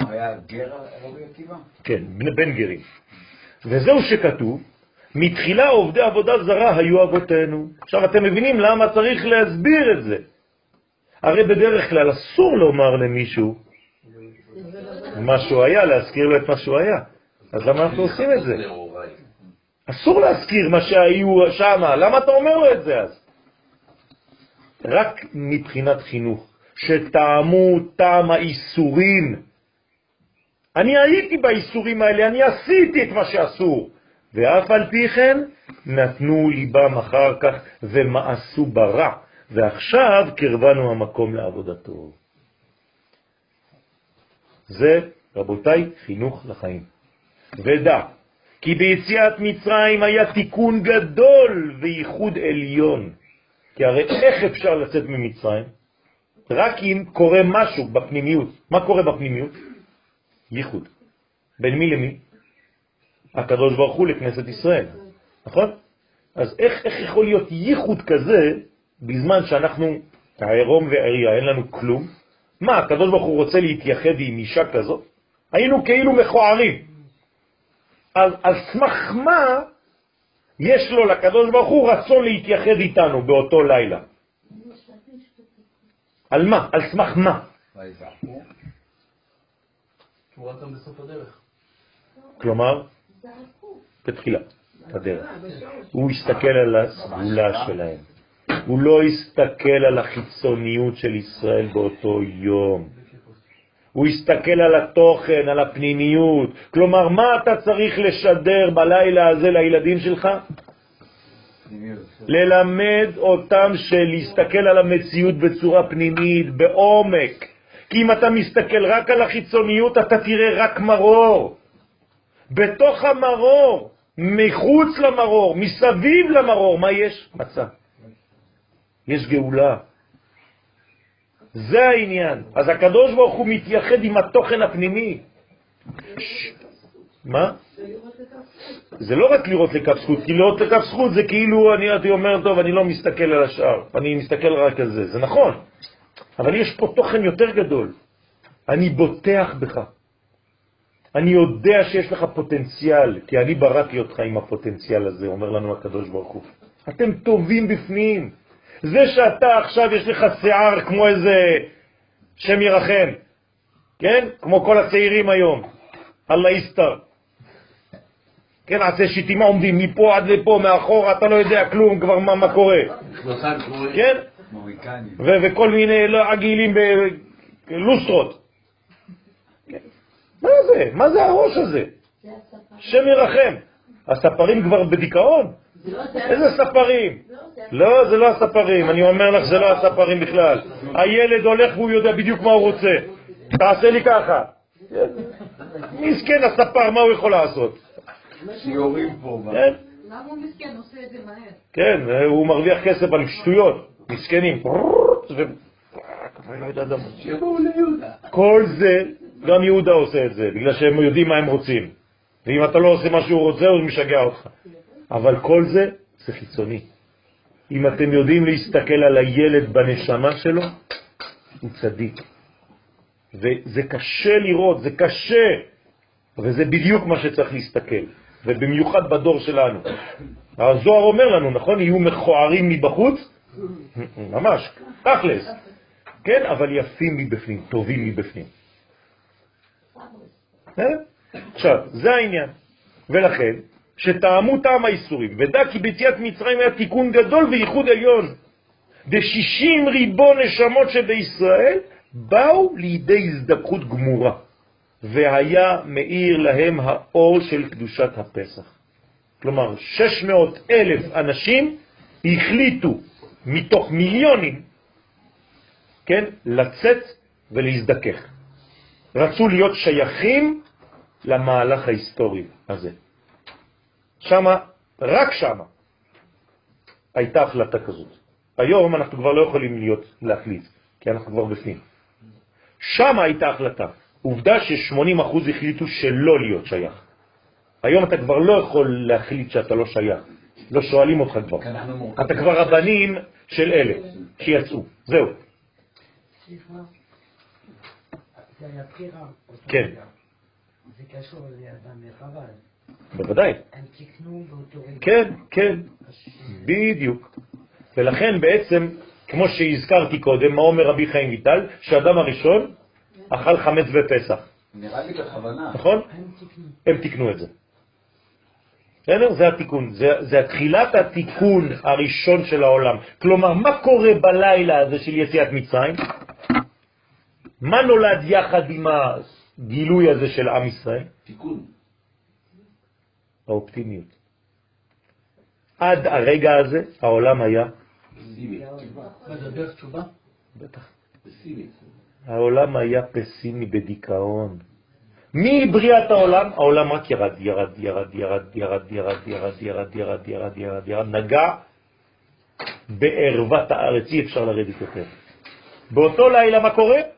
היה גר רבי עקיבא? כן, בן גרים. וזהו שכתוב, מתחילה עובדי עבודה זרה היו אבותינו. עכשיו אתם מבינים למה צריך להסביר את זה. הרי בדרך כלל אסור לומר למישהו מה שהוא היה, להזכיר לו את מה שהוא היה. אז למה אנחנו עושים את זה? אסור להזכיר מה שהיו שם, למה אתה אומר לו את זה אז? רק מבחינת חינוך, שטעמו טעם האיסורים. אני הייתי באיסורים האלה, אני עשיתי את מה שאסור. ואף על פי כן נתנו ליבם אחר כך ומעשו ברע, ועכשיו קרבנו המקום לעבודתו. זה, רבותיי, חינוך לחיים. ודע כי ביציאת מצרים היה תיקון גדול וייחוד עליון. כי הרי איך אפשר לצאת ממצרים? רק אם קורה משהו בפנימיות. מה קורה בפנימיות? ייחוד. בין מי למי? הקדוש ברוך הוא לכנסת ישראל, נכון? אז איך, איך יכול להיות ייחוד כזה בזמן שאנחנו העירום ועריה, אין לנו כלום? מה, הקדוש ברוך הוא רוצה להתייחד עם אישה כזאת? היינו כאילו מכוערים. אז על סמך מה יש לו לקדוש ברוך הוא רצון להתייחד איתנו באותו לילה? על מה? על סמך מה? כלומר, בתחילת הדרך. הוא הסתכל על הסגולה שלהם. הוא לא הסתכל על החיצוניות של ישראל באותו יום. הוא הסתכל על התוכן, על הפנימיות. כלומר, מה אתה צריך לשדר בלילה הזה לילדים שלך? ללמד אותם שלהסתכל על המציאות בצורה פנימית, בעומק. כי אם אתה מסתכל רק על החיצוניות, אתה תראה רק מרור. בתוך המרור, מחוץ למרור, מסביב למרור, מה יש? מצה. יש גאולה. זה העניין. אז הקדוש ברוך הוא מתייחד עם התוכן הפנימי. מה? זה לא רק לראות לכף זכות, כי לראות לכף זכות זה כאילו אני הייתי אומר, טוב, אני לא מסתכל על השאר, אני מסתכל רק על זה. זה נכון, אבל יש פה תוכן יותר גדול. אני בוטח בך. אני יודע שיש לך פוטנציאל, כי אני בראתי אותך עם הפוטנציאל הזה, אומר לנו הקדוש ברוך הוא. אתם טובים בפנים. זה שאתה עכשיו יש לך שיער כמו איזה שם ירחם, כן? כמו כל הצעירים היום, אללה יסתר. כן, עשה שיטימה עומדים מפה עד לפה, מאחורה, אתה לא יודע כלום כבר מה, מה קורה. כן? וכל מיני לא, עגילים בלוסטרות. מה זה? מה זה הראש הזה? שם ירחם. הספרים כבר בדיכאון? איזה ספרים? לא, זה לא הספרים, אני אומר לך, זה לא הספרים בכלל. הילד הולך והוא יודע בדיוק מה הוא רוצה. תעשה לי ככה. מסכן הספר, מה הוא יכול לעשות? שיורים פה. כן. למה הוא מסכן? עושה את זה מהר. כן, הוא מרוויח כסף על שטויות, מסכנים. כל זה, גם יהודה עושה את זה, בגלל שהם יודעים מה הם רוצים. ואם אתה לא עושה מה שהוא רוצה, הוא משגע אותך. אבל כל זה, זה חיצוני. אם אתם יודעים להסתכל על הילד בנשמה שלו, הוא צדיק. וזה קשה לראות, זה קשה, וזה בדיוק מה שצריך להסתכל, ובמיוחד בדור שלנו. הזוהר אומר לנו, נכון? יהיו מכוערים מבחוץ? ממש, תכלס. כן, אבל יפים מבפנים, טובים מבפנים. עכשיו, זה העניין. ולכן, שטעמו טעם האיסורים, ודע כי ביציאת מצרים היה תיקון גדול וייחוד עליון. דשישים ריבו נשמות שבישראל באו לידי הזדקחות גמורה, והיה מאיר להם האור של קדושת הפסח. כלומר, 600 אלף אנשים החליטו מתוך מיליונים, כן, לצאת ולהזדכך. רצו להיות שייכים למהלך ההיסטורי הזה. שמה, רק שמה, הייתה החלטה כזאת. היום אנחנו כבר לא יכולים להיות, להחליט, כי אנחנו כבר בפנים. שמה הייתה החלטה. עובדה ש-80% החליטו שלא להיות שייך. היום אתה כבר לא יכול להחליט שאתה לא שייך. לא שואלים אותך כבר. אתה כבר הבנים של אלה שיצאו. זהו. סליחה, זה היה בחירה. כן. זה קשור לאדם וחבל. בוודאי. הם תיקנו באותו רגע. כן, כן, בדיוק. ולכן בעצם, כמו שהזכרתי קודם, מה אומר רבי חיים ויטל? שאדם הראשון אכל חמץ בפסח. נראה לי בכוונה. נכון? הם תיקנו. הם תיקנו את זה. בסדר? זה התיקון, זה, זה תחילת התיקון הראשון של העולם. כלומר, מה קורה בלילה הזה של יציאת מצרים? מה נולד יחד עם הגילוי הזה של עם ישראל? תיקון. האופטימיות. עד הרגע הזה העולם היה, מדבר תשובה? בטח, פסימי. העולם היה פסימי בדיכאון. מבריאת העולם, העולם רק ירד, ירד, ירד, ירד, ירד, ירד, ירד, ירד, ירד, ירד, ירד, ירד, נגע בערוות הארץ, אי אפשר לרדת יותר. באותו לילה מה קורה?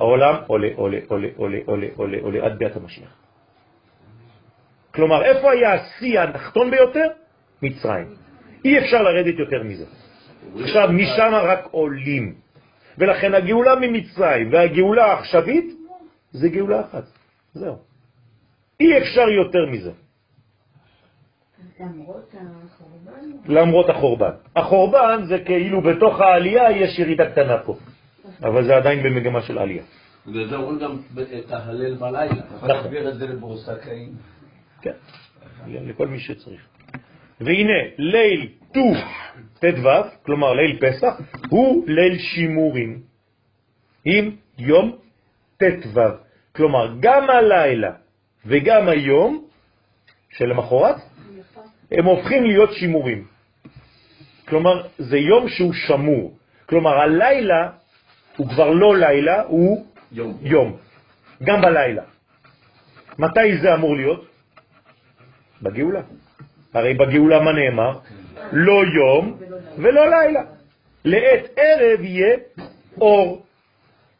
העולם עולה, עולה, עולה, עולה, עולה, עולה, עולה, עד ביאת המשיח. כלומר, איפה היה השיא הנחתון ביותר? מצרים. אי אפשר לרדת יותר מזה. עכשיו, משם רק עולים. ולכן הגאולה ממצרים והגאולה העכשווית זה גאולה אחת. זהו. אי אפשר יותר מזה. למרות החורבן? למרות החורבן. החורבן זה כאילו בתוך העלייה יש ירידה קטנה פה, אבל זה עדיין במגמה של עלייה. בגלל זה אומרים גם את ההלל בלילה. אתה יכול להסביר את זה לבורסקאים. כן, לכל מי שצריך. והנה, ליל ט"ו ט"ו, כלומר ליל פסח, הוא ליל שימורים, עם יום ט"ו. כלומר, גם הלילה וגם היום שלמחרת, הם הופכים להיות שימורים. כלומר, זה יום שהוא שמור. כלומר, הלילה הוא כבר לא לילה, הוא יום. יום. גם בלילה. מתי זה אמור להיות? בגאולה. הרי בגאולה מה נאמר? לא יום ולא לילה. לעת ערב יהיה אור.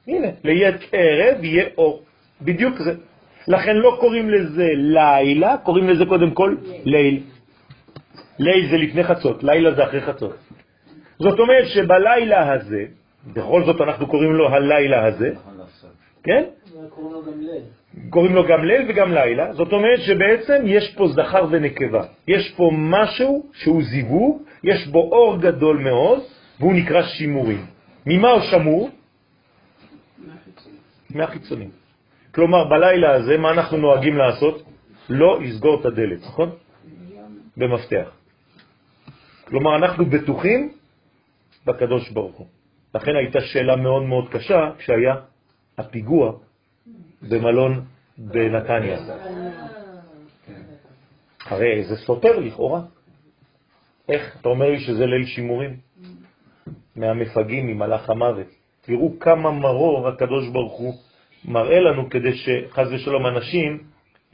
הנה, לעת ערב יהיה אור. בדיוק זה. לכן לא קוראים לזה לילה, קוראים לזה קודם כל ליל. ליל זה לפני חצות, לילה זה אחרי חצות. זאת אומרת שבלילה הזה, בכל זאת אנחנו קוראים לו הלילה הזה, כן? קוראים לו גם ליל וגם לילה, זאת אומרת שבעצם יש פה זכר ונקבה. יש פה משהו שהוא זיווג, יש בו אור גדול מאוד, והוא נקרא שימורים. ממה הוא שמור? מהחיצונים. כלומר, בלילה הזה, מה אנחנו נוהגים לעשות? לא לסגור את הדלת, נכון? במפתח. כלומר, אנחנו בטוחים בקדוש ברוך הוא. לכן הייתה שאלה מאוד מאוד קשה כשהיה הפיגוע במלון בנתניה. הרי זה סותר לכאורה. איך? אתה אומר לי שזה ליל שימורים? מהמפגעים, ממלאך המוות. תראו כמה מרור הקדוש ברוך הוא מראה לנו כדי שחז ושלום אנשים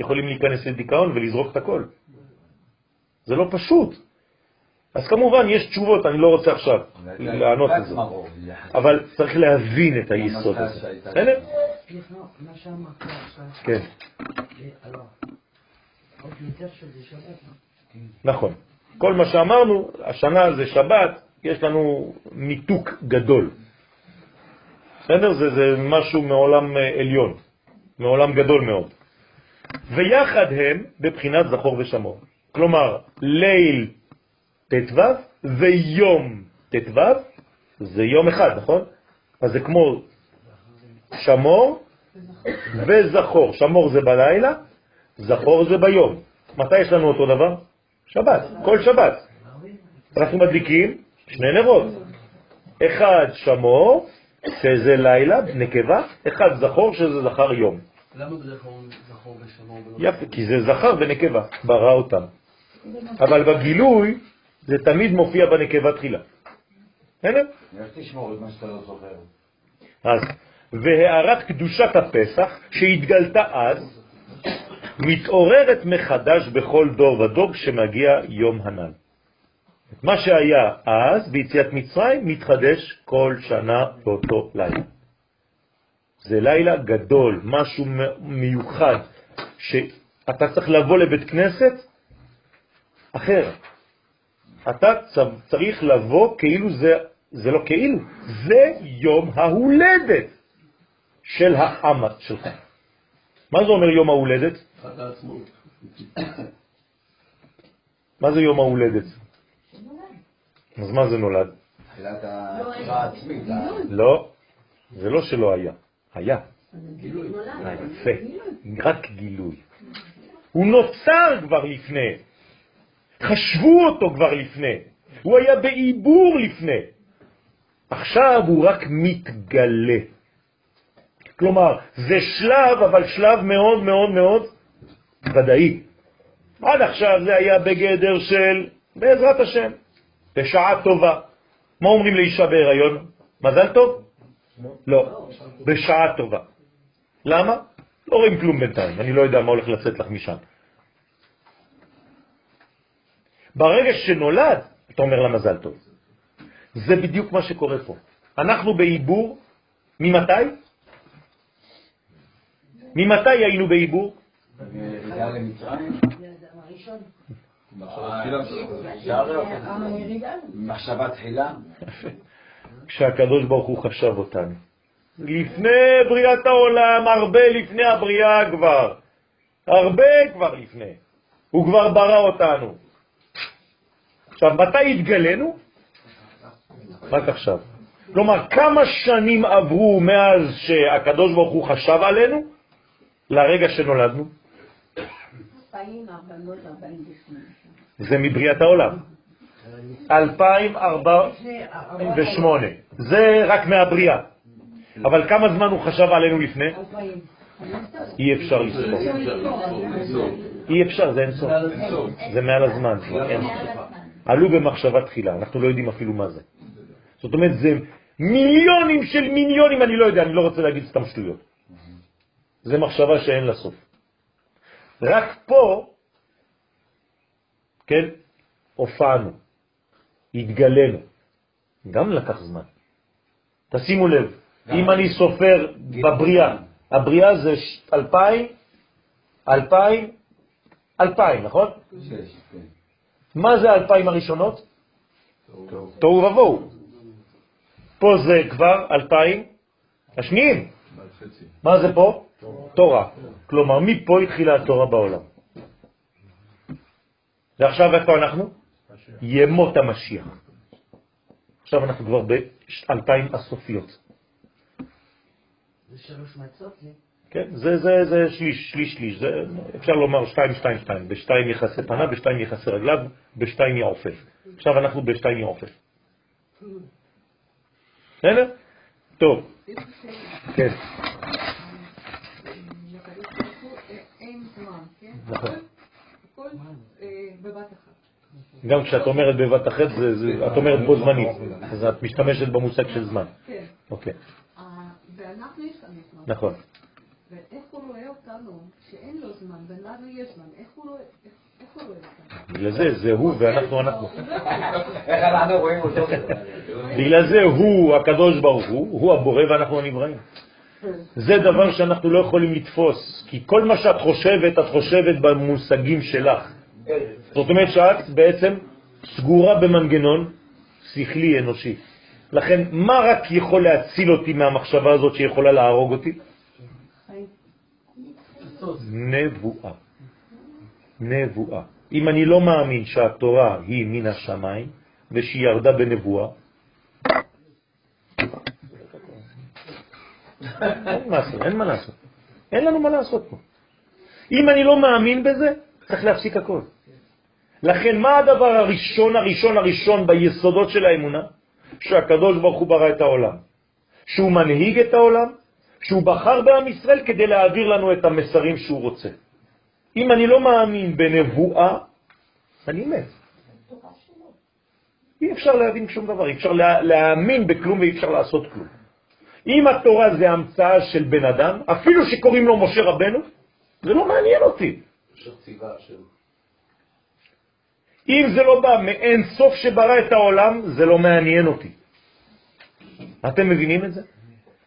יכולים להיכנס לדיכאון ולזרוק את הכל. זה לא פשוט. אז כמובן יש תשובות, אני לא רוצה עכשיו לענות על זה, אבל צריך להבין את היסוד הזה. בסדר? סליחה, מה שאמרת עכשיו, כן, אה, לא. נכון. כל מה שאמרנו, השנה זה שבת, יש לנו מיתוק גדול. בסדר? זה, זה משהו מעולם אה, עליון, מעולם גדול מאוד. ויחד הם בבחינת זכור ושמור. כלומר, ליל ט"ו ויום ט"ו זה יום אחד, נכון? אז זה כמו שמור וזכור. שמור זה בלילה, זכור זה ביום. מתי יש לנו אותו דבר? שבת, כל שבת. אנחנו מדליקים שני נרות. אחד שמור, שזה לילה, נקבה, אחד זכור, שזה זכר יום. למה בדרך כלל זכור ושמור. יפה, כי זה זכר ונקבה, ברא אותם. אבל בגילוי זה תמיד מופיע בנקבה תחילה. בסדר? איך תשמור את מה שאתה לא זוכר? אז, והערת קדושת הפסח שהתגלתה אז, מתעוררת מחדש בכל דור ודור כשמגיע יום הנ"ל. מה שהיה אז ביציאת מצרים מתחדש כל שנה באותו לילה. זה לילה גדול, משהו מיוחד, שאתה צריך לבוא לבית כנסת אחר. אתה צריך לבוא כאילו זה, זה לא כאילו, זה יום ההולדת של העם שלך. מה זה אומר יום ההולדת? מה זה יום ההולדת? אז מה זה נולד? ההכרה העצמית. לא, זה לא שלא היה, היה. גילוי. אה, יפה, רק גילוי. הוא נוצר כבר לפני, חשבו אותו כבר לפני, הוא היה בעיבור לפני. עכשיו הוא רק מתגלה. כלומר, זה שלב, אבל שלב מאוד מאוד מאוד ודאי. עד עכשיו זה היה בגדר של בעזרת השם, בשעה טובה. מה אומרים לאישה בהיריון? מזל טוב? לא, בשעה טובה. למה? לא רואים כלום בינתיים, אני לא יודע מה הולך לצאת לך משם. ברגע שנולד, אתה אומר לה מזל טוב. זה בדיוק מה שקורה פה. אנחנו בעיבור, ממתי? ממתי היינו בעיבור? מחשבה תחילה. כשהקדוש ברוך הוא חשב אותנו. לפני בריאת העולם, הרבה לפני הבריאה כבר. הרבה כבר לפני. הוא כבר ברא אותנו. עכשיו, מתי התגלנו? רק עכשיו. כלומר, כמה שנים עברו מאז שהקדוש ברוך הוא חשב עלינו לרגע שנולדנו? זה מבריאת העולם. 2048. זה רק מהבריאה. אבל כמה זמן הוא חשב עלינו לפני? אי אפשר לספור. אי אפשר, זה אין סוף. זה מעל הזמן. עלו במחשבה תחילה, אנחנו לא יודעים אפילו מה זה. זאת אומרת, זה מיליונים של מיליונים, אני לא יודע, אני לא רוצה להגיד סתם שטויות. זה מחשבה שאין לה סוף. רק פה, כן, הופענו, התגלנו. גם לקח זמן. תשימו לב, אם אני סופר בבריאה, הבריאה זה אלפיים, אלפיים, אלפיים, נכון? מה זה האלפיים הראשונות? תוהו ובוהו. פה זה כבר אלפיים השניים. מה זה פה? תורה. כלומר, מפה התחילה התורה בעולם. ועכשיו איפה אנחנו? ימות המשיח. עכשיו אנחנו כבר באלפיים הסופיות. זה שלוש מצות? כן, זה, זה, זה שליש, שליש, שליש, זה, אפשר לומר שתיים, שתיים, שתיים, בשתיים יחסי פנה, בשתיים יחסי רגליו, בשתיים יעופף. עכשיו אנחנו בשתיים יעופף. בסדר? טוב. כן. נכון. גם כשאת אומרת בבת אחת, את אומרת בו זמנית, אז את משתמשת במושג של זמן. כן. אוקיי. ואנחנו יש לנו זמן. נכון. אותנו, שאין לו זמן, ולנו יש זמן, איך הוא רואה אותנו? בגלל זה, זה הוא ואנחנו אנחנו. איך אנחנו רואים אותו? בגלל זה הוא הקדוש ברוך הוא, הוא הבורא ואנחנו הנבראים. זה דבר שאנחנו לא יכולים לתפוס, כי כל מה שאת חושבת, את חושבת במושגים שלך. זאת אומרת שאת בעצם סגורה במנגנון שכלי אנושי. לכן, מה רק יכול להציל אותי מהמחשבה הזאת שיכולה להרוג אותי? נבואה. נבואה. אם אני לא מאמין שהתורה היא מן השמיים ושהיא ירדה בנבואה, אין מה לעשות, אין מה לנו מה לעשות פה. אם אני לא מאמין בזה, צריך להפסיק הכל. לכן, מה הדבר הראשון, הראשון, הראשון ביסודות של האמונה? שהקדוש ברוך הוא ברא את העולם, שהוא מנהיג את העולם, שהוא בחר בעם ישראל כדי להעביר לנו את המסרים שהוא רוצה. אם אני לא מאמין בנבואה, אני מת. אי אפשר להבין שום דבר, אי אפשר להאמין בכלום ואי אפשר לעשות כלום. אם התורה זה המצאה של בן אדם, אפילו שקוראים לו משה רבנו, זה לא מעניין אותי. אם זה לא בא מאין סוף שברא את העולם, זה לא מעניין אותי. אתם מבינים את זה?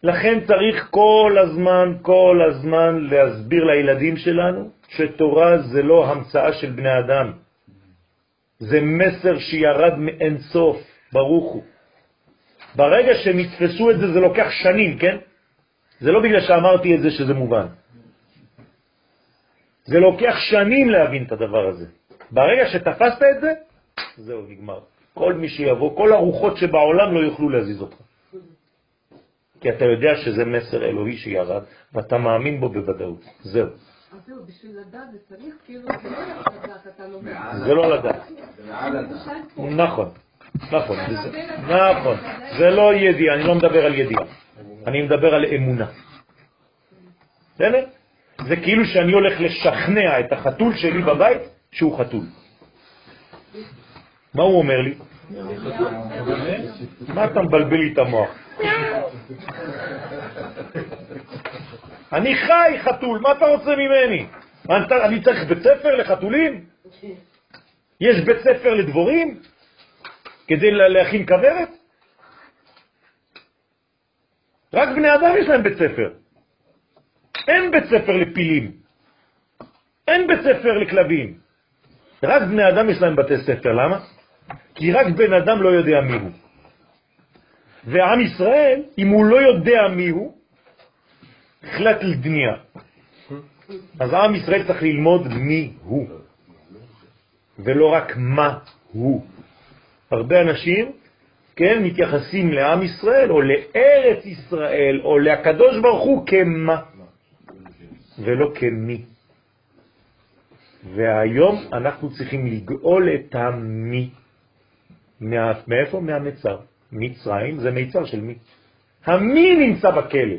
לכן צריך כל הזמן, כל הזמן להסביר לילדים שלנו שתורה זה לא המצאה של בני אדם. זה מסר שירד מאין סוף, ברוך הוא. ברגע שהם יתפסו את זה, זה לוקח שנים, כן? זה לא בגלל שאמרתי את זה שזה מובן. זה לוקח שנים להבין את הדבר הזה. ברגע שתפסת את זה, זהו, נגמר. כל מי שיבוא, כל הרוחות שבעולם לא יוכלו להזיז אותך. כי אתה יודע שזה מסר אלוהי שירד, ואתה מאמין בו בוודאות. זהו. אז זהו, בשביל לדעת זה צריך, כאילו, זה לא לדעת, אתה לא זה לא לדעת. נכון, נכון, נכון. זה לא ידיעה, אני לא מדבר על ידיעה. אני מדבר על אמונה. בסדר? זה כאילו שאני הולך לשכנע את החתול שלי בבית שהוא חתול. מה הוא אומר לי? מה אתה מבלבל לי את המוח? אני חי חתול, מה אתה רוצה ממני? אני, צריך בית ספר לחתולים? יש בית ספר לדבורים? כדי להכין כוורת? רק בני אדם יש להם בית ספר. אין בית ספר לפילים. אין בית ספר לכלבים. רק בני אדם יש להם בתי ספר. למה? כי רק בן אדם לא יודע מי הוא. ועם ישראל, אם הוא לא יודע מי הוא, החלט לדניה. אז עם ישראל צריך ללמוד מי הוא, ולא רק מה הוא. הרבה אנשים, כן, מתייחסים לעם ישראל או לארץ ישראל או לקדוש ברוך הוא כמה, ולא כמי. והיום אנחנו צריכים לגאול את המי. מאיפה? מהמצר. מצרים זה מיצר של מי. המי נמצא בכלא.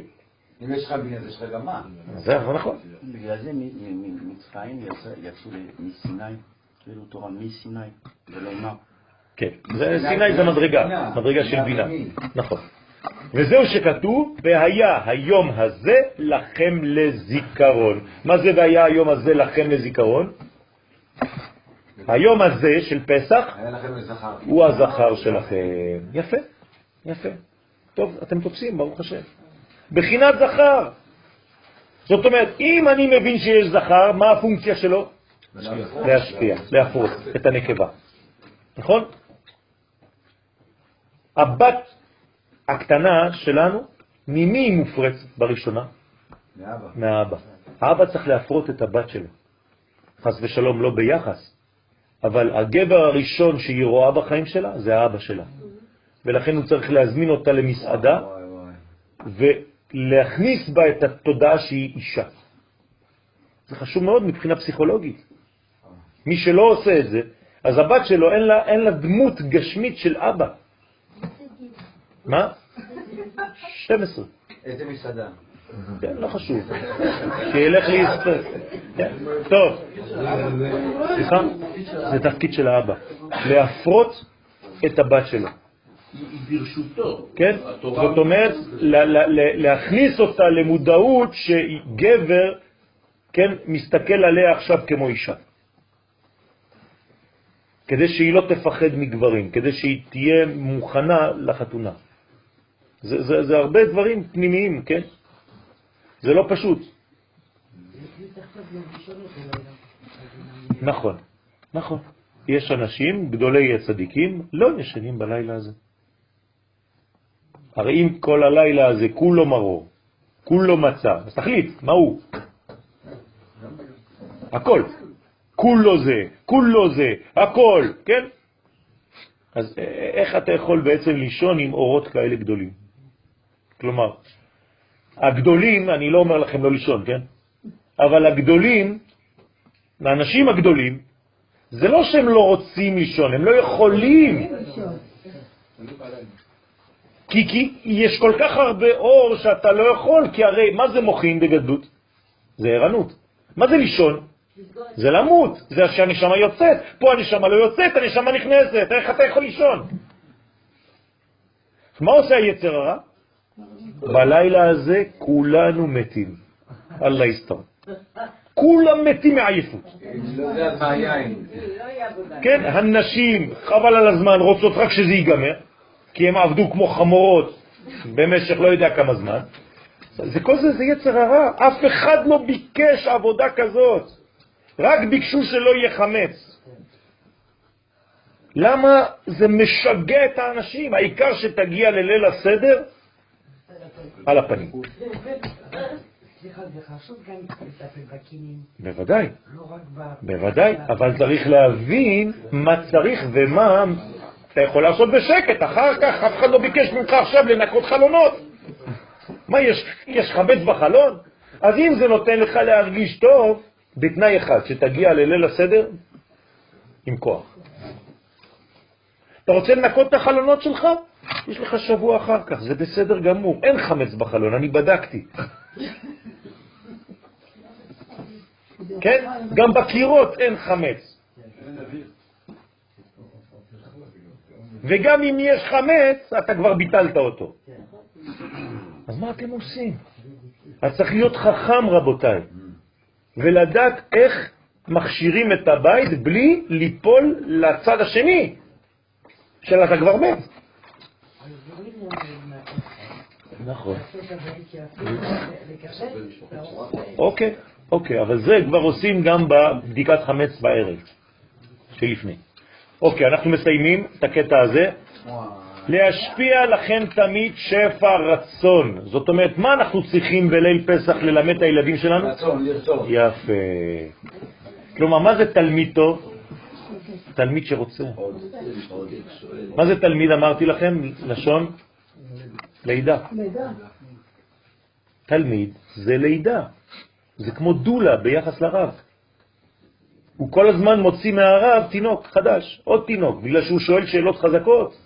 אם יש לך מי, אז יש לך גם מה. זה נכון. בגלל זה מצרים יצאו מסיני, כאילו תורה מסיני, ולא מה. כן, סיני זה מדרגה, מדרגה של בינה. נכון. וזהו שכתוב, והיה היום הזה לכם לזיכרון. מה זה והיה היום הזה לכם לזיכרון? היום הזה של פסח הוא הזכר שלכם. יפה, יפה. טוב, אתם תופסים, ברוך השם. בחינת זכר. זאת אומרת, אם אני מבין שיש זכר, מה הפונקציה שלו? להשפיע, להפרות את הנקבה. נכון? הבת הקטנה שלנו, ממי היא מופרצת בראשונה? מאבא. מהאבא. האבא צריך להפרות את הבת שלו. חס ושלום, לא ביחס, אבל הגבר הראשון שהיא רואה בחיים שלה זה האבא שלה. ולכן הוא צריך להזמין אותה למסעדה ולהכניס בה את התודעה שהיא אישה. זה חשוב מאוד מבחינה פסיכולוגית. מי שלא עושה את זה, אז הבת שלו אין לה, אין לה דמות גשמית של אבא. מה? 12. איזה מסעדה? כן, לא חשוב. שילך להסתכל. כן, טוב. סליחה? זה תפקיד של האבא. להפרות את הבת שלו. ברשותו. כן? זאת אומרת, להכניס אותה למודעות שגבר, כן, מסתכל עליה עכשיו כמו אישה. כדי שהיא לא תפחד מגברים, כדי שהיא תהיה מוכנה לחתונה. זה, זה, זה הרבה דברים פנימיים, כן? זה לא פשוט. נכון, נכון. יש אנשים, גדולי הצדיקים, לא ישנים בלילה הזה. הרי אם כל הלילה הזה כולו מרור, כולו מצה, אז תחליט, מה הוא? הכל. כולו זה, כולו זה, הכל, כן? אז איך אתה יכול בעצם לישון עם אורות כאלה גדולים? כלומר, הגדולים, אני לא אומר לכם לא לישון, כן? אבל הגדולים, האנשים הגדולים, זה לא שהם לא רוצים לישון, הם לא יכולים. כי, כי יש כל כך הרבה אור שאתה לא יכול, כי הרי מה זה מוחין בגדלות? זה ערנות. מה זה לישון? זה למות, זה שהנשמה יוצאת. פה הנשמה לא יוצאת, הנשמה נכנסת, איך אתה יכול לישון? מה עושה היצר הרע? בלילה הזה כולנו מתים. אללה יסתור. כולם מתים מעייפות. כן, הנשים, חבל על הזמן, רוצות רק שזה ייגמר, כי הם עבדו כמו חמורות במשך לא יודע כמה זמן. זה כל זה, זה יצר הרע. אף אחד לא ביקש עבודה כזאת. רק ביקשו שלא יהיה חמץ. למה זה משגע את האנשים? העיקר שתגיע לליל הסדר על הפנים. בוודאי, בוודאי, אבל צריך להבין מה צריך ומה אתה יכול לעשות בשקט, אחר כך אף אחד לא ביקש ממך עכשיו לנקות חלונות. מה, יש, יש חמץ בחלון? אז אם זה נותן לך להרגיש טוב, בתנאי אחד, שתגיע לליל הסדר עם כוח. אתה רוצה לנקות את החלונות שלך? יש לך שבוע אחר כך, זה בסדר גמור. אין חמץ בחלון, אני בדקתי. כן? גם בקירות אין חמץ. וגם אם יש חמץ, אתה כבר ביטלת אותו. אז מה אתם עושים? אז צריך להיות חכם, רבותיי, ולדעת איך מכשירים את הבית בלי ליפול לצד השני של אתה כבר מת. נכון. אוקיי, אוקיי, אבל זה כבר עושים גם בבדיקת חמץ בערב שלפני. אוקיי, אנחנו מסיימים את הקטע הזה. להשפיע לכם תמיד שפע רצון. זאת אומרת, מה אנחנו צריכים בליל פסח ללמד את הילדים שלנו? רצון, לרצון. יפה. כלומר, מה זה תלמיד טוב? תלמיד שרוצה. מה זה תלמיד, אמרתי לכם? לשון לידה. תלמיד זה לידה. זה כמו דולה ביחס לרב. הוא כל הזמן מוציא מהרב תינוק חדש, עוד תינוק, בגלל שהוא שואל שאלות חזקות.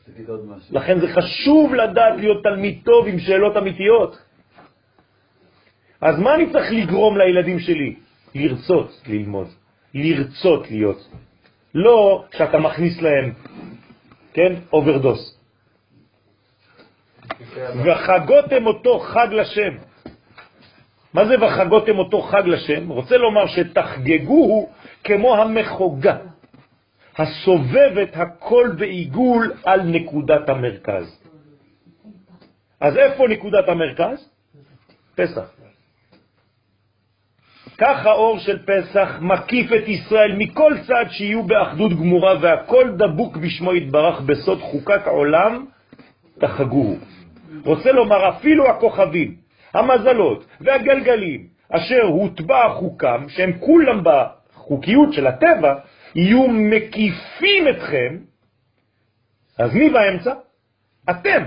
לכן זה חשוב לדעת להיות תלמיד טוב עם שאלות אמיתיות. אז מה אני צריך לגרום לילדים שלי? לרצות ללמוד, לרצות להיות. לא שאתה מכניס להם, כן, overdose. וחגותם אותו חג לשם. מה זה וחגותם אותו חג לשם? רוצה לומר שתחגגו כמו המחוגה, הסובבת הכל בעיגול על נקודת המרכז. אז איפה נקודת המרכז? פסח. כך האור של פסח מקיף את ישראל מכל צד שיהיו באחדות גמורה והכל דבוק בשמו יתברך בסוד חוקת עולם, תחגוהו. רוצה לומר אפילו הכוכבים, המזלות והגלגלים אשר הוטבע חוקם, שהם כולם בחוקיות של הטבע, יהיו מקיפים אתכם, אז מי באמצע? אתם,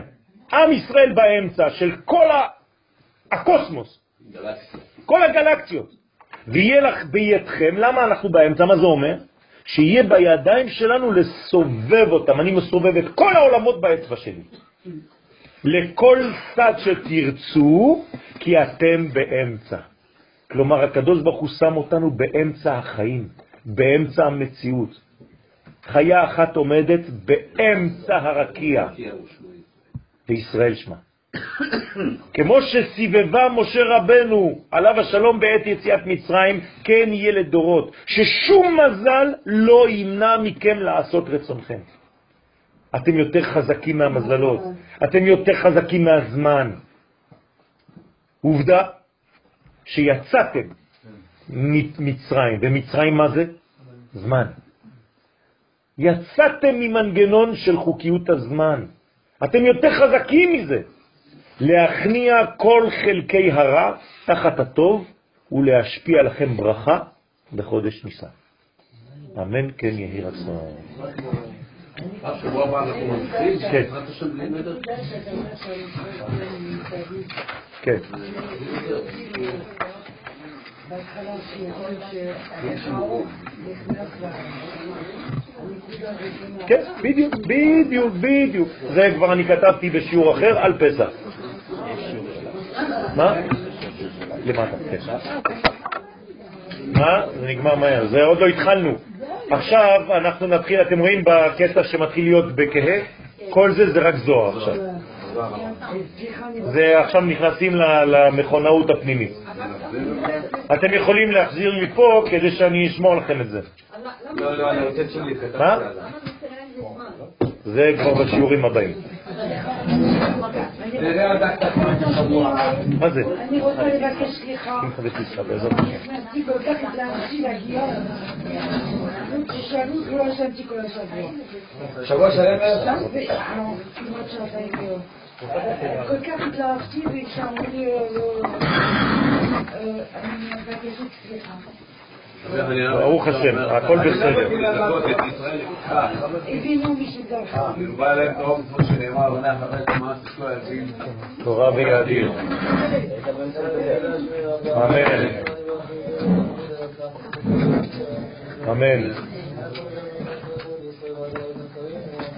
עם ישראל באמצע של כל הקוסמוס, כל הגלקציות. ויהיה לך בידכם, למה אנחנו באמצע? מה זה אומר? שיהיה בידיים שלנו לסובב אותם. אני מסובב את כל העולמות באצבע שלי. לכל צד שתרצו, כי אתם באמצע. כלומר, הקדוש ברוך הוא שם אותנו באמצע החיים, באמצע המציאות. חיה אחת עומדת באמצע הרקיע, וישראל שמה. כמו שסיבבה משה רבנו, עליו השלום בעת יציאת מצרים, כן יהיה לדורות, ששום מזל לא ימנע מכם לעשות רצונכם. אתם יותר חזקים מהמזלות, אתם יותר חזקים מהזמן. עובדה שיצאתם ממצרים, ומצרים מה זה? זמן. יצאתם ממנגנון של חוקיות הזמן. אתם יותר חזקים מזה. להכניע כל חלקי הרע תחת הטוב ולהשפיע לכם ברכה בחודש ניסן. אמן כן יהי רצון. שבוע הבא אנחנו מתחילים, כן. בעזרת השם בלי נדר. כן. בהתחלה שיכול נכנס. כן, בדיוק, בדיוק, בדיוק. זה כבר אני כתבתי בשיעור אחר על פסח. מה? למטה, כן. מה? זה נגמר מהר, זה עוד לא התחלנו. עכשיו אנחנו נתחיל, אתם רואים בקטע שמתחיל להיות בכהה? כל זה זה רק זוהר עכשיו. זה עכשיו נכנסים למכונאות הפנימית. אתם יכולים להחזיר לי פה כדי שאני אשמור לכם את זה. לא, לא, אני רוצה שלי, מה? זה כבר בשיעורים הבאים. מה זה? אני רוצה לבקש סליחה. אני מחדש לסחה, בעזרת השם. נכנסתי כל כך התלהבתי להגיע. ששאלו לא ישנתי כל השבוע. שבוע שלם לא ישן? לא, כמעט שעתיים ביום. כל כך התלהבתי וכשאמרו לי לא... אה, אני מבקשת סליחה. ברוך השם, הכל בסדר. תורה ויאדיר. אמן. אמן.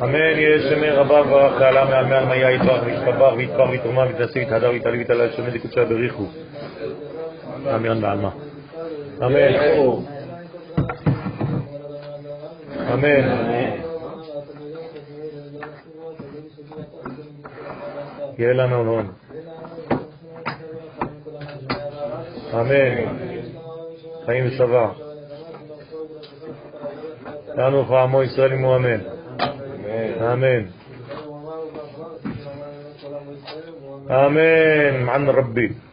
אמן יהיה שמי רבה וברך תעלה מעל מעל מיה יתברך ויתקבר ויתבר ויתרומה ויתנשא ויתהדר ויתעלה ויתעלה לשמי דקודשה בריחו. אמן בעלמא. אמן. אמן. יהיה לנו נון. אמן. חיים ושבע. לנו לך עמו ישראל עמו אמן. אמן. אמן. מען רבי.